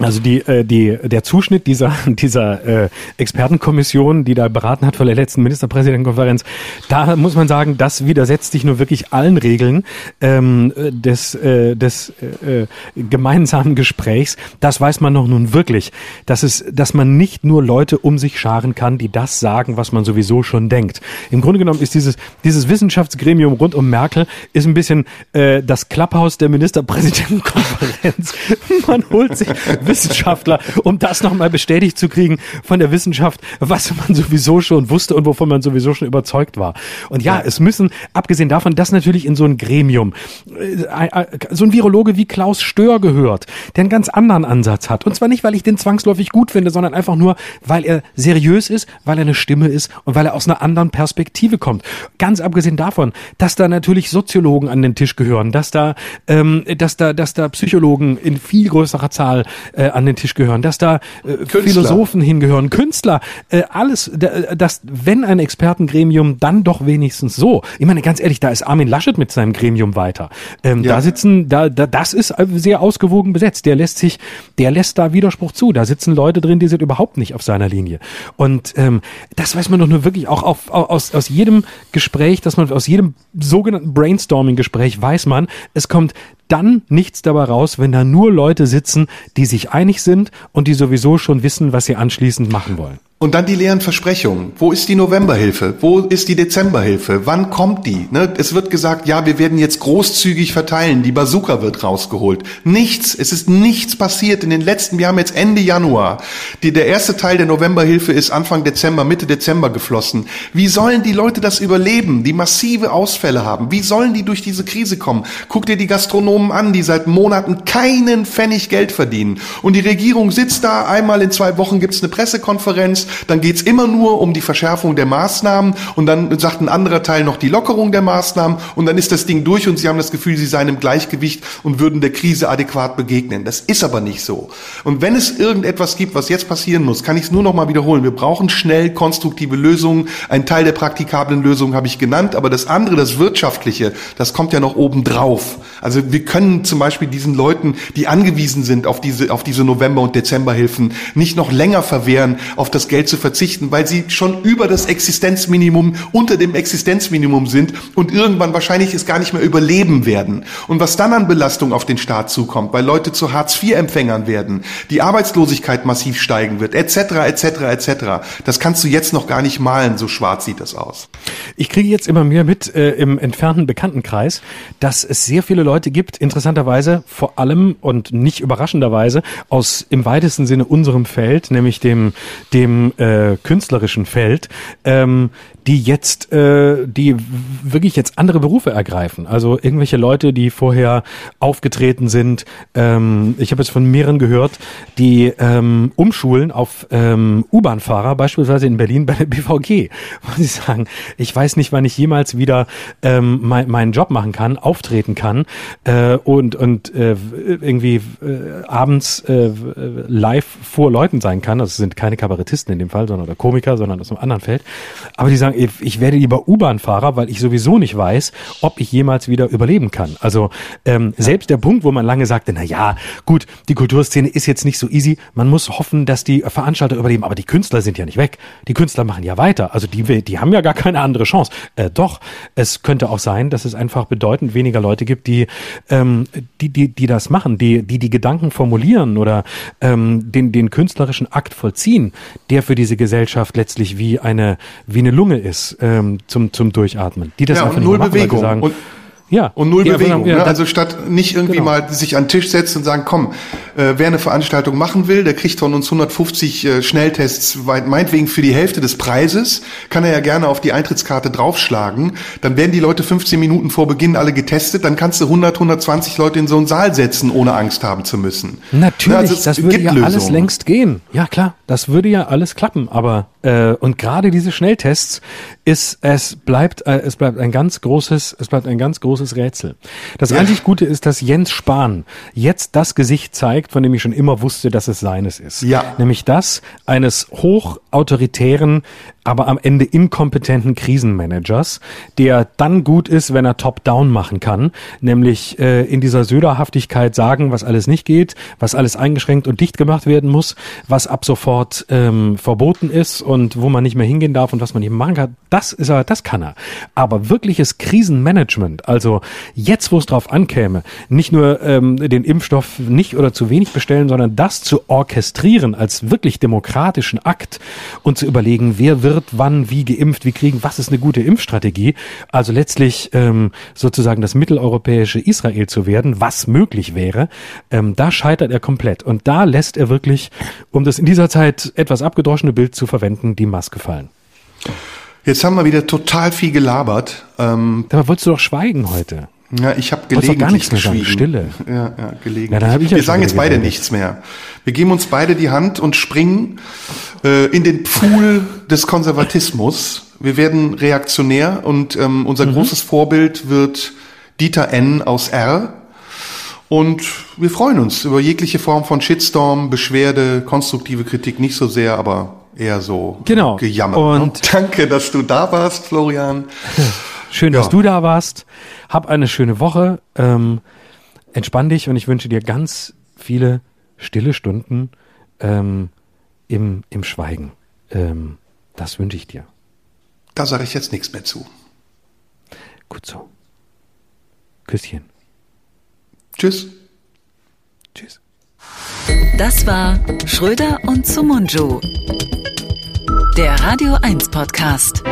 Speaker 2: Also die, äh, die, der Zuschnitt dieser, (laughs) dieser äh, Expertenkommission, die da beraten hat vor der letzten Ministerpräsidentenkonferenz, da muss man sagen, das widersetzt sich nur wirklich allen Regeln ähm, des, äh, des äh, gemeinsamen Gesprächs. Das weiß man noch nun wirklich, dass es, dass man nicht nur Leute um sich scharen kann, die das sagen, was man sowieso schon denkt. Im Grunde genommen ist dieses, dieses Wissenschaftsgremium rund um Merkel ist ein bisschen äh, das Klapphaus der Ministerpräsidentenkonferenz. (laughs) man holt sich Wissenschaftler, um das nochmal bestätigt zu kriegen von der Wissenschaft, was man sowieso schon wusste und wovon man sowieso schon überzeugt war. Und ja, ja. es müssen, abgesehen davon, dass natürlich in so ein Gremium äh, äh, so ein Virologe wie Klaus Stör gehört, der einen ganz anderen Ansatz hat. Und zwar nicht, weil ich den zwangsläufig gut finde, sondern einfach nur, weil er seriös ist, weil er eine Stimme ist und weil er aus einer anderen Perspektive kommt. Ganz abgesehen davon, dass da natürlich Soziologen an den Tisch gehören, dass da, ähm, dass da, dass da Psychologen in viel größerer Zahl äh, an den Tisch gehören, dass da äh, Philosophen hingehören, Künstler, äh, alles, dass wenn ein Expertengremium, dann doch wenigstens so. Ich meine, ganz ehrlich, da ist Armin Laschet mit seinem Gremium weiter. Ähm, ja. Da sitzen, da, da, das ist sehr ausgewogen besetzt. Der lässt sich, der lässt da Widerspruch zu. Da sitzen Leute drin, die sind überhaupt nicht auf seiner Linie. Und ähm, das weiß man doch nur wirklich auch auf, aus, aus jedem Gespräch, dass man aus jedem sogenannten Brainstorming-Gespräch weiß man, es kommt dann nichts dabei raus, wenn da nur Leute sitzen, die sich einig sind und die sowieso schon wissen, was sie anschließend machen wollen.
Speaker 3: Und dann die leeren Versprechungen. Wo ist die Novemberhilfe? Wo ist die Dezemberhilfe? Wann kommt die? Ne? Es wird gesagt, ja, wir werden jetzt großzügig verteilen. Die Bazooka wird rausgeholt. Nichts. Es ist nichts passiert in den letzten, wir haben jetzt Ende Januar. Die, der erste Teil der Novemberhilfe ist Anfang Dezember, Mitte Dezember geflossen. Wie sollen die Leute das überleben, die massive Ausfälle haben? Wie sollen die durch diese Krise kommen? Guck dir die Gastronomen an, die seit Monaten keinen Pfennig Geld verdienen. Und die Regierung sitzt da, einmal in zwei Wochen gibt's eine Pressekonferenz, dann geht's immer nur um die Verschärfung der Maßnahmen und dann sagt ein anderer Teil noch die Lockerung der Maßnahmen und dann ist das Ding durch und sie haben das Gefühl, sie seien im Gleichgewicht und würden der Krise adäquat begegnen. Das ist aber nicht so. Und wenn es irgendetwas gibt, was jetzt passieren muss, kann ich es nur noch mal wiederholen. Wir brauchen schnell konstruktive Lösungen. Ein Teil der praktikablen Lösungen habe ich genannt, aber das andere, das Wirtschaftliche, das kommt ja noch oben drauf. Also wir können zum Beispiel diesen Leuten, die angewiesen sind auf diese, auf diese November- und Dezemberhilfen, nicht noch länger verwehren, auf das Geld Geld zu verzichten, weil sie schon über das Existenzminimum, unter dem Existenzminimum sind und irgendwann wahrscheinlich es gar nicht mehr überleben werden. Und was dann an Belastung auf den Staat zukommt, weil Leute zu Hartz-IV-Empfängern werden, die Arbeitslosigkeit massiv steigen wird, etc., etc., etc., das kannst du jetzt noch gar nicht malen, so schwarz sieht das aus.
Speaker 2: Ich kriege jetzt immer mehr mit äh, im entfernten Bekanntenkreis, dass es sehr viele Leute gibt, interessanterweise vor allem und nicht überraschenderweise aus im weitesten Sinne unserem Feld, nämlich dem, dem äh, künstlerischen Feld, ähm, die jetzt, äh, die wirklich jetzt andere Berufe ergreifen. Also irgendwelche Leute, die vorher aufgetreten sind. Ähm, ich habe jetzt von mehreren gehört, die ähm, umschulen auf ähm, U-Bahn-Fahrer, beispielsweise in Berlin bei der BVG. Wo sie sagen, ich weiß nicht, wann ich jemals wieder ähm, mein, meinen Job machen kann, auftreten kann äh, und und äh, irgendwie äh, abends äh, live vor Leuten sein kann. Das sind keine Kabarettisten in dem Fall, sondern oder Komiker, sondern aus einem anderen Feld. Aber die sagen, ich werde lieber U-Bahn-Fahrer, weil ich sowieso nicht weiß, ob ich jemals wieder überleben kann. Also ähm, selbst der Punkt, wo man lange sagte, na ja, gut, die Kulturszene ist jetzt nicht so easy. Man muss hoffen, dass die Veranstalter überleben, aber die Künstler sind ja nicht weg. Die Künstler machen ja weiter. Also die, die haben ja gar keine andere Chance. Äh, doch, es könnte auch sein, dass es einfach bedeutend weniger Leute gibt, die, ähm, die, die, die das machen, die, die die Gedanken formulieren oder ähm, den, den künstlerischen Akt vollziehen, der für diese Gesellschaft letztlich wie eine, wie eine Lunge ist ähm, zum, zum Durchatmen. Die das
Speaker 3: ja,
Speaker 2: einfach
Speaker 3: und null Bewegung.
Speaker 2: Sagen,
Speaker 3: und ja. Und null Bewegung. Ja, ne? Also statt nicht irgendwie genau. mal sich an den Tisch setzen und sagen, komm, äh, wer eine Veranstaltung machen will, der kriegt von uns 150 äh, Schnelltests, meinetwegen für die Hälfte des Preises, kann er ja gerne auf die Eintrittskarte draufschlagen. Dann werden die Leute 15 Minuten vor Beginn alle getestet, dann kannst du 100, 120 Leute in so einen Saal setzen, ohne Angst haben zu müssen.
Speaker 2: Natürlich, ja, also das würde ja Lösungen. alles längst gehen. Ja klar, das würde ja alles klappen, aber äh, und gerade diese Schnelltests ist, es bleibt, äh, es bleibt ein ganz großes, es bleibt ein ganz großes Rätsel. Das ja. einzig Gute ist, dass Jens Spahn jetzt das Gesicht zeigt, von dem ich schon immer wusste, dass es seines ist. Ja. Nämlich das eines hochautoritären, aber am Ende inkompetenten Krisenmanagers, der dann gut ist, wenn er Top-Down machen kann, nämlich äh, in dieser Söderhaftigkeit sagen, was alles nicht geht, was alles eingeschränkt und dicht gemacht werden muss, was ab sofort ähm, verboten ist und wo man nicht mehr hingehen darf und was man nicht machen kann. Das ist er, das kann er. Aber wirkliches Krisenmanagement, also jetzt, wo es drauf ankäme, nicht nur ähm, den Impfstoff nicht oder zu wenig bestellen, sondern das zu orchestrieren als wirklich demokratischen Akt und zu überlegen, wer wird wird wann wie geimpft, wie kriegen, was ist eine gute Impfstrategie. Also letztlich ähm, sozusagen das mitteleuropäische Israel zu werden, was möglich wäre, ähm, da scheitert er komplett. Und da lässt er wirklich, um das in dieser Zeit etwas abgedroschene Bild zu verwenden, die Maske fallen.
Speaker 3: Jetzt haben wir wieder total viel gelabert.
Speaker 2: Ähm, Dabei wolltest du doch schweigen heute.
Speaker 3: Ja, ich habe gelegentlich
Speaker 2: gar nichts mehr sagen, Stille.
Speaker 3: Ja, ja, gelegentlich. Ja, dann hab ich Wir sagen jetzt beide nichts mehr. Wir geben uns beide die Hand und springen äh, in den Pool des Konservatismus. Wir werden reaktionär und ähm, unser mhm. großes Vorbild wird Dieter N. aus R. Und wir freuen uns über jegliche Form von Shitstorm, Beschwerde, konstruktive Kritik nicht so sehr, aber eher so
Speaker 2: genau.
Speaker 3: gejammert.
Speaker 2: Ne? Und
Speaker 3: danke, dass du da warst, Florian. (laughs)
Speaker 2: Schön, ja. dass du da warst. Hab eine schöne Woche. Ähm, entspann dich und ich wünsche dir ganz viele stille Stunden ähm, im, im Schweigen. Ähm, das wünsche ich dir.
Speaker 3: Da sage ich jetzt nichts mehr zu.
Speaker 2: Gut so. Küsschen.
Speaker 3: Tschüss.
Speaker 1: Tschüss. Das war Schröder und Sumunju. Der Radio 1 Podcast.